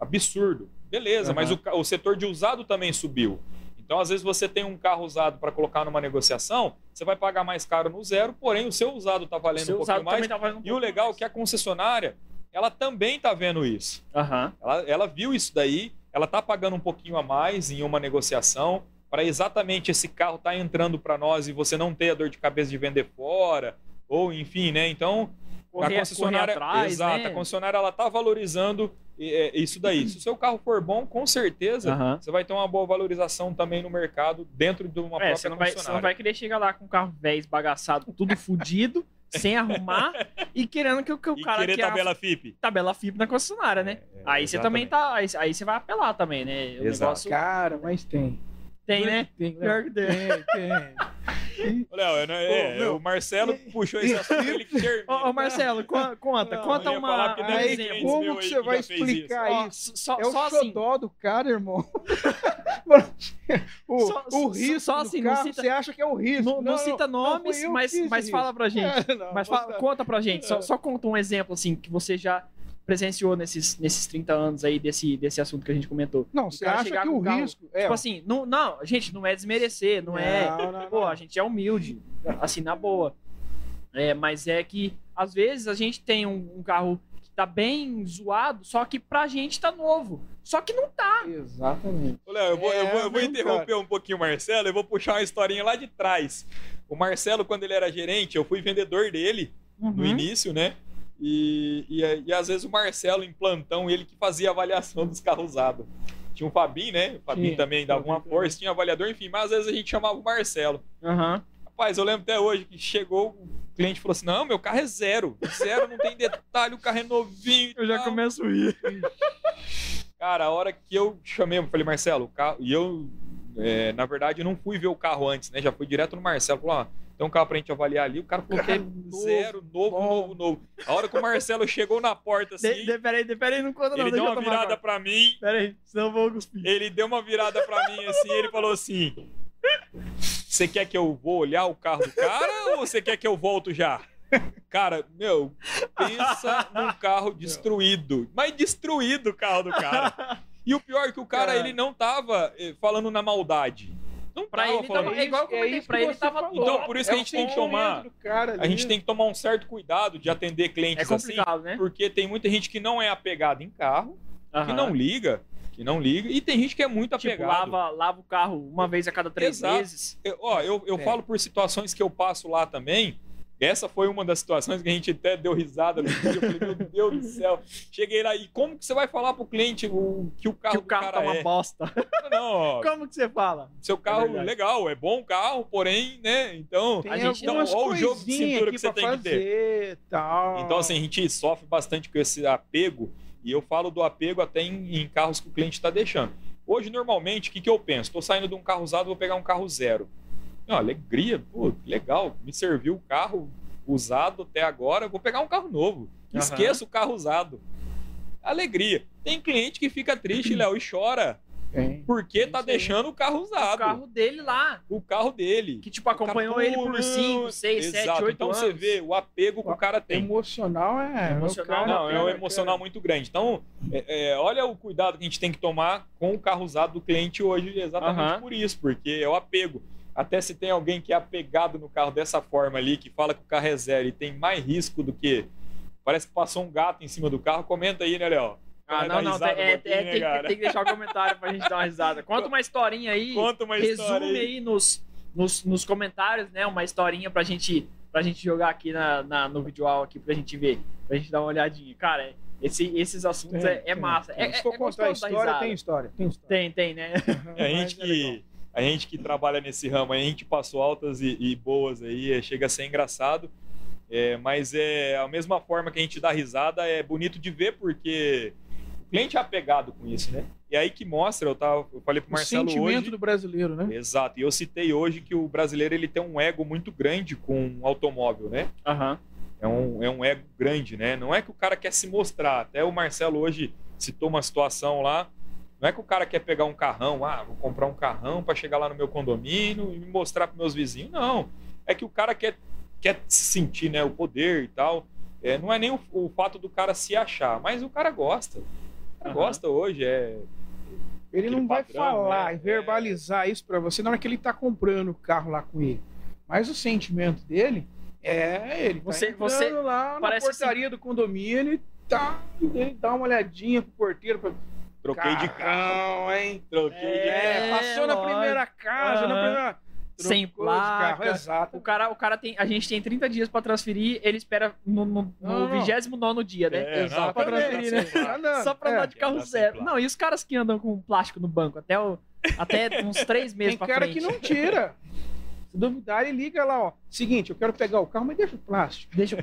absurdo. Beleza, Aham. mas o, o setor de usado também subiu. Então, às vezes, você tem um carro usado para colocar numa negociação, você vai pagar mais caro no zero, porém o seu usado está valendo Seu um pouquinho mais. tá valendo E o legal é que a concessionária, ela também está vendo isso. Aham. Ela, ela viu isso daí, ela tá pagando um pouquinho a mais em uma negociação para exatamente esse carro estar entrando para nós e você não ter a dor de cabeça de vender fora, ou enfim, né? Então, Correr- a concessionária, atrás, exato, né? a concessionária ela tá valorizando é, isso daí. Se o seu carro for bom, com certeza você vai ter uma boa valorização também no mercado dentro de uma É, própria você não, vai, você não vai querer chegar lá com um carro velho, esbagaçado, tudo fudido, sem arrumar e querendo que, o- que o e cara querer que é a tabela FIP. tabela FIP na concessionária, né? É, aí você também exatamente. tá. Aí, aí você vai apelar também, né? O Exato. negócio Cara, mas tem. Tem, né? Tem, Pior que tem. tem. tem. Léo, eu não- é, meu, o Marcelo e- puxou esse assunto, ele que termina. Ô, ô, Marcelo, co- conta, Não, conta eu ia uma. que deve Aí, ter como meu que aí você que vai já fez explicar Ó, isso? só, É o só assim. xodó do cara, irmão. o, Só- o só- risco só do assim, não carro, cita- você acha que é o risco. Não, não cita não, nomes, foi eu que mas, fiz mas fala pra gente. É, não, Mas fala- conta pra gente, só, É. só conta um exemplo assim que você já presenciou nesses, nesses 30 anos aí desse, desse assunto que a gente comentou. Não, você cara acha que o carro- risco. É, Tipo assim, não, não, gente, não é desmerecer, não, é. Não, não, Pô, não. a gente é humilde, assim, na boa. É, mas é que, às vezes, a gente tem um, um carro que tá bem zoado, só que pra gente tá novo. Só que não tá. Exatamente. Ô, Léo, eu vou, eu É, vou, eu vou interromper um pouquinho o Marcelo, eu vou puxar uma historinha lá de trás. O Marcelo, quando ele era gerente, eu fui vendedor dele no Uhum. início, né? E, e, e às vezes o Marcelo em plantão, ele que fazia avaliação dos carros usados. Tinha o Fabinho, né? O Fabinho Tinha, também dava uma força, tinha avaliador, enfim, mas às vezes a gente chamava o Marcelo. Aham. Rapaz, eu lembro até hoje que chegou, o cliente falou assim: não, meu carro é zero. Zero, não tem detalhe, o carro é novinho. Eu já tal." começo a ir. Cara, a hora que eu chamei, eu falei, Marcelo, o carro. E eu, é, na verdade, eu não fui ver o carro antes, né? Já fui direto no Marcelo. Falou, ó, tem um carro pra gente avaliar ali. O cara falou que é zero, novo, bom. novo, novo. A hora que o Marcelo chegou na porta assim, De, de, peraí, de, peraí, não conta não. ele deu eu uma virada pra mim. Peraí, senão eu vou cuspir. Ele deu uma virada pra mim assim, ele falou assim: Você quer que eu vou olhar o carro do cara ou você quer que eu volto já? Cara, meu, pensa num carro destruído. Mas destruído o carro do cara. E o pior é que o cara, Cara. ele não tava eh, falando na maldade. Não Pra tava ele falando. tava- é igual eu comentei, pra ele tava Então, por isso que a É gente tem que tomar- A gente tem que tomar um certo cuidado de atender É clientes assim, complicado, né? porque tem muita gente que não é apegada em carro, que não liga, que não liga, e tem gente que é muito Tipo, apegado. lava, lava o carro uma vez a cada três Exato. meses. Eu, ó, eu, eu É. falo por situações que eu passo lá também. Essa foi uma das situações que a gente até deu risada no dia. Eu falei, meu Deus do céu. Cheguei lá e como que você vai falar pro cliente o, que o carro, Que o carro tá cara uma é? bosta. Não, ó, Como que você fala? seu carro verdade. legal, é bom carro, porém, né? Então, Tem a gente- então o jogo de cintura que você tem que ter. fazer, tal. Então, assim, a gente sofre bastante com esse apego, e eu falo do apego até em, em carros que o cliente está deixando. Hoje, normalmente, o que, que eu penso? Estou saindo de um carro usado, vou pegar um carro zero. Não, alegria, pô, legal, me serviu o carro usado até agora, vou pegar um carro novo. Aham. Esqueça o carro usado. Alegria. Tem cliente que fica triste, Léo, e chora, Tem. porque tá aí. deixando o carro usado. O carro dele lá. O carro dele. Que, tipo, acompanhou ele por 5, 6, 7, Exato. 8 Então anos. você vê o apego que o cara tem. Emocional é. Emocional, o cara- Não, é um cara- emocional muito grande. Então, é, é, olha o cuidado que a gente tem que tomar com o carro usado do cliente hoje, exatamente Aham. por isso, porque é o apego. Até se tem alguém que é apegado no carro dessa forma ali, que fala que o carro é zero e tem mais risco do que. Parece que passou um gato em cima do carro, comenta aí, né, Léo? Ah, não, não. risada é- um é- pouquinho, é- né, tem, tem que deixar o comentário pra gente dar uma risada. Conta uma historinha aí. Conta uma história resume aí. aí, nos, nos, nos comentários, né? Uma historinha pra gente, pra gente jogar aqui na, na- no visual aqui pra gente ver. Pra gente dar uma olhadinha. Cara, esse, esses assuntos Tem, é, é tem, massa. tem. É, Se é, for é contar história, tem história. Tem história. Tem, tem, né? É, a gente é que a gente que trabalha nesse ramo, a gente passou altas e, e boas aí, é, chega a ser engraçado. É, mas é a mesma forma que a gente dá risada, é bonito de ver porque o cliente é apegado com isso, né? E aí que mostra, eu tava, eu falei pro O Marcelo sentimento hoje, do brasileiro, né? exato, e eu citei hoje que o brasileiro ele tem um ego muito grande com o automóvel, né? Aham. É um, é um ego grande, né? Não é que o cara quer se mostrar. Até o Marcelo hoje citou uma situação lá. Não é que o cara quer pegar um carrão, ah, vou comprar um carrão para chegar lá no meu condomínio e me mostrar para meus vizinhos. Não. É que o cara quer, quer sentir né, o poder e tal. É, não é nem o, o fato do cara se achar, mas o cara gosta. O cara Aham. gosta hoje. É, Ele não vai padrão, falar né? e verbalizar isso pra você na hora que ele tá comprando o carro lá com ele. Mas o sentimento dele é ele. Tá Você- entrando você lá na portaria do condomínio e tá, ele dá uma olhadinha pro porteiro. Pra... troquei de carro. Hein? Troquei de É, É, passou na primeira casa, na Aham. primeira. Sem de carro, placa. Exato. O cara, o cara tem. A gente tem 30 dias pra transferir, ele espera no, no, Não, não. 29 dia, né? É, Exato. não, pra transferir, né? Só pra é. andar de carro Andar sem zero. placa. Não, e os caras que andam com plástico no banco até, o, até uns três meses Tem pra cara frente. que não tira. duvidar, ele liga lá, ó. Seguinte, eu quero pegar o carro, mas deixa o plástico. Deixa eu...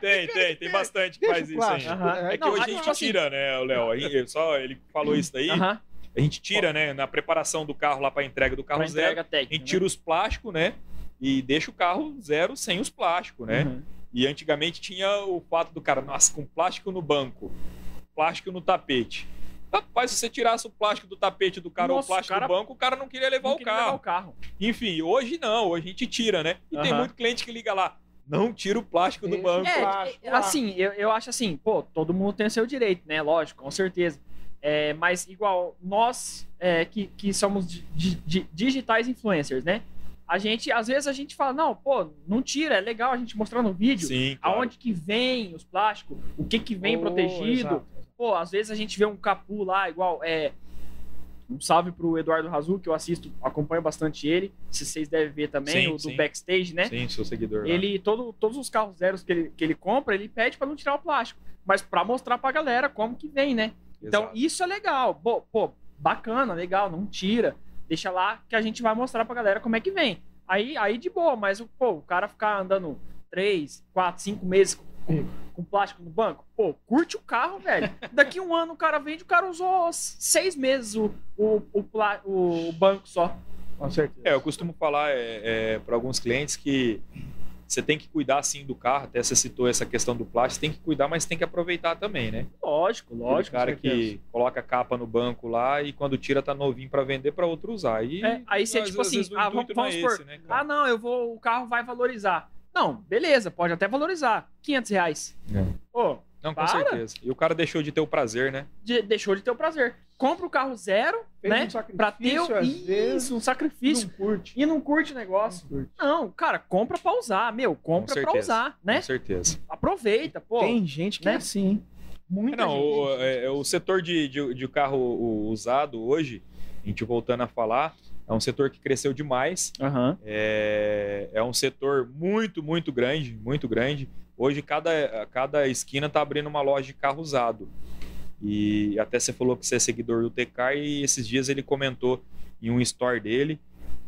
Tem, tem, tem bastante que Deixa faz o isso aí. plástico. Aham. É que Não, hoje a gente assim- tira, né, o Léo? Só ele falou isso daí. Aham, A gente tira, né, na preparação do carro lá para entrega do carro pra zero. entrega A técnica. gente tira os plásticos, né? E deixa o carro zero sem os plásticos, né? Uhum. E antigamente tinha o fato do cara, nossa, com plástico no banco, plástico no tapete. Rapaz, se você tirasse o plástico do tapete do cara ou o Nossa, plástico o cara- do banco, o cara não queria levar Não o queria carro. levar o carro. Enfim, hoje não, hoje a gente tira, né? E tem muito cliente que liga lá, não tira o plástico do banco. É, assim, eu, eu acho assim, pô, todo mundo tem o seu direito, né? Lógico, com certeza. É, mas igual nós é, que, que somos di- di- di- digitais influencers, né? A gente, às vezes a gente fala, não, pô, não tira, é legal a gente mostrar no vídeo Sim, claro. aonde que vem os plásticos, o que que vem Oh, protegido. exato. Pô, às vezes a gente vê um capu lá, igual, é... Um salve pro Eduardo Razu, que eu assisto, acompanho bastante ele. Se vocês devem ver também, Sim, o do sim. backstage, né? Sim, sou seguidor. lá. Ele, todo, todos os carros zeros que ele, que ele compra, ele pede pra não tirar o plástico. Mas pra mostrar pra galera como que vem, né? Então, Exato. isso é legal. Pô, pô, bacana, legal, não tira. Deixa lá que a gente vai mostrar pra galera como é que vem. Aí, aí de boa, mas o- pô, o cara ficar andando 3, 4, 5 meses com, com- plástico no banco, pô, curte o carro, velho. Daqui um ano o cara vende, o cara usou seis meses o, o, o, plá- o banco só. Com certeza. É, eu costumo falar é, é, para alguns clientes que você tem que cuidar sim do carro, até você citou essa questão do plástico, tem que cuidar, mas tem que aproveitar também, né? Lógico, lógico. cara com certeza. que coloca a capa no banco lá e quando tira tá novinho para vender para outro usar. E, É, aí você, às- tipo às assim, o ah, vamos, vamos é supor, esse, né, cara? ah, não, eu vou, o carro vai valorizar. Não, beleza, pode até valorizar. 500 reais. É. Pô, Não, com para. certeza. E o cara deixou de ter o prazer, né? de- deixou de ter o prazer. Compra o carro zero, Fez né? um Pra ter o, isso, vezes, um sacrifício. não curte. E não curte o negócio. Não curte. Não, cara, compra pra usar, meu, compra pra usar, né? Com certeza. Aproveita, pô. Tem gente que né? é assim, hein? muita Não, gente. o, é, o setor de, de, de carro usado hoje, a gente voltando a falar, é um setor que cresceu demais. Aham. É, é um setor muito, muito grande, muito grande. Hoje, cada, cada esquina está abrindo uma loja de carro usado. E até você falou que você é seguidor do TK e esses dias ele comentou em um store dele.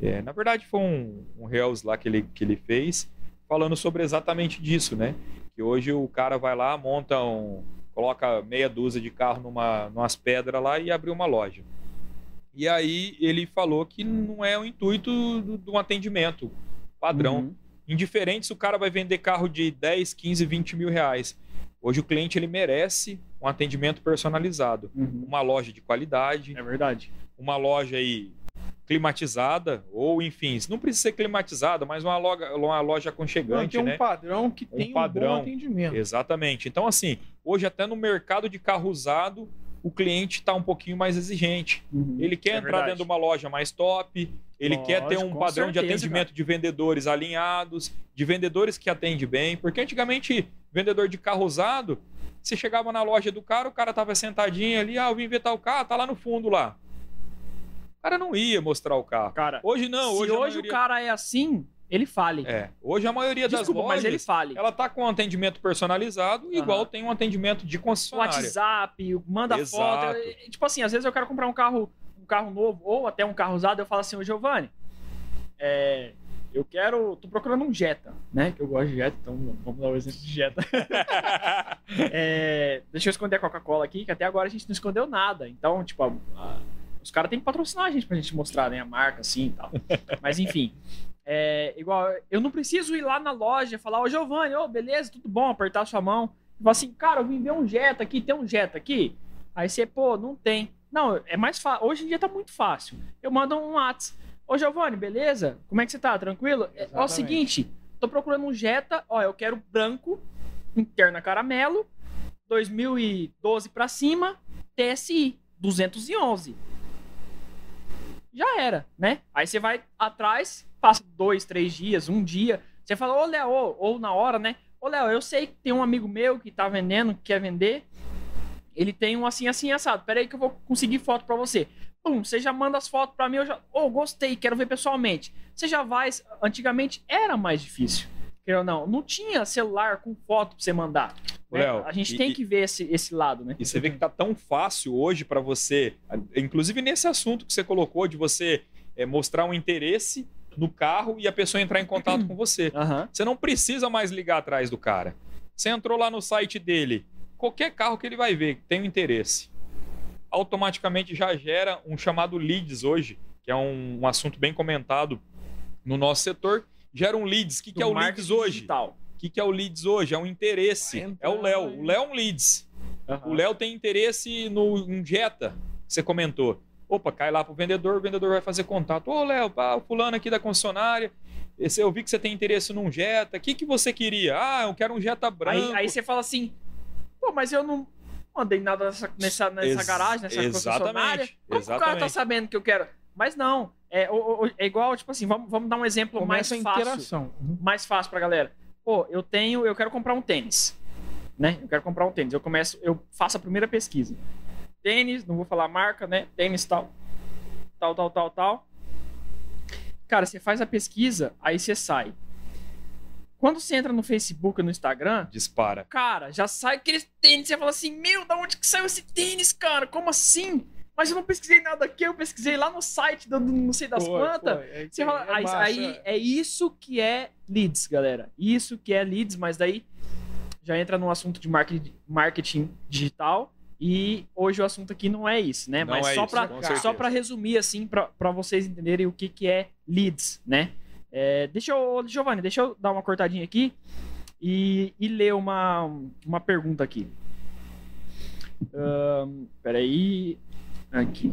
é, na verdade, foi um, um Reels lá que ele, que ele fez, falando sobre exatamente disso, né? Que hoje o cara vai lá, monta um. coloca meia dúzia de carro numa, numas pedras lá e abre uma loja. E aí ele falou que não é o intuito do, do atendimento padrão. Uhum. Indiferente se o cara vai vender carro de 10, 15, 20 mil reais. Hoje o cliente ele merece um atendimento personalizado. Uhum. Uma loja de qualidade, É verdade. uma loja aí climatizada, ou enfim, não precisa ser climatizada, mas uma loja, uma loja Não, aconchegante, tem um né? padrão que tem um padrão. bom atendimento. Exatamente. Então, assim, hoje até no mercado de carro usado, o cliente está um pouquinho mais exigente. Uhum. Ele quer É entrar verdade. dentro de uma loja mais top, ele quer ter Lógico, um padrão de certeza, atendimento de vendedores alinhados, de vendedores que atendem bem, porque antigamente, vendedor de carro usado, você chegava na loja do cara, o cara tava sentadinho ali, ah, eu vim ver tal carro, tá lá no fundo lá. O cara não ia mostrar o carro. Cara, Hoje não, se hoje, hoje, a maioria... o cara é assim, ele fale. É, hoje a maioria das Desculpa, lojas, mas ele fale. ela tá com um atendimento personalizado, Aham. igual tem um atendimento de concessionária. WhatsApp, manda Exato. foto. Tipo assim, às vezes eu quero comprar um carro, um carro novo ou até um carro usado, eu falo assim, ô Giovanni, é, eu quero, tô procurando um Jetta, né? Que eu gosto de Jetta, então vamos dar o exemplo de Jetta. É, deixa eu esconder a Coca-Cola aqui, que até agora a gente não escondeu nada. Então, tipo, a- a- os caras têm que patrocinar a gente pra gente mostrar, né? A marca, assim e tal. Mas enfim. É, igual, eu não preciso ir lá na loja falar, ô Giovanni, ô, beleza, tudo bom, apertar sua mão. Falar assim, cara, eu vim ver um Jetta aqui, tem um Jetta aqui? Aí você, pô, não tem. Não, é mais fácil. Hoje em dia tá muito fácil. Eu mando um WhatsApp. Ô, Giovanni, beleza? Como é que você tá? Tranquilo? É, ó, o Exatamente. seguinte, tô procurando um Jetta, ó, eu quero branco, interna caramelo, 2012 pra cima, TSI, 211. Já era, né? Aí você vai atrás, passa dois, três dias, um dia, você fala, ô Léo, ou, na hora, né? Ô Léo, eu sei que tem um amigo meu que tá vendendo, que quer vender, ele tem um assim, assim, assado, peraí que eu vou conseguir foto pra você. Pum, você já manda as fotos pra mim, eu já, ô, gostei, quero ver pessoalmente. Você já vai, antigamente era mais difícil, ou não, não tinha celular com foto pra você mandar. né? Léo, a gente e- tem que ver esse, esse lado, né? E você vê que tá tão fácil hoje para você, inclusive nesse assunto que você colocou, de você é, mostrar um interesse no carro e a pessoa entrar em contato com você. Aham. Você não precisa mais ligar atrás do cara. Você entrou lá no site dele, qualquer carro que ele vai ver que tem um interesse, automaticamente já gera um chamado leads hoje, que é um, um assunto bem comentado no nosso setor. Gera um leads. O que, que é o leads hoje? digital. O que, que é o leads hoje? É um interesse. É o Léo. aí. O Léo é um leads. Aham. O Léo tem interesse no em Jetta, que você comentou. Opa, cai lá pro vendedor, o vendedor vai fazer contato. Ô, Léo, pá, o fulano aqui da concessionária, esse, eu vi que você tem interesse num Jetta. O que, que você queria? Ah, eu quero um Jetta branco. Aí, aí você fala assim, pô, mas eu não mandei nada nessa, nessa, nessa Ex- garagem, nessa concessionária. Exatamente. Como que o cara tá exatamente. sabendo que eu quero? Mas não, é, o- o- é igual, tipo assim, vamos, vamos dar um exemplo mais Começa a fácil. interação. Uhum. Mais fácil pra galera. Pô, eu tenho, eu quero comprar um tênis, né? Eu quero comprar um tênis. Eu começo, eu faço a primeira pesquisa. Tênis, não vou falar marca, né? Tênis tal, tal, tal, tal, tal. Cara, você faz a pesquisa, aí você sai. Quando você entra no Facebook e no Instagram, Dispara. cara, já sai aquele tênis, você fala assim, meu, da onde que saiu esse tênis, cara? Como assim? Mas eu não pesquisei nada aqui, eu pesquisei lá no site do, não sei das quantas. É- Você fala, é aí, massa, aí é. é isso que é leads, galera. Isso que é leads, mas daí já entra no assunto de marketing digital. E hoje o assunto aqui não é isso, né? Não mas é só com só para resumir, assim, para vocês entenderem o que, que é leads, né? É, deixa eu, Giovanni, deixa eu dar uma cortadinha aqui e, e ler uma, uma pergunta aqui. Ahn, peraí. Aqui.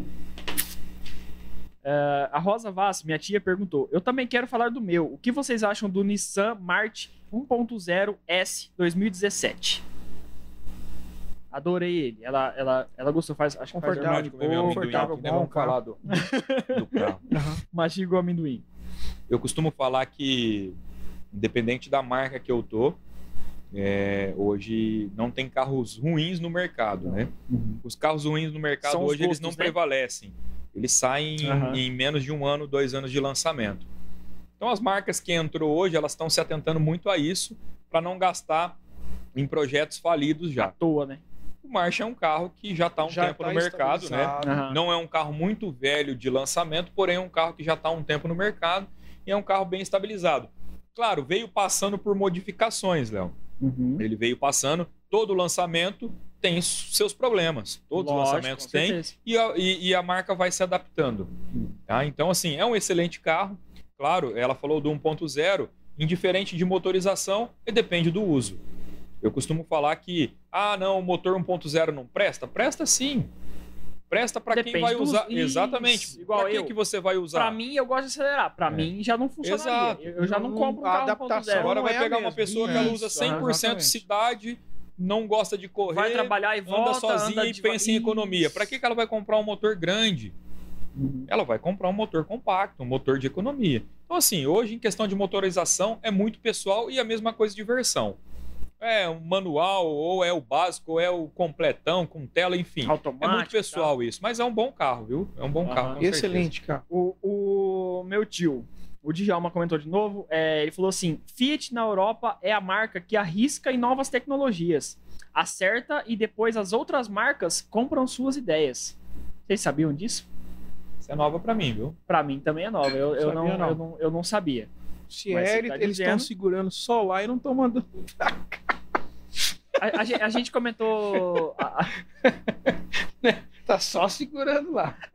Ah, a Rosa Vaz, minha tia, perguntou: Eu também quero falar do meu. O que vocês acham do Nissan March 1.0 S 2017? Adorei ele. Ela, ela, ela gostou. Faz, acho que faz Confortável, aqui, né? bom Vamos falar do, do carro. Aham. Mastiga o amendoim. Eu costumo falar que, independente da marca que eu tô, é, hoje não tem carros ruins no mercado, né? Os carros ruins no mercado São hoje eles não né? prevalecem. Eles saem em- Aham. em menos de um ano, dois anos de lançamento. Então as marcas que entrou hoje, elas estão se atentando muito a isso para não gastar em projetos falidos À já. toa, né? O March é um carro que já está há um Já tempo tá no mercado, né? Aham. Não é um carro muito velho de lançamento, porém é um carro que já está há um tempo no mercado e é um carro bem estabilizado. Claro, veio passando por modificações, Léo. Uhum. Ele veio passando, todo lançamento tem seus problemas. Todos os lançamentos têm e a, e- e a marca vai se adaptando. Tá? Então, assim, é um excelente carro. Claro, ela falou do 1.0, indiferente de motorização, e depende do uso. Eu costumo falar que, ah, não, o motor 1.0 não presta. Presta sim. Presta para quem vai usar. Isso, Exatamente. igual Para que, eu. que você vai usar? Pra mim, eu gosto de acelerar. Pra É. mim, já não funcionaria. Exato. Eu eu já não Não- compro um a carro adaptação 1.0. Agora vai é pegar uma pessoa que ela usa Isso, 100% exatamente. cidade, não gosta de correr, Vai trabalhar e volta, anda sozinha anda e pensa em deva- economia. Para que, que ela vai comprar um motor grande? Uhum. ela vai comprar um motor compacto, um motor de economia. Então, assim, hoje, em questão de motorização, é muito pessoal e a mesma coisa de versão. É um manual, ou é o básico, ou é o completão, com tela, enfim. Automático. É muito pessoal isso, mas é um bom carro, viu? É um bom Aham. carro. Excelente, cara. O, o meu tio, o Djalma comentou de novo, é, ele falou assim: Fiat na Europa é a marca que arrisca em novas tecnologias, acerta e depois as outras marcas compram suas ideias. Vocês sabiam disso? Isso é nova pra mim, viu? Pra mim também é nova. Eu, eu, não, não. Eu, não, eu não sabia. Se Mas é, tá eles estão segurando só lá e não estão mandando. A, a gen- a gente comentou. a- a- Tá só segurando lá.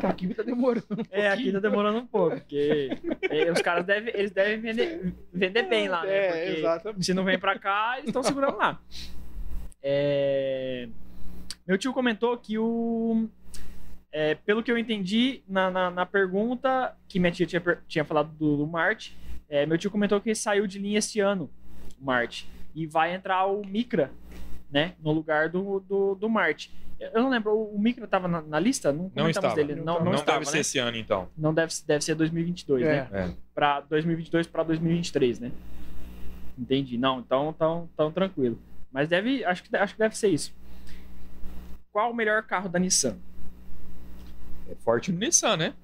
tá aqui tá demorando. um é, aqui tá demorando um pouco, porque é, os caras devem, eles devem vender, vender bem lá, né? É, Porque exatamente. Se não vem pra cá, eles estão segurando lá. É, Meu tio comentou que o. é, pelo que eu entendi na, na, na pergunta que minha tia tinha, tinha falado do, do Marte, é, meu tio comentou que saiu de linha esse ano, o Marte. E vai entrar o Micra, né? No lugar do, do, do Marte. Eu não lembro, o Micra tava na, na lista? Não, comentamos estava. dele. Não, não, Não, estava, deve né? ser esse ano, então. Não deve, deve ser 2022, né? É. É. para 2022 para 2023, né? Entendi. Não, então tão, tão tranquilo. Mas deve, acho que acho que deve ser isso. Qual o melhor carro da Nissan? É forte no Nissan, né?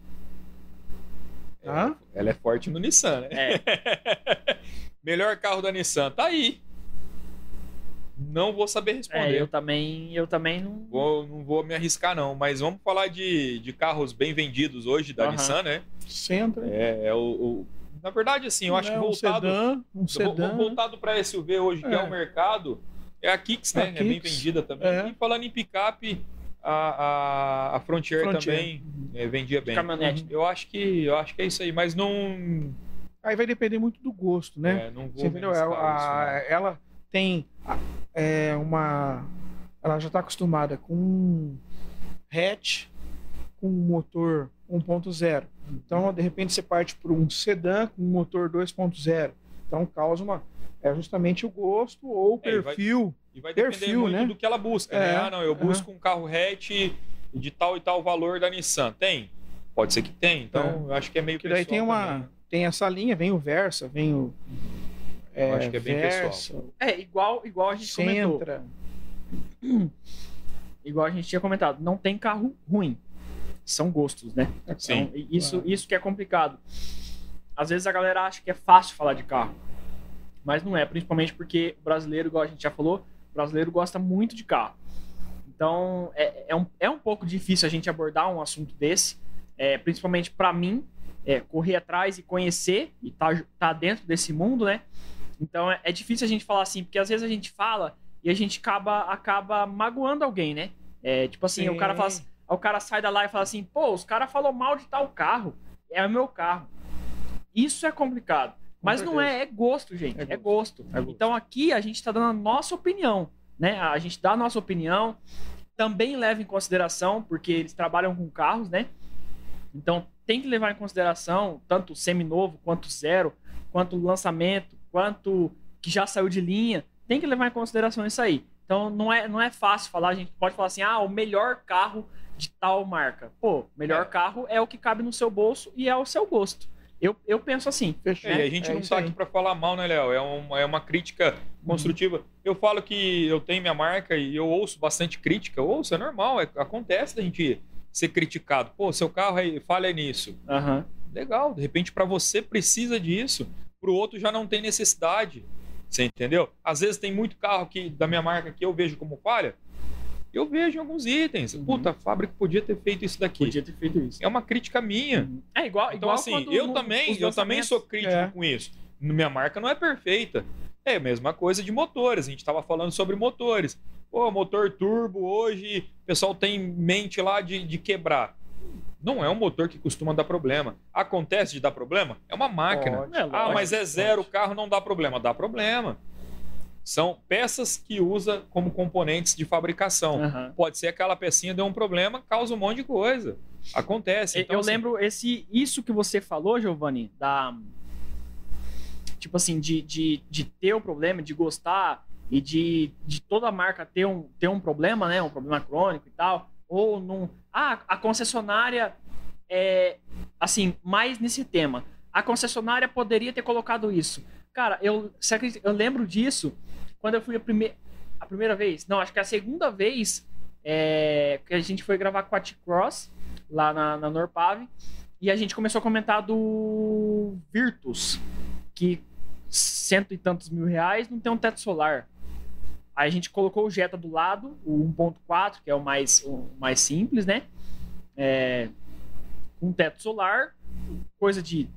É, Hã? Ela é forte no Nissan, né? É, Melhor carro da Nissan, tá aí. não vou saber É, responder. eu também, eu também não. Vou, não vou me arriscar, não. Mas vamos falar de, de carros bem vendidos hoje da. Nissan, né? Centra. É, é o, o- Na verdade, assim, eu acho né, que um voltado. sedã, um eu vou- sedã. voltado para SUV hoje, que é. É. o mercado, é a Kicks, né? A É bem Kicks, vendida também. é. E falando em picape, a, a, a Frontier, Frontier. também é, vendia bem. Caminhonete. Uhum. Eu acho que eu acho que é isso aí, mas não. Aí vai depender muito do gosto, né? é, não vou Você entendeu? Ela, isso, a- ela tem é, uma. Ela já está acostumada com um hatch, com um motor 1.0. Então, de repente, você parte por um sedã com um motor 2.0. Então, causa uma. É justamente o gosto ou o É, e vai- perfil. E vai depender Perfil, muito né? do que ela busca, É, né? Ah, não, eu busco um carro hatch de tal e tal valor da Nissan. Tem? Pode ser que tem. Então, eu acho que é meio Que daí tem pessoal uma. também. Tem essa linha, vem o Versa, vem o. Eu acho que é bem Versa, É, igual, igual a gente comentou. Sentra. Igual a gente tinha comentado. Não tem carro ruim. São gostos, né? Sim. Então, isso, Claro. isso que é complicado. Às vezes a galera acha que é fácil falar de carro. Mas não é, principalmente porque o brasileiro, igual a gente já falou, o brasileiro gosta muito de carro. Então é, é, um, é um pouco difícil a gente abordar um assunto desse, é, principalmente para mim, é, correr atrás e conhecer e tá, tá dentro desse mundo, né? Então é, é difícil a gente falar assim, porque às vezes a gente fala e a gente acaba, acaba magoando alguém, né? É, tipo assim, o cara fala assim, o cara sai da lá e fala assim, pô, os caras falou mal de tal carro, é o meu carro. Isso é complicado. Mas não é, é gosto, gente. É É gosto. É gosto. Então aqui a gente está dando a nossa opinião, né? A gente dá a nossa opinião, também leva em consideração, porque eles trabalham com carros, né? Então tem que levar em consideração tanto o seminovo, quanto zero, quanto o lançamento, quanto que já saiu de linha. Tem que levar em consideração isso aí. Então não é, não é fácil falar, a gente pode falar assim, ah, o melhor carro de tal marca. Pô, o melhor É. carro é o que cabe no seu bolso e é o seu gosto. Eu, eu penso assim. Fechou. É, e a gente É não tá aí. aqui para falar mal, né, Léo? É uma, é uma crítica construtiva. Eu falo que eu tenho minha marca e eu ouço bastante crítica. Eu ouço, é normal, é- acontece da gente ser criticado. Pô, seu carro aí, falha nisso. Aham. Legal, de repente para você precisa disso, para o outro já não tem necessidade. Você entendeu? Às vezes tem muito carro que da minha marca que eu vejo como falha. Eu vejo alguns itens. Uhum. Puta, a fábrica podia ter feito isso daqui. Podia ter feito isso. É uma crítica minha. É igual, Então, igual assim, eu no- também, eu também sou crítico É. com isso. Minha marca não é perfeita. É a mesma coisa de motores. A gente estava falando sobre motores. Pô, motor turbo hoje, o pessoal tem em mente lá de, de quebrar. Não é um motor que costuma dar problema. Acontece de dar problema? É uma máquina. Pode. É, ah, lógico, mas é zero, o carro não dá problema. Dá problema. São peças que usa como componentes de fabricação. Aham. Pode ser aquela pecinha deu um problema, causa um monte de coisa. Acontece. Então, eu assim, lembro esse isso que você falou, Giovanni, da tipo assim, de, de, de ter o problema, de gostar e de, de toda marca ter um, ter um problema, né? Um problema crônico e tal. Ou num. Ah, a concessionária é assim, mais nesse tema. A concessionária poderia ter colocado isso. Cara, eu, eu lembro disso quando eu fui a, prime, a primeira vez. Não, acho que é a segunda vez é, que a gente foi gravar com a T-Cross lá na, na Norpave. E a gente começou a comentar do Virtus, que cento e tantos mil reais não tem um teto solar. Aí a gente colocou o Jetta do lado, o 1.4, que é o mais, o mais simples, né? É, com teto solar, coisa de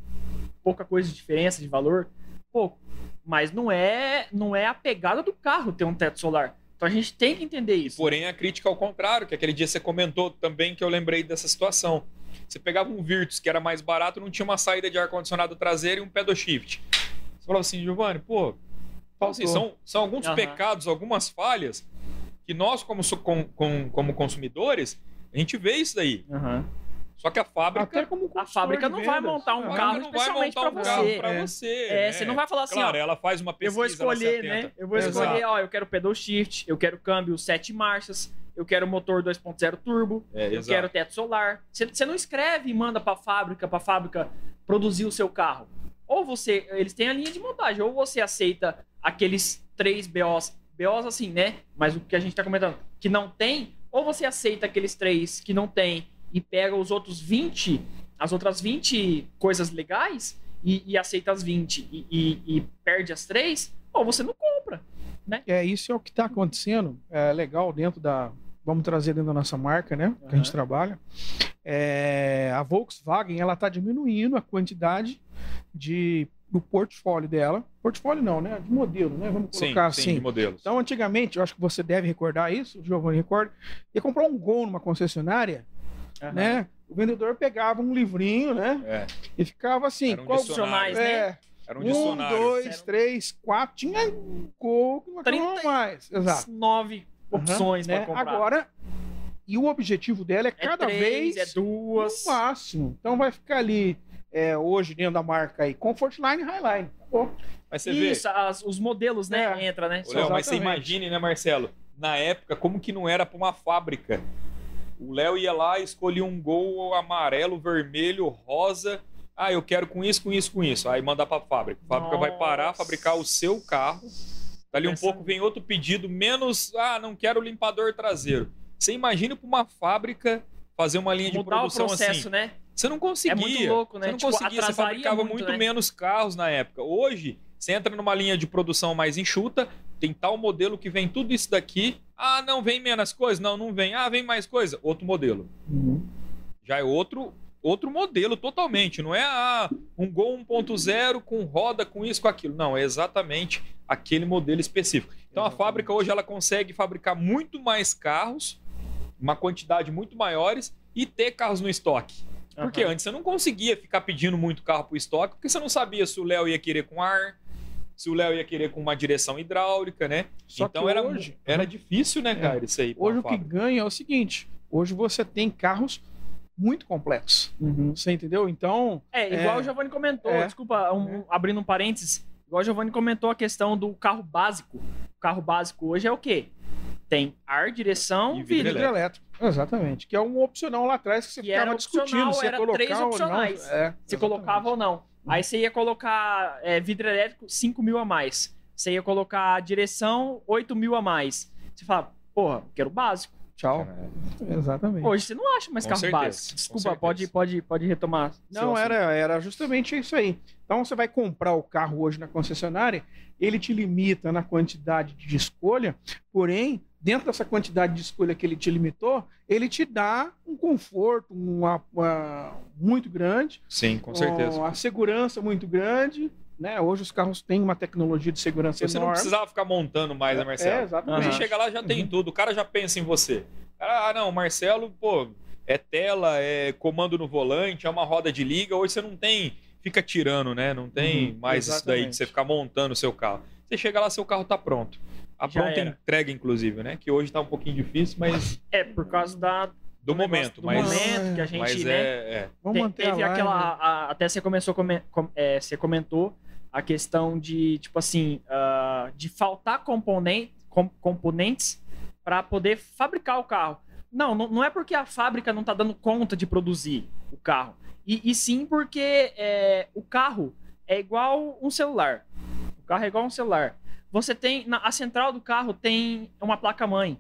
pouca coisa de diferença de valor, pouco. Mas não é, não é a pegada do carro ter um teto solar. Então a gente tem que entender isso. Porém, a crítica ao contrário, que aquele dia você comentou também que eu lembrei dessa situação. Você pegava um Virtus que era mais barato, não tinha uma saída de ar-condicionado traseiro e um pedal shift. Você falava assim, Giovanni, pô, assim, são, são alguns Aham. pecados, algumas falhas que nós, como, com- com- como consumidores, a gente vê isso daí. Aham. Só que a fábrica, Até como A fábrica não vai montar um a É. carro especialmente montar um você. pra você. É, né? você não vai falar assim, Claro, ó, ela faz uma eu pesquisa, vou ela se escolher, né? Eu vou Exato. escolher, ó, eu quero pedal shift, eu quero câmbio 7 marchas, eu quero motor 2.0 turbo, É, eu exato. quero teto solar. Você, você não escreve e manda pra fábrica, pra fábrica produzir o seu carro. Ou você, eles têm a linha de montagem, ou você aceita aqueles três BOs, BOs assim, né? Mas o que a gente tá comentando, que não tem, ou você aceita aqueles três que não tem e pega os outros 20, as outras 20 coisas legais e, e aceita as 20 e, e- e perde as três, ou você não compra. né? É, isso é o que está acontecendo. É legal dentro da. Vamos trazer dentro da nossa marca, né? Que a gente trabalha. É, a Volkswagen ela está diminuindo a quantidade de do portfólio dela. Portfólio não, né? De modelo, né? Vamos Sim, colocar sim, assim. de modelos. Então, antigamente, eu acho que você deve recordar isso, o Giovanni recorda, ia comprar um Gol numa concessionária, Aham. né? O vendedor pegava um livrinho, né? É, E ficava assim, Era um qual dicionário. né? é, era um um, dicionário. dois, Era três, quatro, tinha que não acabava mais. Exato. Nove opções para comprar. Agora, e o objetivo dela é é cada três, vez é duas. no máximo. Então vai ficar ali, é, hoje, dentro da marca aí, Comfortline e Highline. Acabou. Mas você vê, Isso, as- os modelos, né? É. Entra, né? Ô, Léo, mas você imagine, né, Marcelo? Na época, como que não era para uma fábrica? O Léo ia lá e escolhia um gol amarelo, vermelho, rosa. Ah, eu quero com isso, com isso, com isso. Aí mandar para a fábrica. A fábrica vai parar, Nossa. fabricar o seu carro. Dali um pouco vem outro pedido, menos, ah, não quero limpador traseiro. Você imagina para uma fábrica fazer uma linha de Mudar o produção processo, assim. né? Você não conseguia. É muito louco, né? Você não Tipo, conseguia, você fabricava muito, muito, né? menos carros na época. Hoje, você entra numa linha de produção mais enxuta, tem tal modelo que vem tudo isso daqui. Ah, não vem menos coisa? Não, não vem. Ah, vem mais coisa? Outro modelo. Já é outro outro modelo totalmente. Não é ah, um Gol 1.0 com roda, com isso, com aquilo. Não, é exatamente aquele modelo específico. Então a fábrica hoje ela consegue fabricar muito mais carros, uma quantidade muito maiores e ter carros no estoque. Porque Aham. antes você não conseguia ficar pedindo muito carro pro estoque, porque você não sabia se o Léo ia querer com ar, se o Léo ia querer com uma direção hidráulica, né? Só então que era, hoje- era difícil, né, É. cara, isso aí. Hoje o que ganha é o seguinte: hoje você tem carros muito complexos. Uhum. Você entendeu? Então, É, igual É. o Giovanni comentou, É. desculpa, um- abrindo um parênteses, igual o Giovanni comentou a questão do carro básico. O carro básico hoje é o quê? Tem ar, direção, E vidro. vidro elétrico. Exatamente. Que é um opcional lá atrás que você Que ficava era opcional, discutindo se ia era colocar três ou opcionais. não. É, Se exatamente. colocava ou não. Aí você ia colocar é, vidro elétrico, 5 mil a mais. Você ia colocar direção, 8 mil a mais. Você fala, porra, quero o básico. Tchau. Exatamente. Hoje você não acha mais Com carro certeza, básico. Desculpa, pode, pode, pode retomar. Não, assunto. era, era justamente isso aí. Então você vai comprar o carro hoje na concessionária, ele te limita na quantidade de escolha, porém, dentro dessa quantidade de escolha que ele te limitou, ele te dá um conforto uma, uma- muito grande, Sim, com certeza. uma segurança muito grande. Né? Hoje os carros têm uma tecnologia de segurança Você não enorme. precisava ficar montando mais, né, É, Marcelo? exatamente. Você chega lá já tem Uhum. tudo. O cara já pensa em você. Ah, não, Marcelo, pô, é tela, é comando no volante, é uma roda de liga. Hoje você não tem, fica tirando, né? Não tem Uhum, mais isso daí de exatamente. você ficar montando o seu carro. Você chega lá, seu carro tá pronto. A pronta entrega, inclusive, né? Que hoje tá um pouquinho difícil, mas É, por causa da, do, momento. do mas momento que a gente, mas né? é, é. Vamos Te- manter teve a aquela. a- até você começou a come- com- é, você comentou a questão de, tipo assim, ah, de faltar componen- com- componentes para poder fabricar o carro. Não, não, não é porque a fábrica não está dando conta de produzir o carro. E, e sim porque é, o carro é igual um celular. O carro é igual um celular. Você tem. na- a central do carro tem uma placa-mãe.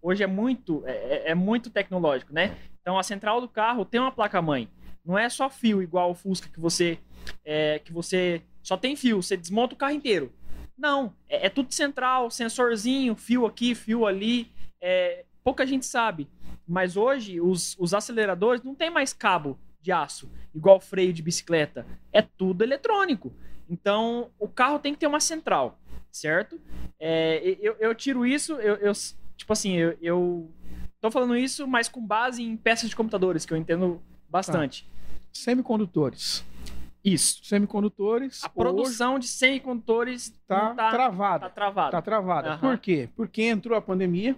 Hoje é muito, é, é- é muito tecnológico, né? Então a central do carro tem uma placa-mãe. Não é só fio igual o Fusca que você é, que você só tem fio, você desmonta o carro inteiro. Não, é, é tudo central, sensorzinho, fio aqui, fio ali. É, pouca gente sabe. Mas hoje os, os aceleradores não tem mais cabo de aço, igual freio de bicicleta. É tudo eletrônico. Então o carro tem que ter uma central, certo? É, eu, eu tiro isso, eu, eu- tipo assim, eu, eu tô falando isso, mas com base em peças de computadores, que eu entendo bastante. Semicondutores. Isso. Semicondutores. A produção de semicondutores tá, não tá, travada. tá travada. Tá travada. Aham. Por quê? Porque entrou a pandemia,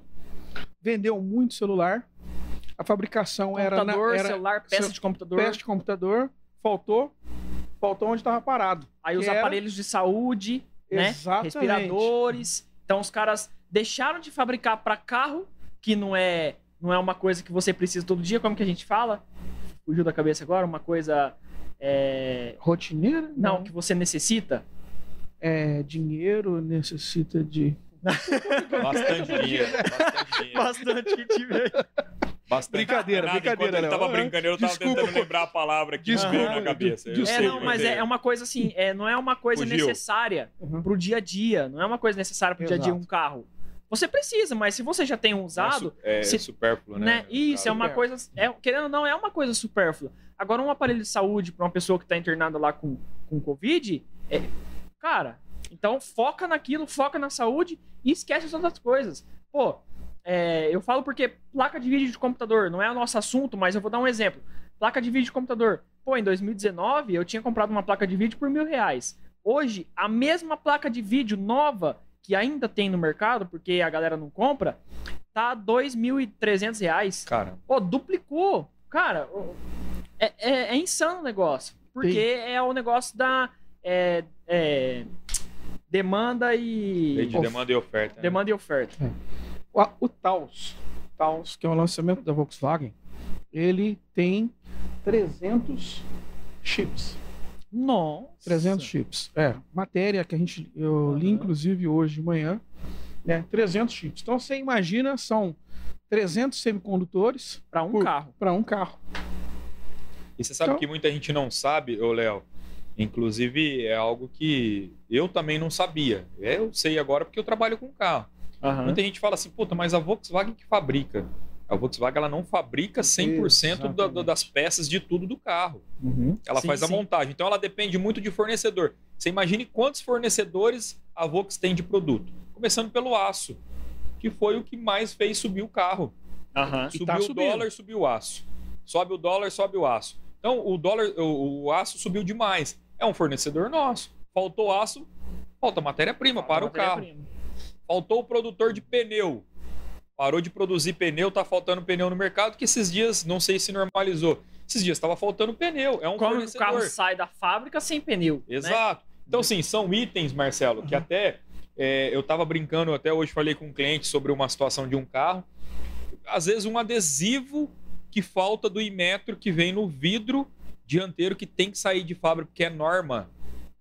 vendeu muito celular, a fabricação era, na, computador, era celular, peça de computador. peça de computador, faltou, faltou onde estava parado. Aí os era- aparelhos de saúde, né? Exatamente. Respiradores. Então os caras deixaram de fabricar para carro, que não é não é uma coisa que você precisa todo dia, como que a gente fala? Fugiu da cabeça agora, uma coisa é, Rotineira? não, que você necessita. É, dinheiro necessita de. Bastante dinheiro. Bastante dinheiro. Bastante que tiver. Bastante. Brincadeira, Nada, brincadeira, Ele Léo. tava brincando, eu tava Desculpa, tentando lembrar a palavra que Desculpa, veio na cabeça. Eu desculpa. É, não, mas é- é, é uma coisa assim, é, não é uma coisa Fugiu. necessária Uhum. pro dia a dia. Não é uma coisa necessária pro dia a dia Exato. um carro. Você precisa, mas se você já tem um usado, É, se- supérfluo, né? né? Isso é uma coisa. É, querendo ou não, é uma coisa supérflua. Agora, um aparelho de saúde para uma pessoa que tá internada lá com, com Covid, é, cara, então foca naquilo, foca na saúde e esquece as outras coisas. Pô, é, eu falo porque placa de vídeo de computador não é o nosso assunto, mas eu vou dar um exemplo. Placa de vídeo de computador. Pô, em 2019 eu tinha comprado uma placa de vídeo por mil reais. Hoje, a mesma placa de vídeo nova que ainda tem no mercado, porque a galera não compra, tá 2.300 reais. Cara, Pô, duplicou. Cara, o- é, é, é insano o negócio. Porque é o negócio da é, é, demanda e. lei de demanda e oferta. né? Demanda e oferta. O, o Taos, Taos, que é o lançamento da Volkswagen, ele tem 300 chips. Nossa. 300 chips. É, matéria que a gente eu li inclusive hoje de manhã, né? 300 chips. Então você imagina, são 300 semicondutores Pra um Por- carro. para um carro. E você sabe Então- que muita gente não sabe, ô Léo. Inclusive, é algo que eu também não sabia. Eu sei agora porque eu trabalho com carro. Aham. Muita gente fala assim, puta, mas a Volkswagen que fabrica. A Volkswagen ela não fabrica 100% da- da- das peças de tudo do carro. Uhum. Ela Sim, faz a sim. montagem. Então ela depende muito de fornecedor. Você imagine quantos fornecedores a Volks tem de produto. Começando pelo aço, que foi o que mais fez subir o carro. E Subiu tá o subindo. dólar, subiu o aço. Sobe o dólar, sobe o aço. Então o dólar, o, o aço subiu demais. É um fornecedor nosso. Faltou aço, falta matéria-prima para o carro. Matéria-prima. Faltou o produtor de pneu. Parou de produzir pneu, tá faltando pneu no mercado, que esses dias, não sei se normalizou. Esses dias estava faltando pneu. É um Como o fornecedor. carro sai da fábrica sem pneu. né? Exato. Então, assim, são itens, Marcelo, que até é, eu tava brincando, até hoje falei com um cliente sobre uma situação de um carro. Às vezes, um adesivo que falta do Imetro que vem no vidro dianteiro que tem que sair de fábrica, porque é norma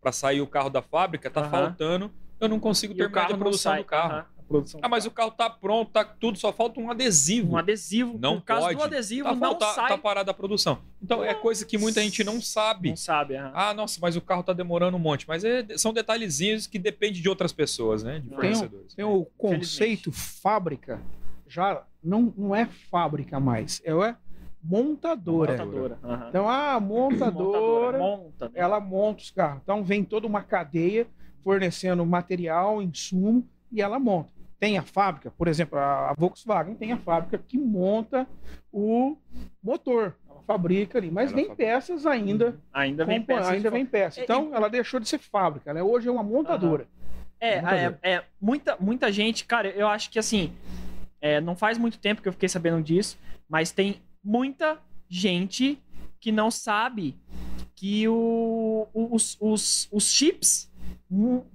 para sair o carro da fábrica, tá Aham. faltando. Eu não consigo terminar carro a produção sai. do carro. Produção Ah, mas o carro tá pronto, tá tudo, só falta um adesivo. Um adesivo. Não Por causa pode. do adesivo, Tá, não tá, sai. tá parada a produção. Então, é coisa que muita gente não sabe. Não sabe. aham. Ah, nossa, mas o carro tá demorando um monte. Mas é- são detalhezinhos que dependem de outras pessoas, né? De Tem um- fornecedores. Tem o conceito fábrica, já não, não é fábrica mais, é o- montadora. Montadora. aham. Então, a montadora, Monta. né? ela monta os carros. Então, vem toda uma cadeia fornecendo material, insumo, e ela monta. Tem a fábrica, por exemplo, a Volkswagen tem a fábrica que monta o motor. Ela fabrica ali, mas Ela vem fabrica. peças ainda. Ainda vem peças ainda vem peça. É, Então, ela deixou de ser fábrica. Ela hoje é uma montadora. É, Montador. é, é, muita, muita gente, cara, eu acho que assim, é, não faz muito tempo que eu fiquei sabendo disso, mas tem muita gente que não sabe que o, os, os, os chips,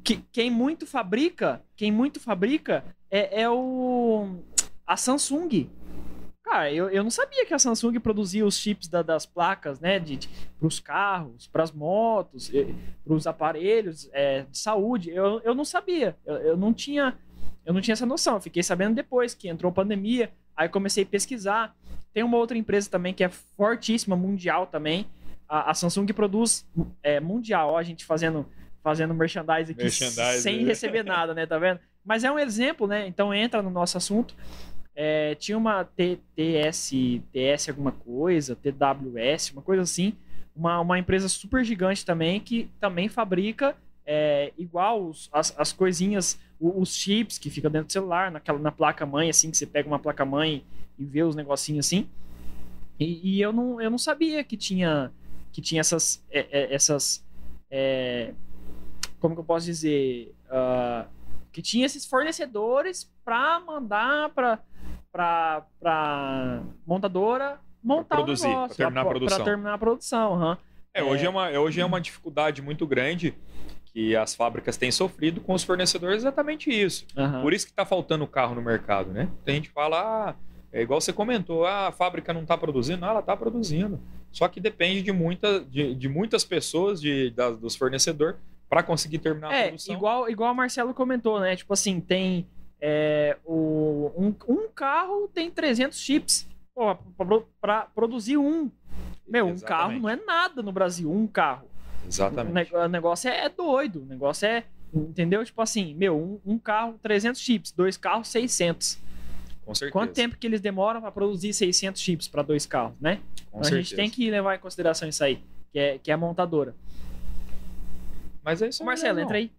que, quem muito fabrica, quem muito fabrica é, é o a Samsung. Cara, eu, eu não sabia que a Samsung produzia os chips da- das placas, né, de, de, para os carros, para as motos, para os aparelhos é, de saúde. Eu, eu não sabia, eu, eu não tinha eu não tinha essa noção. Eu fiquei sabendo depois que entrou a pandemia, aí comecei a pesquisar. Tem uma outra empresa também que é fortíssima, mundial também. A, a Samsung produz é, mundial, ó, a gente fazendo fazendo merchandise aqui Merchandise, sem né? receber nada, né? Tá vendo? Mas é um exemplo, né? Então entra no nosso assunto. É, tinha uma T- TS, alguma coisa, TWS, uma coisa assim. Uma, uma empresa super gigante também que também fabrica é, igual os- as, as coisinhas, o- os chips que fica dentro do celular, naquela, na placa mãe, assim, que você pega uma placa mãe e vê os negocinhos assim. E, e eu, não, eu não sabia que tinha, que tinha essas. é, é, essas é, como que eu posso dizer? Ah, que tinha esses fornecedores para mandar para para montadora montar Pra produzir, o negócio, pra terminar a produção. pra terminar a produção. aham. É, hoje é, uma, hoje é uma dificuldade muito grande que as fábricas têm sofrido com os fornecedores exatamente isso. Aham. Por isso que está faltando carro no mercado, né? A gente fala, ah, é igual você comentou, ah, a fábrica não está produzindo, não, ela está produzindo. Só que depende de, muita, de, de muitas pessoas, de, da- dos fornecedores, para conseguir terminar a É, produção. igual, igual o Marcelo comentou, né? Tipo assim, tem é, o, um, um carro tem 300 chips. Pra produzir um. Meu, um Exatamente. carro não é nada no Brasil, um carro. O, Exatamente. ne- o negócio é, é doido. O negócio é. Entendeu? Tipo assim, meu, um, um carro, 300 chips, dois carros, 600. Com certeza. Quanto tempo que eles demoram para produzir 600 chips para dois carros, né? Com Então a gente certeza. tem que levar em consideração isso aí, que é, que é a montadora. Mas é isso aí. Marcelo, entra aí.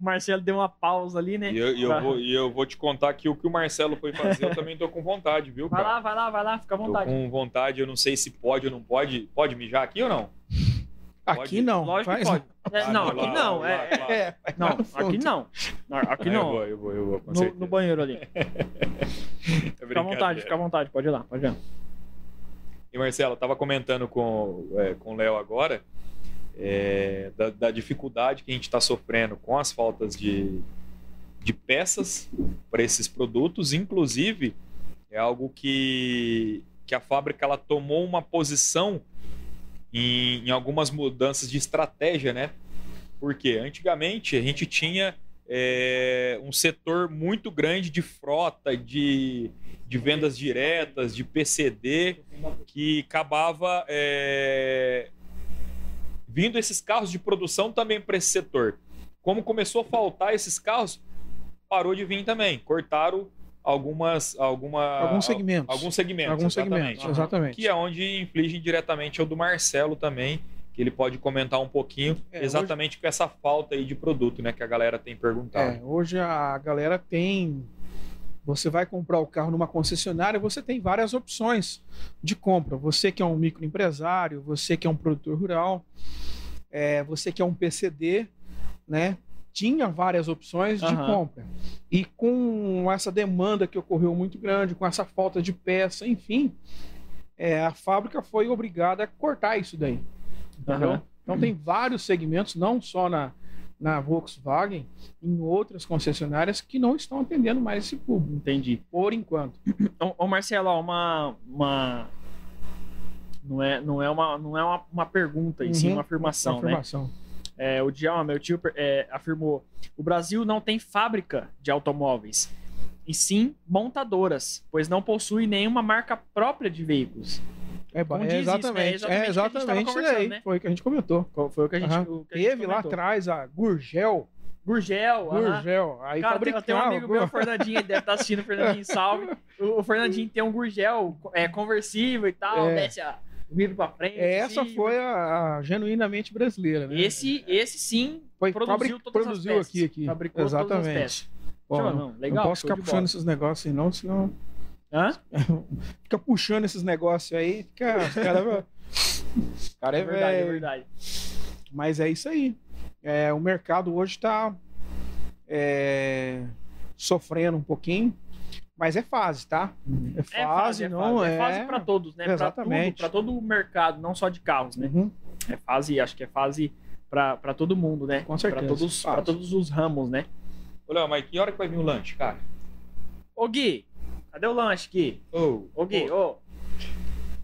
o Marcelo deu uma pausa ali, né? E eu, e eu vou, e eu vou te contar que o que o Marcelo foi fazer, eu também tô com vontade, viu, Vai cara? lá, vai lá, vai lá, fica à Tô vontade. com vontade, eu não sei se pode ou não pode. Pode mijar aqui ou não? Aqui Pode- não. Lógico que faz- pode. É, não, vai aqui não. vai É, vai. É, vai não, aqui não. Não, Aqui Ah, não. Eu vou, eu vou, eu vou, No, no banheiro ali. É Fica à vontade, fica à vontade, pode ir lá, pode ir lá. E Marcelo, eu tava comentando com, é, com o Léo agora é, da, da dificuldade que a gente está sofrendo com as faltas de, de peças para esses produtos. Inclusive, é algo que, que a fábrica ela tomou uma posição em, em algumas mudanças de estratégia, né? Porque antigamente a gente tinha é, um setor muito grande de frota, de, de vendas diretas, de PCD, que acabava é, vindo esses carros de produção também para esse setor. Como começou a faltar esses carros, parou de vir também. Cortaram algumas, alguma, Alguns segmentos. alguns segmentos. Alguns exatamente. segmentos, exatamente. Que é onde inflige diretamente é o do Marcelo também, que ele pode comentar um pouquinho É, exatamente com essa falta aí de produto, né, que a galera tem perguntado. É, hoje a galera tem. Você vai comprar o carro numa concessionária, você tem várias opções de compra. Você que é um microempresário, você que é um produtor rural, é, você que é um PCD, né? Tinha várias opções de Aham. compra. E com essa demanda que ocorreu muito grande, com essa falta de peça, enfim, é, a fábrica foi obrigada a cortar isso daí. Entendeu? Aham. Então tem vários segmentos, não só na, na Volkswagen, em outras concessionárias que não estão atendendo mais esse público, Entendi. por enquanto. Ô, ô, Marcelo, uma. uma... Não é, não é, uma, não é uma, uma pergunta, e sim Uhum, uma afirmação, Uma né? afirmação. É, o Djalma, meu tio, é, afirmou: o Brasil não tem fábrica de automóveis, e sim montadoras, pois não possui nenhuma marca própria de veículos. É, Como é isso, né? exatamente, Exatamente o é exatamente isso aí. né? Foi o que a gente comentou. Foi o que a gente, o que a gente Teve lá comentou. atrás a Gurgel. Gurgel, aham. Gurgel. Aí Cara, tem, fabricava. tem um amigo meu, o Fernandinho, ele deve estar assistindo, o Fernandinho, salve. O, o Fernandinho tem um Gurgel é, conversível e tal, É. desce a vidro pra frente. Essa assim. foi a, a genuinamente brasileira, né? Esse, esse sim foi produziu todas produziu as peças. aqui, aqui. Fabricou Exatamente. Ó, não, legal, não posso ficar puxando esses negócios aí, não, senão. Hã? Fica puxando esses negócios aí, fica. os cara, cara é, É verdade, é verdade. Mas é isso aí. É, o mercado hoje está sofrendo um pouquinho, mas é fase, tá? É fase, É fase, é não fase. é. É fase pra todos, né? Exatamente. pra todo o mercado, não só de carros, né? Uhum. É fase, acho que é fase pra, pra todo mundo, né? Com certeza, Pra todos, todos os ramos, né? Ô, Léo, mas que hora que vai vir o lanche, cara? Ô Gui, cadê o lanche, Gui? Ô, Ô Gui, ô.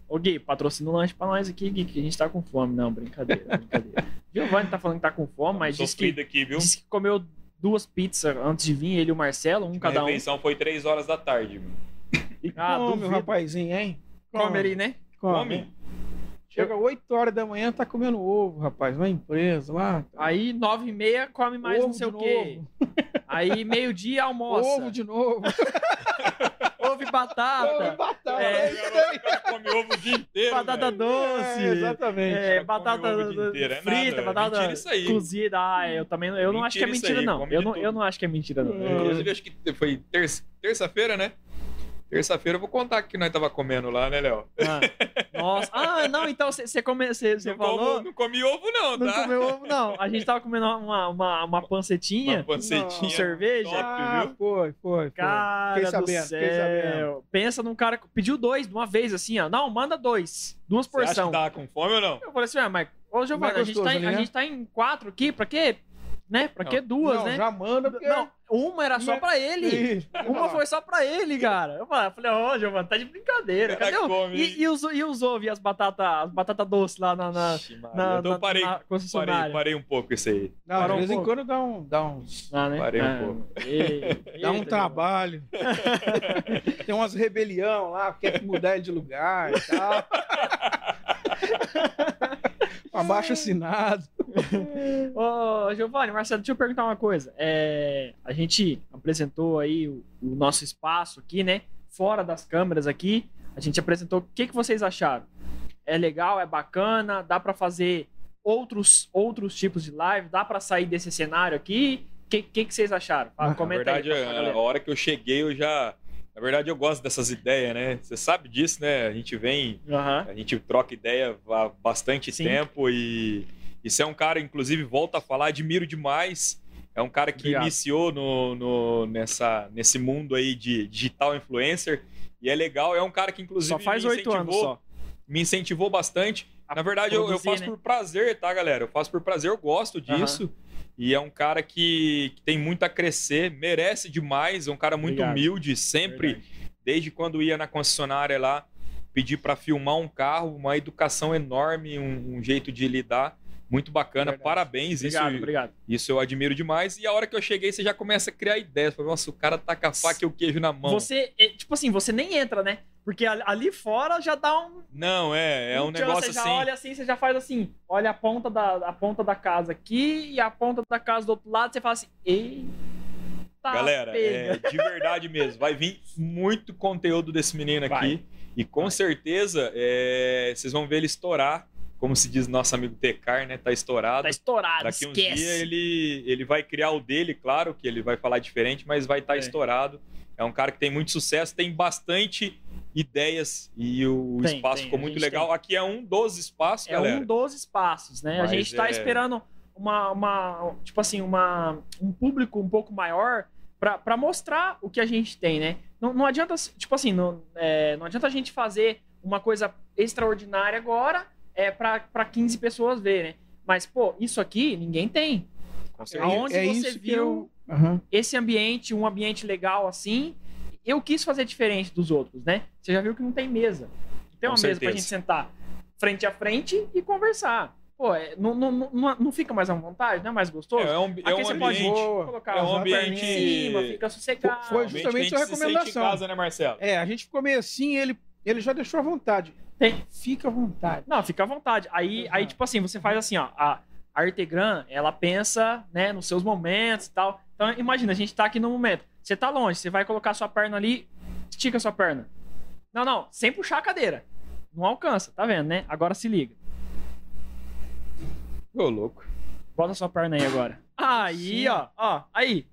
Ô Gui, patrocina o lanche pra nós aqui, Gui, que a gente tá com fome. Não, brincadeira, brincadeira. Giovanni tá falando que tá com fome, mas disse que, aqui, viu? disse que comeu duas pizzas antes de vir, ele e o Marcelo, um A cada um. refeição foi 3 horas da tarde, viu? E Ah, come, duvido. o rapazinho, hein? Come ali, né? Come? Chega 8 horas da manhã, tá comendo ovo, rapaz, na empresa lá. Aí, nove e meia, come mais Ovo não sei o quê. Aí, meio-dia, almoça. Ovo de novo. Ovo e batata. Ovo e batata. É. É. O cara come ovo o dia inteiro, Batata velho. doce. É, exatamente. É, batata inteiro, é frita, nada, batata mentira isso aí. cozida. Ah, eu também eu não acho que é Mentira não. Eu não, eu não acho que é mentira, não. Inclusive, acho que foi terça- terça-feira, né? Terça-feira eu vou contar o que nós tava comendo lá, né, Léo? Ah, nossa. Ah, não, então você come, você Não, falou. como- não comi ovo, não, Não tá? comeu ovo, não. A gente tava comendo uma, uma, uma pancetinha Uma pancetinha. com cerveja. top, Ah, viu? foi, foi. Cara Fiquei do sabendo, fiquei céu. sabendo. Pensa num cara que pediu dois de uma vez, assim, ó. Não, manda dois. Duas Você acha porções. que tava com fome ou não? Eu falei assim, ah, mas, ô Giovanni, é a, gente tá em, ali, a né? gente tá em quatro aqui, pra quê? Né? Pra que duas, não, né? já manda, porque... Não, uma era só Uma- pra ele. Uma foi só pra ele, cara. Eu falei, ô, Giovanni, tá de brincadeira. Cadê o... E, e os, e os ovo e as batatas as batata doces lá na, na, Ixi, na, então na- parei, na parei, concessionária? parei um pouco isso aí. Não, Parou de um vez em pouco. quando dá, um, dá uns... Ah, né? Parei um Ah, pouco. e- Dá um eita, trabalho. Tem umas rebelião lá, quer mudar ele de lugar e tal. Abaixo assinado. Ô, Giovanni, Marcelo, deixa eu perguntar uma coisa. É, a gente apresentou aí o, o nosso espaço aqui, né? Fora das câmeras aqui. A gente apresentou. O que, que vocês acharam? É legal, é bacana, dá pra fazer outros, outros tipos de live, dá pra sair desse cenário aqui? O que, que, que vocês acharam? Fala, Na Na comenta verdade, aí. a, hora que eu cheguei, eu já. Na verdade, eu gosto dessas ideias, né? Você sabe disso, né? A gente vem, Aham. a gente troca ideia há bastante Sim. tempo e isso é um cara, inclusive, volta a falar, admiro demais. É um cara que Obrigado. iniciou no, no- nessa, nesse mundo aí de digital influencer e é legal. É um cara que, inclusive, Só faz me oito anos só. me incentivou bastante. Na verdade, eu, eu produzir, faço né? por prazer, tá, galera? Eu faço por prazer, eu gosto disso. E é um cara que, que tem muito a crescer, merece demais, é um cara muito Obrigado. humilde, sempre, Verdade. desde quando ia na concessionária lá, pedir para filmar um carro, uma educação enorme, um, um jeito de lidar. Muito bacana, Verdade. parabéns, Obrigado, isso, obrigado. isso eu admiro demais. E a hora que eu cheguei, você já começa a criar ideias. Fala, Nossa, o cara tá com a faca e o queijo na mão. Você, é, tipo assim, você nem entra, né? Porque ali- fora já dá um. Não, é, é um tchan, negócio Você assim. já olha assim, você já faz assim. Olha a ponta da, a ponta da casa aqui e a ponta da casa do outro lado. Você fala assim, eita. Galera, é de verdade mesmo. Vai vir muito conteúdo desse menino aqui. Vai. E com Vai. certeza é, vocês vão ver ele estourar. Como se diz nosso amigo Tecar, né? Tá estourado. Tá estourado, Daqui uns esquece. dias ele, ele vai criar o dele, claro, que ele vai falar diferente, mas vai estar É. estourado. É um cara que tem muito sucesso, tem bastante ideias e o Tem, espaço tem, ficou muito legal. Aqui é um dos espaços, É galera. um dos espaços, né? Mas a gente tá é- esperando uma, uma, tipo assim, uma, um público um pouco maior pra mostrar o que a gente tem, né? Não, não adianta, tipo assim, não, é, não adianta a gente fazer uma coisa extraordinária agora é, pra, pra 15 pessoas verem, né? Mas, pô, isso aqui ninguém tem. Com certeza. Aonde é você viu eu- Aham. esse ambiente, um ambiente legal assim, eu quis fazer diferente dos outros, né? Você já viu que não tem mesa. Tem Com uma mesa pra certeza. gente sentar frente a frente e conversar. Pô, é, não, não, não, não fica mais à vontade? Não é mais gostoso? É, é um, é Aqui um você pode ambiente. Boa. colocar é um ambiente- em cima, fica sossegado. Foi justamente a a gente se sente recomendação. em casa, né, Marcelo? É, a gente ficou meio assim, ele, ele já deixou à vontade. Tem. Fica à vontade. Não, fica à vontade. Aí, Exato. aí tipo assim, você faz assim, ó. A, a Artegram, ela pensa, né, nos seus momentos e tal. Então, imagina, a gente tá aqui no momento. Você tá longe, você vai colocar sua perna ali, estica sua perna. Não, não, sem puxar a cadeira. Não alcança, tá vendo, né? Agora se liga. Ô, louco. Bota sua perna aí agora. Aí, Sim. ó, ó, aí.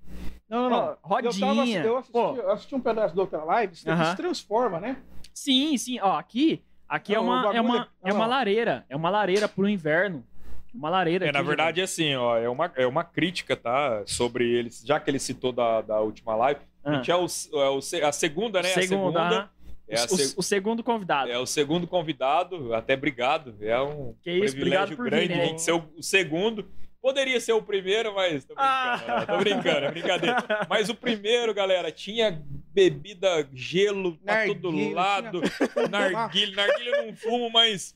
Não, não, não. Ó, rodinha. Eu, tava, eu, assisti, Pô. eu assisti um pedaço da outra live, isso se transforma, né? Sim, sim, ó, aqui, aqui é uma, é bagulho uma, é- é olha uma lareira, é uma lareira pro inverno. Uma lareira É, na aqui, verdade, assim, ó, é uma, é uma crítica, tá? Sobre eles, já que ele citou da, da última live. A Ah, gente é, o, é o a segunda, né? segunda, a segunda. É, o, o segundo convidado. é o segundo convidado, até obrigado. É um Que isso, obrigado privilégio por grande vir, a né? gente ser o, o segundo. Poderia ser o primeiro, mas tô brincando, Ah! né? tô brincando, é brincadeira. Mas o primeiro, galera, tinha bebida, gelo pra todo lado, narguilha. Narguilha eu não fumo, mas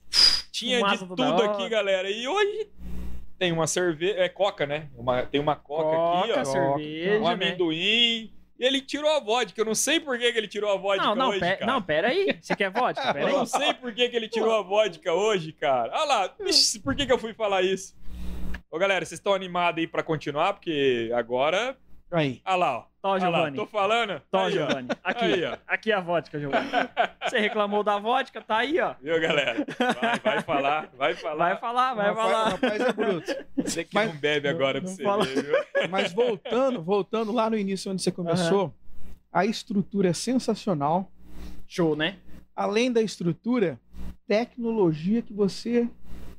tinha Fumaça de tudo aqui, galera. E hoje tem uma cerveja, é coca, né? Uma- tem uma coca, aqui, Coca, ó. cerveja, Um né? amendoim. E ele tirou a vodka. Eu não sei por que, que ele tirou a vodka Não, não, hoje, pe- cara. não, pera aí. Você quer vodka? Pera Eu não aí. sei por que, que ele tirou a vodka hoje, cara. Olha lá, vixe, por que, que eu fui falar isso? Ô, galera, vocês estão animados aí pra continuar? Porque agora. Aí. Olha lá, ó. Tó, Olha lá, Giovanni. tô falando. Tó, Aí, ó. Giovanni. Aqui, Aí, ó. aqui é a vodka, Giovanni. Você reclamou da vodka, tá aí, ó. Viu, galera? Vai, vai falar, vai falar. Vai falar, vai rapaz- falar. Rapaz é bruto. Você que Mas- não bebe agora não pra você fala. ver, viu? Mas voltando, voltando lá no início onde você começou, a estrutura é sensacional. Show, né? Além da estrutura, tecnologia que você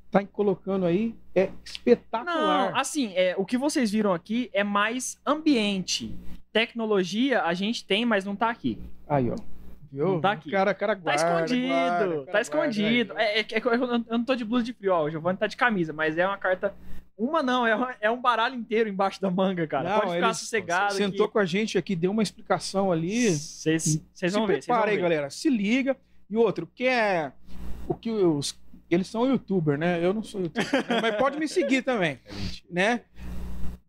está colocando aí é espetacular. Não, assim, é, o que vocês viram aqui é mais ambiente. Tecnologia a gente tem, mas não tá aqui. Aí, ó. Viu? Não tá aqui. Cara, cara Tá guarda, escondido, guarda, cara tá escondido. guarda. É, é que eu, não- tô de blusa de frio, ó. O Giovanni tá de camisa, mas é uma carta Uma não, é, é um baralho inteiro embaixo da manga, cara. Não, Pode ficar sossegado. Sentou com a gente aqui, deu uma explicação ali. Vocês vão ver. prepara aí, ver. galera. Se liga. E outro, o que é. O que os. Eles são youtuber, né? Eu não sou youtuber. né? Mas pode me seguir também, É né?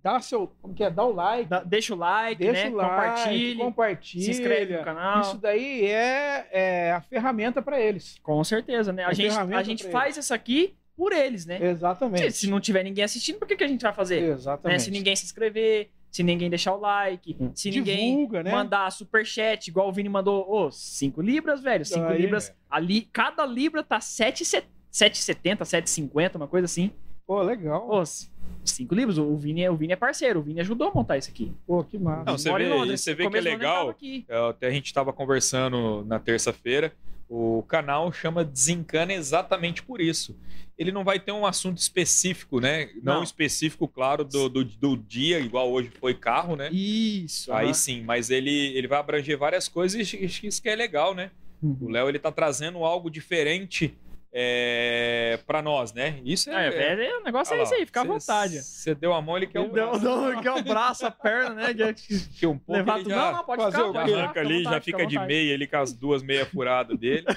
Dá seu. Como que é? Dá o like. Dá- deixa o like, deixa né? o like, Compartilhe. compartilha. Se inscreve no canal. Isso daí é, é a ferramenta para eles. Com certeza, né? A É gente, ferramenta a gente faz isso aqui por eles, né? Exatamente. Se, se não tiver ninguém assistindo, por que, que a gente vai fazer? Né? Exatamente. Se ninguém se inscrever, se ninguém deixar o like, se ninguém Divulga, né? mandar superchat, igual o Vini mandou, ô, 5 libras, velho. 5 Aí. libras. Ali, cada libra tá 7,70, 7,50, uma coisa assim. Pô, legal. Ô, 5 libras, o Vini, é- o Vini é parceiro, o Vini ajudou a montar isso aqui. Pô, que massa. Não, você vê- Londres, você vê no que é legal. É, Até a gente estava conversando na terça-feira. O canal chama Desencana exatamente por isso. Ele não vai ter um assunto específico, né? Não, Não. específico, claro, do, do, do dia, igual hoje foi carro, né? Isso. Aí aham. sim, mas ele, ele vai abranger várias coisas e acho que isso que é legal, né? O Uhum. Léo ele tá trazendo algo diferente é, para nós, né? Isso é. É, velho, é, o negócio Olha é isso aí, lá, fica à vontade. Você deu a mão, ele quer o braço. deu, quer o braço, a perna, né? Já- Que um pouco Levar tudo. já, Não, não, pode fazer ficar. o já pode ficar, arranca ali, já vontade, fica fica de meia ali com as duas meias furadas dele.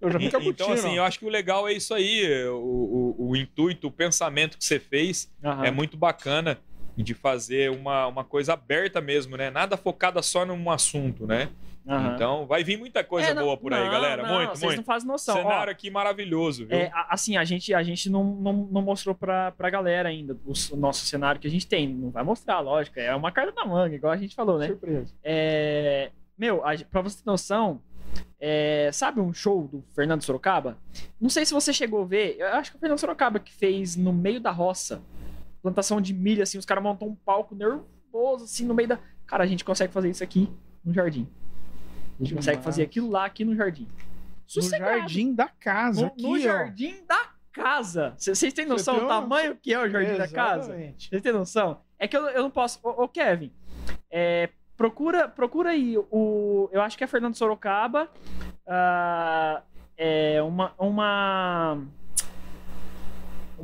Eu já fico então, curtindo, assim, ó. eu acho que o legal é isso aí. O, o, o intuito, o pensamento que você fez Aham. é muito bacana de fazer uma, uma coisa aberta mesmo, né? Nada focada só num assunto, né? Aham. Então, vai vir muita coisa É, não- boa por aí, não, galera. não, muito, Vocês muito. não fazem noção. Ó, Cenário aqui maravilhoso, viu? é, assim, a gente, a gente não, não, não mostrou pra, pra galera ainda o, o nosso cenário que a gente tem. Não vai mostrar, lógico. É uma carta na manga, igual a gente falou, né? Surpresa. É, meu, a, pra você ter noção, é, sabe um show do Fernando Sorocaba? Não sei se você chegou a ver. Eu acho que o Fernando Sorocaba que fez no meio da roça. Plantação de milho, assim. Os caras montam um palco nervoso, assim, no meio da. Cara, a gente consegue fazer isso aqui no jardim. A gente consegue fazer aquilo lá, aqui no jardim. No Sossegado. jardim da casa. No, aqui, no ó. jardim da casa. Vocês têm noção do tamanho que é o jardim da casa? Exatamente. Vocês têm noção? É que eu, eu não posso. Ô, ô, Kevin, é, procura, procura aí o. Eu acho que é Fernando Sorocaba. ah, é uma. uma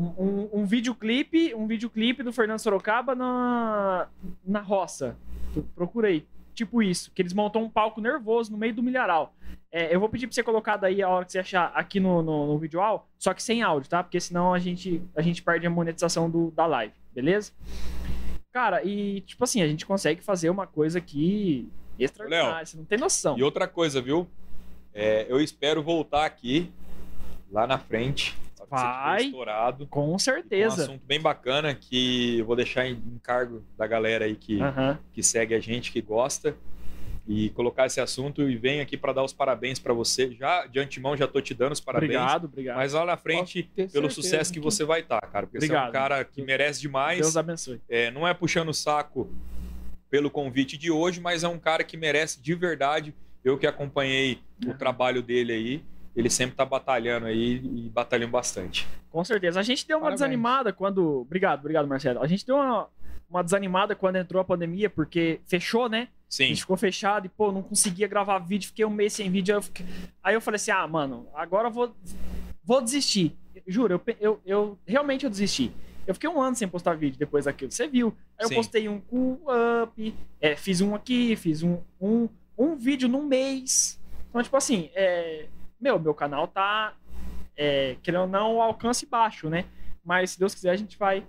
um, um, um videoclipe, um videoclipe do Fernando Sorocaba na, na roça. Pro- Procura aí. Tipo isso, que eles montam um palco nervoso no meio do milharal. É, eu vou pedir pra você colocar daí a hora que você achar aqui no, no, no visual, só que sem áudio, tá? Porque senão a gente, a gente perde a monetização do, da live, beleza? Cara, e tipo assim, a gente consegue fazer uma coisa aqui extraordinária, você não tem noção. E outra coisa, viu? É, eu espero voltar aqui, lá na frente. Tiver Vai. Com Um certeza. assunto bem bacana que eu vou deixar em encargo da galera aí que, que segue a gente, que gosta. E colocar esse assunto e venho aqui para dar os parabéns para você. Já de antemão já tô te dando os parabéns. Obrigado, obrigado. Mas lá na frente, pelo sucesso que que- você vai estar, cara. Porque você é um Obrigado. cara que merece demais. Deus abençoe. É, não é puxando o saco pelo convite de hoje, mas é um cara que merece de verdade. Eu que acompanhei o trabalho dele aí, ele sempre tá batalhando aí e batalhando bastante. Com certeza. A gente deu uma Parabéns. desanimada quando. Obrigado, obrigado, Marcelo. A gente deu uma, uma desanimada quando entrou a pandemia, porque fechou, né? A Sim, gente ficou fechado e, pô, não conseguia gravar vídeo, fiquei um mês sem vídeo. Aí eu, fiquei- aí eu falei assim: ah, mano, agora eu vou, vou desistir. Juro, eu, eu, eu realmente eu desisti. Eu fiquei um ano sem postar vídeo depois daquilo. Você viu? Aí eu Sim. postei um com o up, é, fiz um aqui, fiz um, um, um vídeo num mês. Então, tipo assim, é, meu, meu canal tá, é, querendo ou não, o alcance baixo, né? Mas se Deus quiser, a gente vai.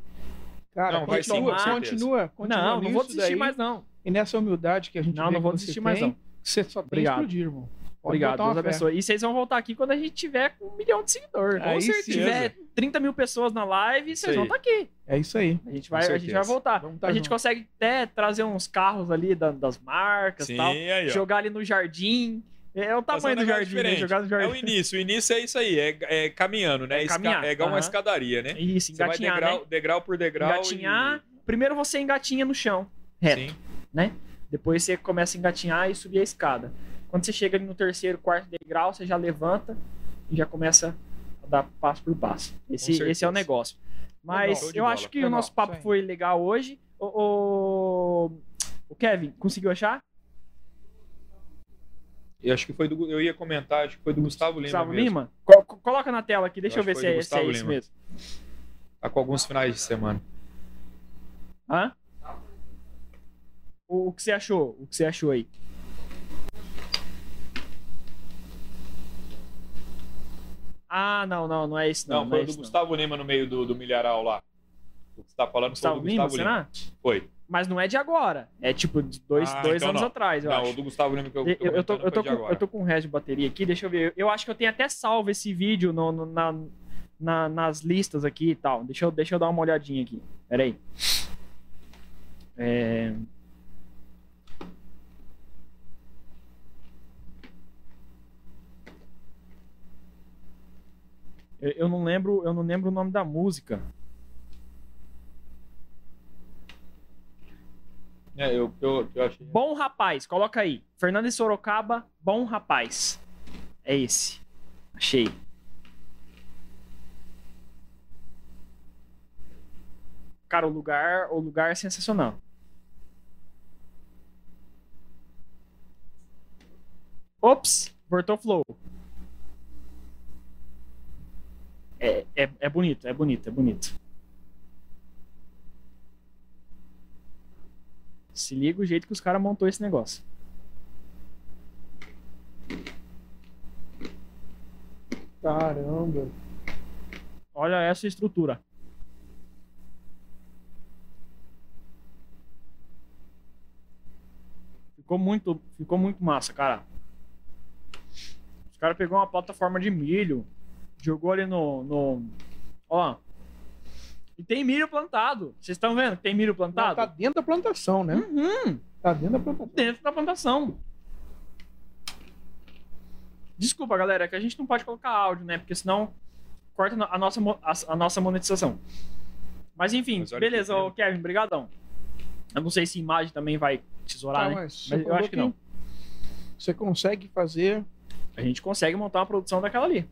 Cara, Não, vai sim, continua, certeza. continua, continua. não, não vou desistir daí, mais, não. E nessa humildade que a gente Não, vê não vou desistir mais, tem, não. Você só tem Obrigado. que explodir, irmão. Pode Obrigado, Deus abençoe. E vocês vão voltar aqui quando a gente tiver com um milhão de seguidores. Aí Com certeza. Se tiver 30 mil pessoas na live, vocês vão estar aqui. É isso aí. A gente vai, a gente vai voltar. Tá a gente junto. consegue até trazer uns carros ali da- das marcas e tal. aí. Jogar ali no jardim. É o Fazer tamanho do jardim, né? diferente. Jogar no É o jardim. início, o início é isso aí, é, é caminhando, né? É Esca- caminhar, é igual uma escadaria, né? Isso, Você vai engatinhar, degrau, né? degrau por degrau. Engatinhar. Primeiro você engatinha no chão, e... reto. Sim. Depois você começa a engatinhar e subir a escada. Quando você chega ali no terceiro, quarto degrau, você já levanta e já começa a dar passo por passo. Esse, esse é o negócio. Mas eu bola. acho que Legal, o nosso papo foi legal hoje. O, o- o Kevin, conseguiu achar? Eu acho que foi do. Eu ia comentar, acho que foi do Gustavo Lima. Gustavo mesmo. Lima? Co- co- coloca na tela aqui, deixa eu, Eu ver se é, se é Gustavo isso Lima. mesmo. Tá com alguns finais de semana. Hã? O, o que você achou? O que você achou aí? Ah, não, não, não é esse não. Não, não foi é o do esse, não. Gustavo Lima no meio do, do milharal lá. O que você tá falando Gustavo foi do Lima, Gustavo Lima. será? Foi. Mas não é de agora. É tipo de dois, Ah, dois então anos não. atrás, eu Não, acho. o do Gustavo Lima que eu, Eu, eu, tô, eu, tô com, agora. eu tô com o resto de bateria aqui, deixa eu ver. Eu acho que eu tenho até salvo esse vídeo no, no- na, na- nas listas aqui e tal. Deixa eu, deixa eu dar uma olhadinha aqui. Pera aí. É... Eu, eu não lembro, eu não lembro o nome da música. É, eu, eu, eu achei. Bom Rapaz, coloca aí. Fernando de Sorocaba, Bom Rapaz. É esse. Achei. Cara, o lugar, o lugar é sensacional. Ops, voltou flow. É, é, é bonito, é bonito, é bonito. Se liga o jeito que os caras montou esse negócio. Caramba. Olha essa estrutura. Ficou muito, ficou muito massa, cara. Os caras pegou uma plataforma de milho, jogou ali no, no, ó. E tem milho plantado. Vocês estão vendo que tem milho Não, plantado? tá dentro da plantação, né? Uhum, Tá dentro da plantação. dentro da plantação. Desculpa, galera, é que a gente não pode colocar áudio, né? Porque senão corta a nossa, a, a nossa monetização. Mas enfim, Mas beleza, que ô, Kevin, brigadão. Eu não sei se imagem também vai tesourar, Tá, né? mas Mas eu acho que não. Você consegue fazer. A gente consegue montar uma produção daquela ali.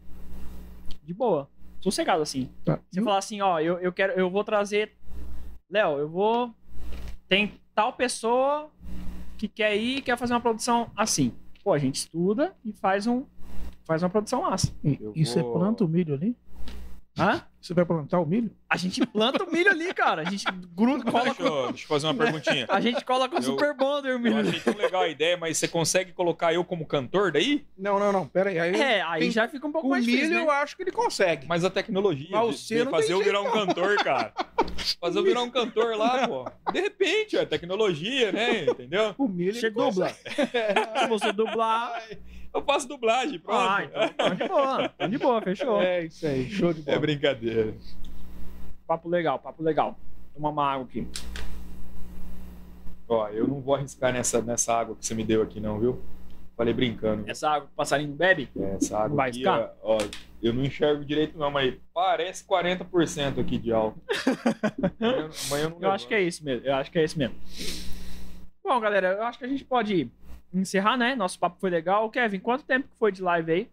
De boa. Sossegado assim. Tá. Você falar assim, ó, eu, eu quero, eu vou trazer. Léo, eu vou. Tem tal pessoa que quer ir e quer fazer uma produção assim. Pô, a gente estuda e faz um. Faz uma produção massa. E, você vou- planta o milho ali? Hã? Você vai plantar o milho? A gente planta o milho ali, cara. A gente gruda, cola Deixa com. eu, deixa eu fazer uma perguntinha. A gente cola com o Eu- Super Bonder o Eu milho ali. achei tão legal a ideia, mas você consegue colocar eu como cantor daí? Não, não, não. Pera aí. aí É, aí tem- já fica um pouco com mais milho difícil, né? eu acho que ele consegue. Mas a tecnologia. Mas de- você de não fazer eu virar um cantor, cara. Fazer eu virar um cantor lá, pô. De repente, é tecnologia, né? Entendeu? O milho Você ele dubla. Se você dublar. Eu faço dublagem, pronto. Ah, então, de boa. Então de boa, fechou. É isso aí. Show de bola. É brincadeira. Papo legal, papo legal. Tomar uma água aqui. Ó, eu não vou arriscar nessa, nessa água que você me deu aqui, não, viu? Falei brincando. Essa água que o passarinho bebe? É, Essa água Vai aqui, ó, ó, eu não enxergo direito não, mas parece 40% aqui de álcool. Amanhã- amanhã eu não Eu acho que é isso mesmo. Eu acho que é isso mesmo. Bom, galera, eu acho que a gente pode encerrar, né? Nosso papo foi legal. Kevin, quanto tempo que foi de live aí?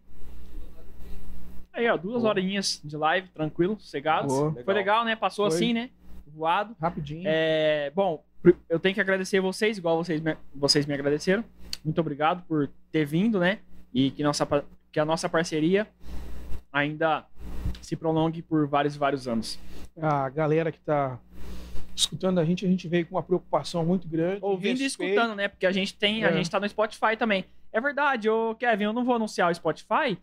Aí, ó, duas Boa. horinhas de live, tranquilo, sossegados. Boa. Foi legal, né? Passou Foi. assim, né? Voado. Rapidinho. É, bom, eu tenho que agradecer vocês, igual vocês me, vocês me agradeceram. Muito obrigado por ter vindo, né? E que, nossa, que a nossa parceria ainda se prolongue por vários e vários anos. A galera que tá escutando a gente, a gente veio com uma preocupação muito grande. Ouvindo e respeito. escutando, né? Porque a gente tem, a É. gente tá no Spotify também. É verdade, ô Kevin, eu não vou anunciar o Spotify,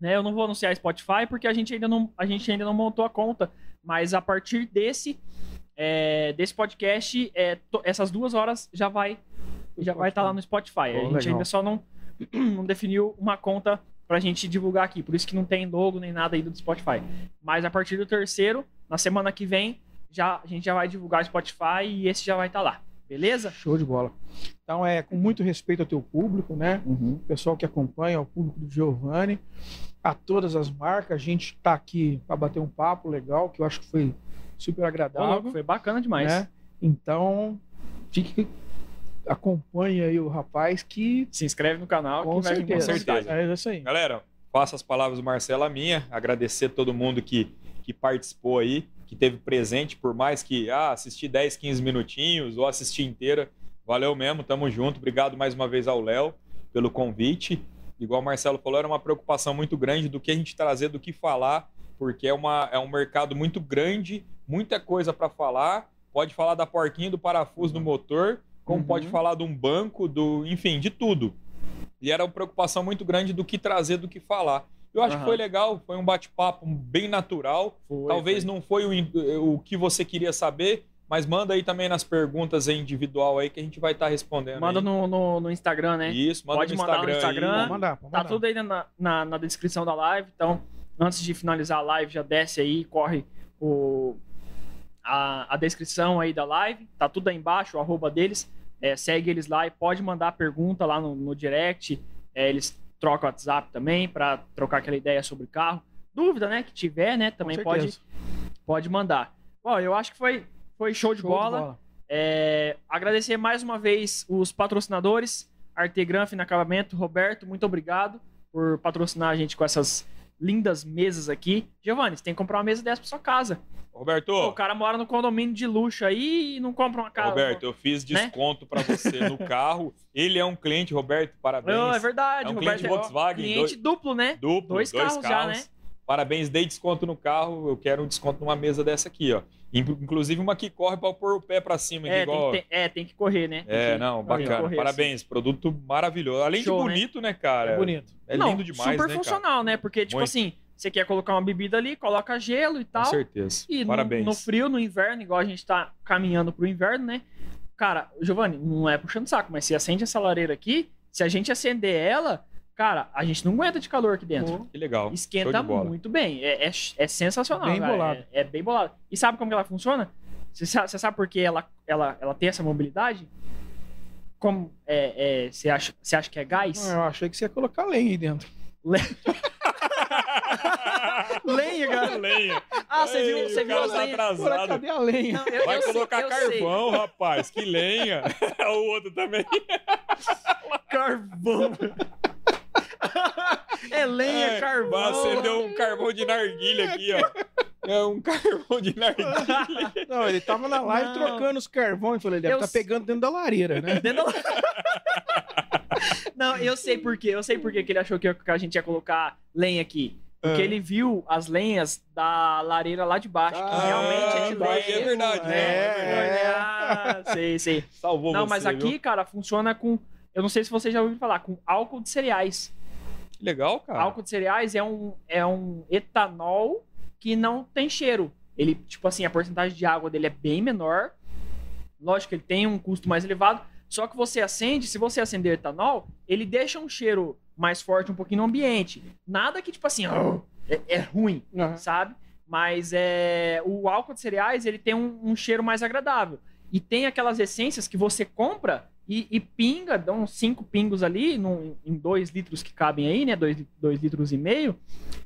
né? Eu não vou anunciar o Spotify porque a gente ainda não, a gente ainda não montou a conta. Mas a partir desse, é, desse podcast, é, essas duas horas já vai, já vai estar lá no Spotify. Pô, a gente legal. ainda só não, não definiu uma conta pra gente divulgar aqui. Por isso que não tem logo nem nada ainda do Spotify. Mas a partir do terceiro, na semana que vem, já, a gente já vai divulgar o Spotify e esse já vai estar lá. Beleza? Show de bola. Então é com muito respeito ao teu público, né? O pessoal que acompanha, ao público do Giovanni, a todas as marcas. A gente está aqui para bater um papo legal, que eu acho que foi super agradável. foi bacana demais. né? Então, fique, acompanhe aí o rapaz que Se inscreve no canal com que vai certeza. com certeza. É isso aí. Galera, faça as palavras do Marcelo a minha. Agradecer todo mundo que, que participou aí, que teve presente, por mais que ah, assisti 10, 15 minutinhos ou assisti inteira. Valeu mesmo, tamo junto. Obrigado mais uma vez ao Léo pelo convite. Igual o Marcelo falou, era uma preocupação muito grande do que a gente trazer, do que falar porque é, uma, é um mercado muito grande, muita coisa para falar. Pode falar da porquinha, do parafuso do motor, como Uhum. pode falar de um banco, do, enfim, de tudo. E era uma preocupação muito grande do que trazer, do que falar. Eu acho Aham. que foi legal, foi um bate-papo bem natural. Foi, Talvez foi. não foi o, o que você queria saber, mas manda aí também nas perguntas aí individual aí que a gente vai estar respondendo. Manda aí. no, no, no Instagram, né? Isso, manda Pode no mandar no Instagram. Instagram. aí. Pode mandar, Tá mandar. tudo aí na, na, na descrição da live. Então, antes de finalizar a live, já desce aí, corre o, a, a descrição aí da live. Tá tudo aí embaixo, o arroba deles. É, segue eles lá e pode mandar pergunta lá no, no direct. É, eles trocam WhatsApp também para trocar aquela ideia sobre carro. Dúvida, né? Que tiver, né? Também pode, pode mandar. Bom, eu acho que foi, foi show de Show bola. É, agradecer mais uma vez os patrocinadores, Artegram Acabamento, Roberto, muito obrigado por patrocinar a gente com essas lindas mesas aqui. Giovanni, você tem que comprar uma mesa dessa pra sua casa. Roberto, Pô, o cara mora no condomínio de luxo aí e não compra uma casa. Roberto, eu fiz né? desconto pra você no carro. Ele é um cliente, Roberto, parabéns. Não, é verdade, É um Roberto. cliente Volkswagen, cliente dois- duplo, né? Duplo, Dois carros já, né? Parabéns, dei desconto no carro. Eu quero um desconto numa mesa dessa aqui, ó. Inclu- Inclusive uma que corre pra pôr o pé pra cima, É, igual. tem que, ter- é, tem que correr, né? Tem É, não, bacana. correr, Parabéns, produto maravilhoso. Além Show, de né? bonito, né, cara? É bonito. É Não, lindo demais, super né, funcional, né? Porque, tipo Muito. assim, você quer colocar uma bebida ali, coloca gelo e cara? tal. Com certeza. E no, Parabéns. no frio, no inverno, igual a gente tá caminhando pro inverno, né? Cara, Giovanni, não é puxando saco, mas se acende essa lareira aqui, se a gente acender ela, cara, a gente não aguenta de calor aqui dentro. Que legal. Esquenta muito bem. É, é, é sensacional. Bem cara. bolado. É, é bem bolado. E sabe como que ela funciona? Você sabe, sabe por que ela, ela, ela tem essa mobilidade? Como é, é, você, acha, você acha que é gás? Ah, Eu achei que você ia colocar lenha aí dentro. Lenha, cara. Lenha. Ah, você viu, Ei, você viu as tá lenhas? Atrasado. cadê a lenha? Não, eu- Vai eu sei- colocar sei. carvão, rapaz. Que lenha. o outro também. Carvão. É lenha, É, carvão. Acender um carvão de narguilha aqui, ó. É um carvão de narguilha. Não, ele tava na live Não. trocando os carvões. Eu falei, ele deve Eu estar sei. pegando dentro da lareira, né? Dentro da- Não, eu sei por quê. Eu sei por quê que ele achou que que a gente ia colocar lenha aqui. Porque Ah. ele viu as lenhas da lareira lá de baixo. que Ah, realmente é de daí lenha. é verdade, É, né? É, é. Ah, sei, sei. Salvou Não, você, mas aqui, viu? cara, funciona com. Eu não sei se você já ouviu falar, com álcool de cereais. Que legal, cara. Álcool de cereais é um, é um etanol que não tem cheiro. Ele, tipo assim, a porcentagem de água dele é bem menor. Lógico que ele tem um custo mais elevado. Só que você acende, se você acender etanol, ele deixa um cheiro mais forte um pouquinho no ambiente. Nada que, tipo assim, "Oh", é, é ruim, Aham. sabe? Mas é, o álcool de cereais, ele tem um, um cheiro mais agradável. E tem aquelas essências que você compra e, e pinga, dá uns 5 pingos ali, num- em 2 litros que cabem aí, né? 2 litros e meio.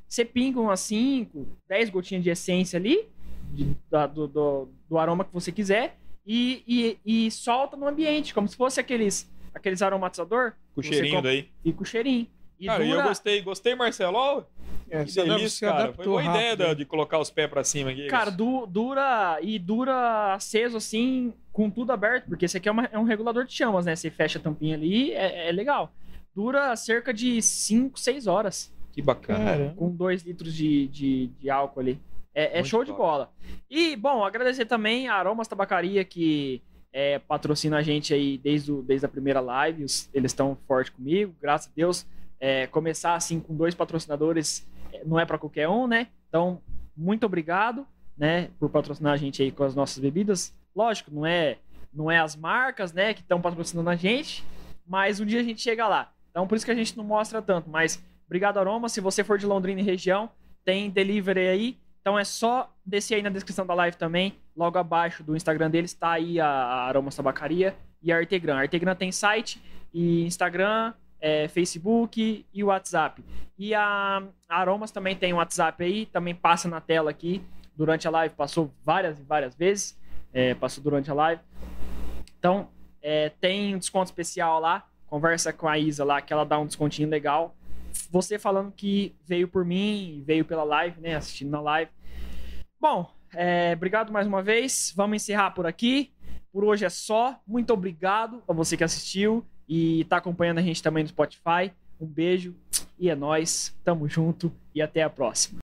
Você pinga umas 5, 10 gotinhas de essência ali, de- da- do, do, do aroma que você quiser, e, e, e solta no ambiente, como se fosse aqueles, aqueles aromatizador, Com cheirinho daí. fica o cheirinho. E Cara, e eu dura, gostei. Gostei, Marcelo. Ó, É, que delícia, cara. Foi boa ideia rápido. da- de colocar os pés pra cima aqui. Cara, du- dura e dura aceso assim, com tudo aberto, porque esse aqui é, uma- é um regulador de chamas, né? Você fecha a tampinha ali, é, é legal. Dura cerca de 5, 6 horas, Que bacana. Cara, com 2 litros de, de, de álcool ali. É, é show de top. bola. E, bom, agradecer também a Aromas Tabacaria, que é, patrocina a gente aí desde, o- desde a primeira live. Os- eles estão forte comigo, graças a Deus. É, começar assim com dois patrocinadores não é para qualquer um, né? Então, muito obrigado, né, por patrocinar a gente aí com as nossas bebidas. Lógico, não é, não é as marcas, né, que estão patrocinando a gente, mas um dia a gente chega lá. Então, por isso que a gente não mostra tanto. Mas, obrigado, Aroma. Se você for de Londrina e região, tem delivery aí. Então é só descer aí na descrição da live também. Logo abaixo do Instagram deles tá aí a, a Aromas Tabacaria e a Artegram. A Artegram tem site e Instagram, é, Facebook e WhatsApp. E a, Aromas também tem um WhatsApp aí, também passa na tela aqui. Durante a live, passou várias e várias vezes. é, passou durante a live. Então, é, tem um desconto especial lá. Conversa com a Isa lá, que ela dá um descontinho legal. Você falando que veio por mim, veio pela live, né? Assistindo na live. Bom, é, obrigado mais uma vez. Vamos encerrar por aqui. Por hoje é só. Muito obrigado a você que assistiu e tá acompanhando a gente também no Spotify. Um beijo e é nóis. Tamo junto e até a próxima.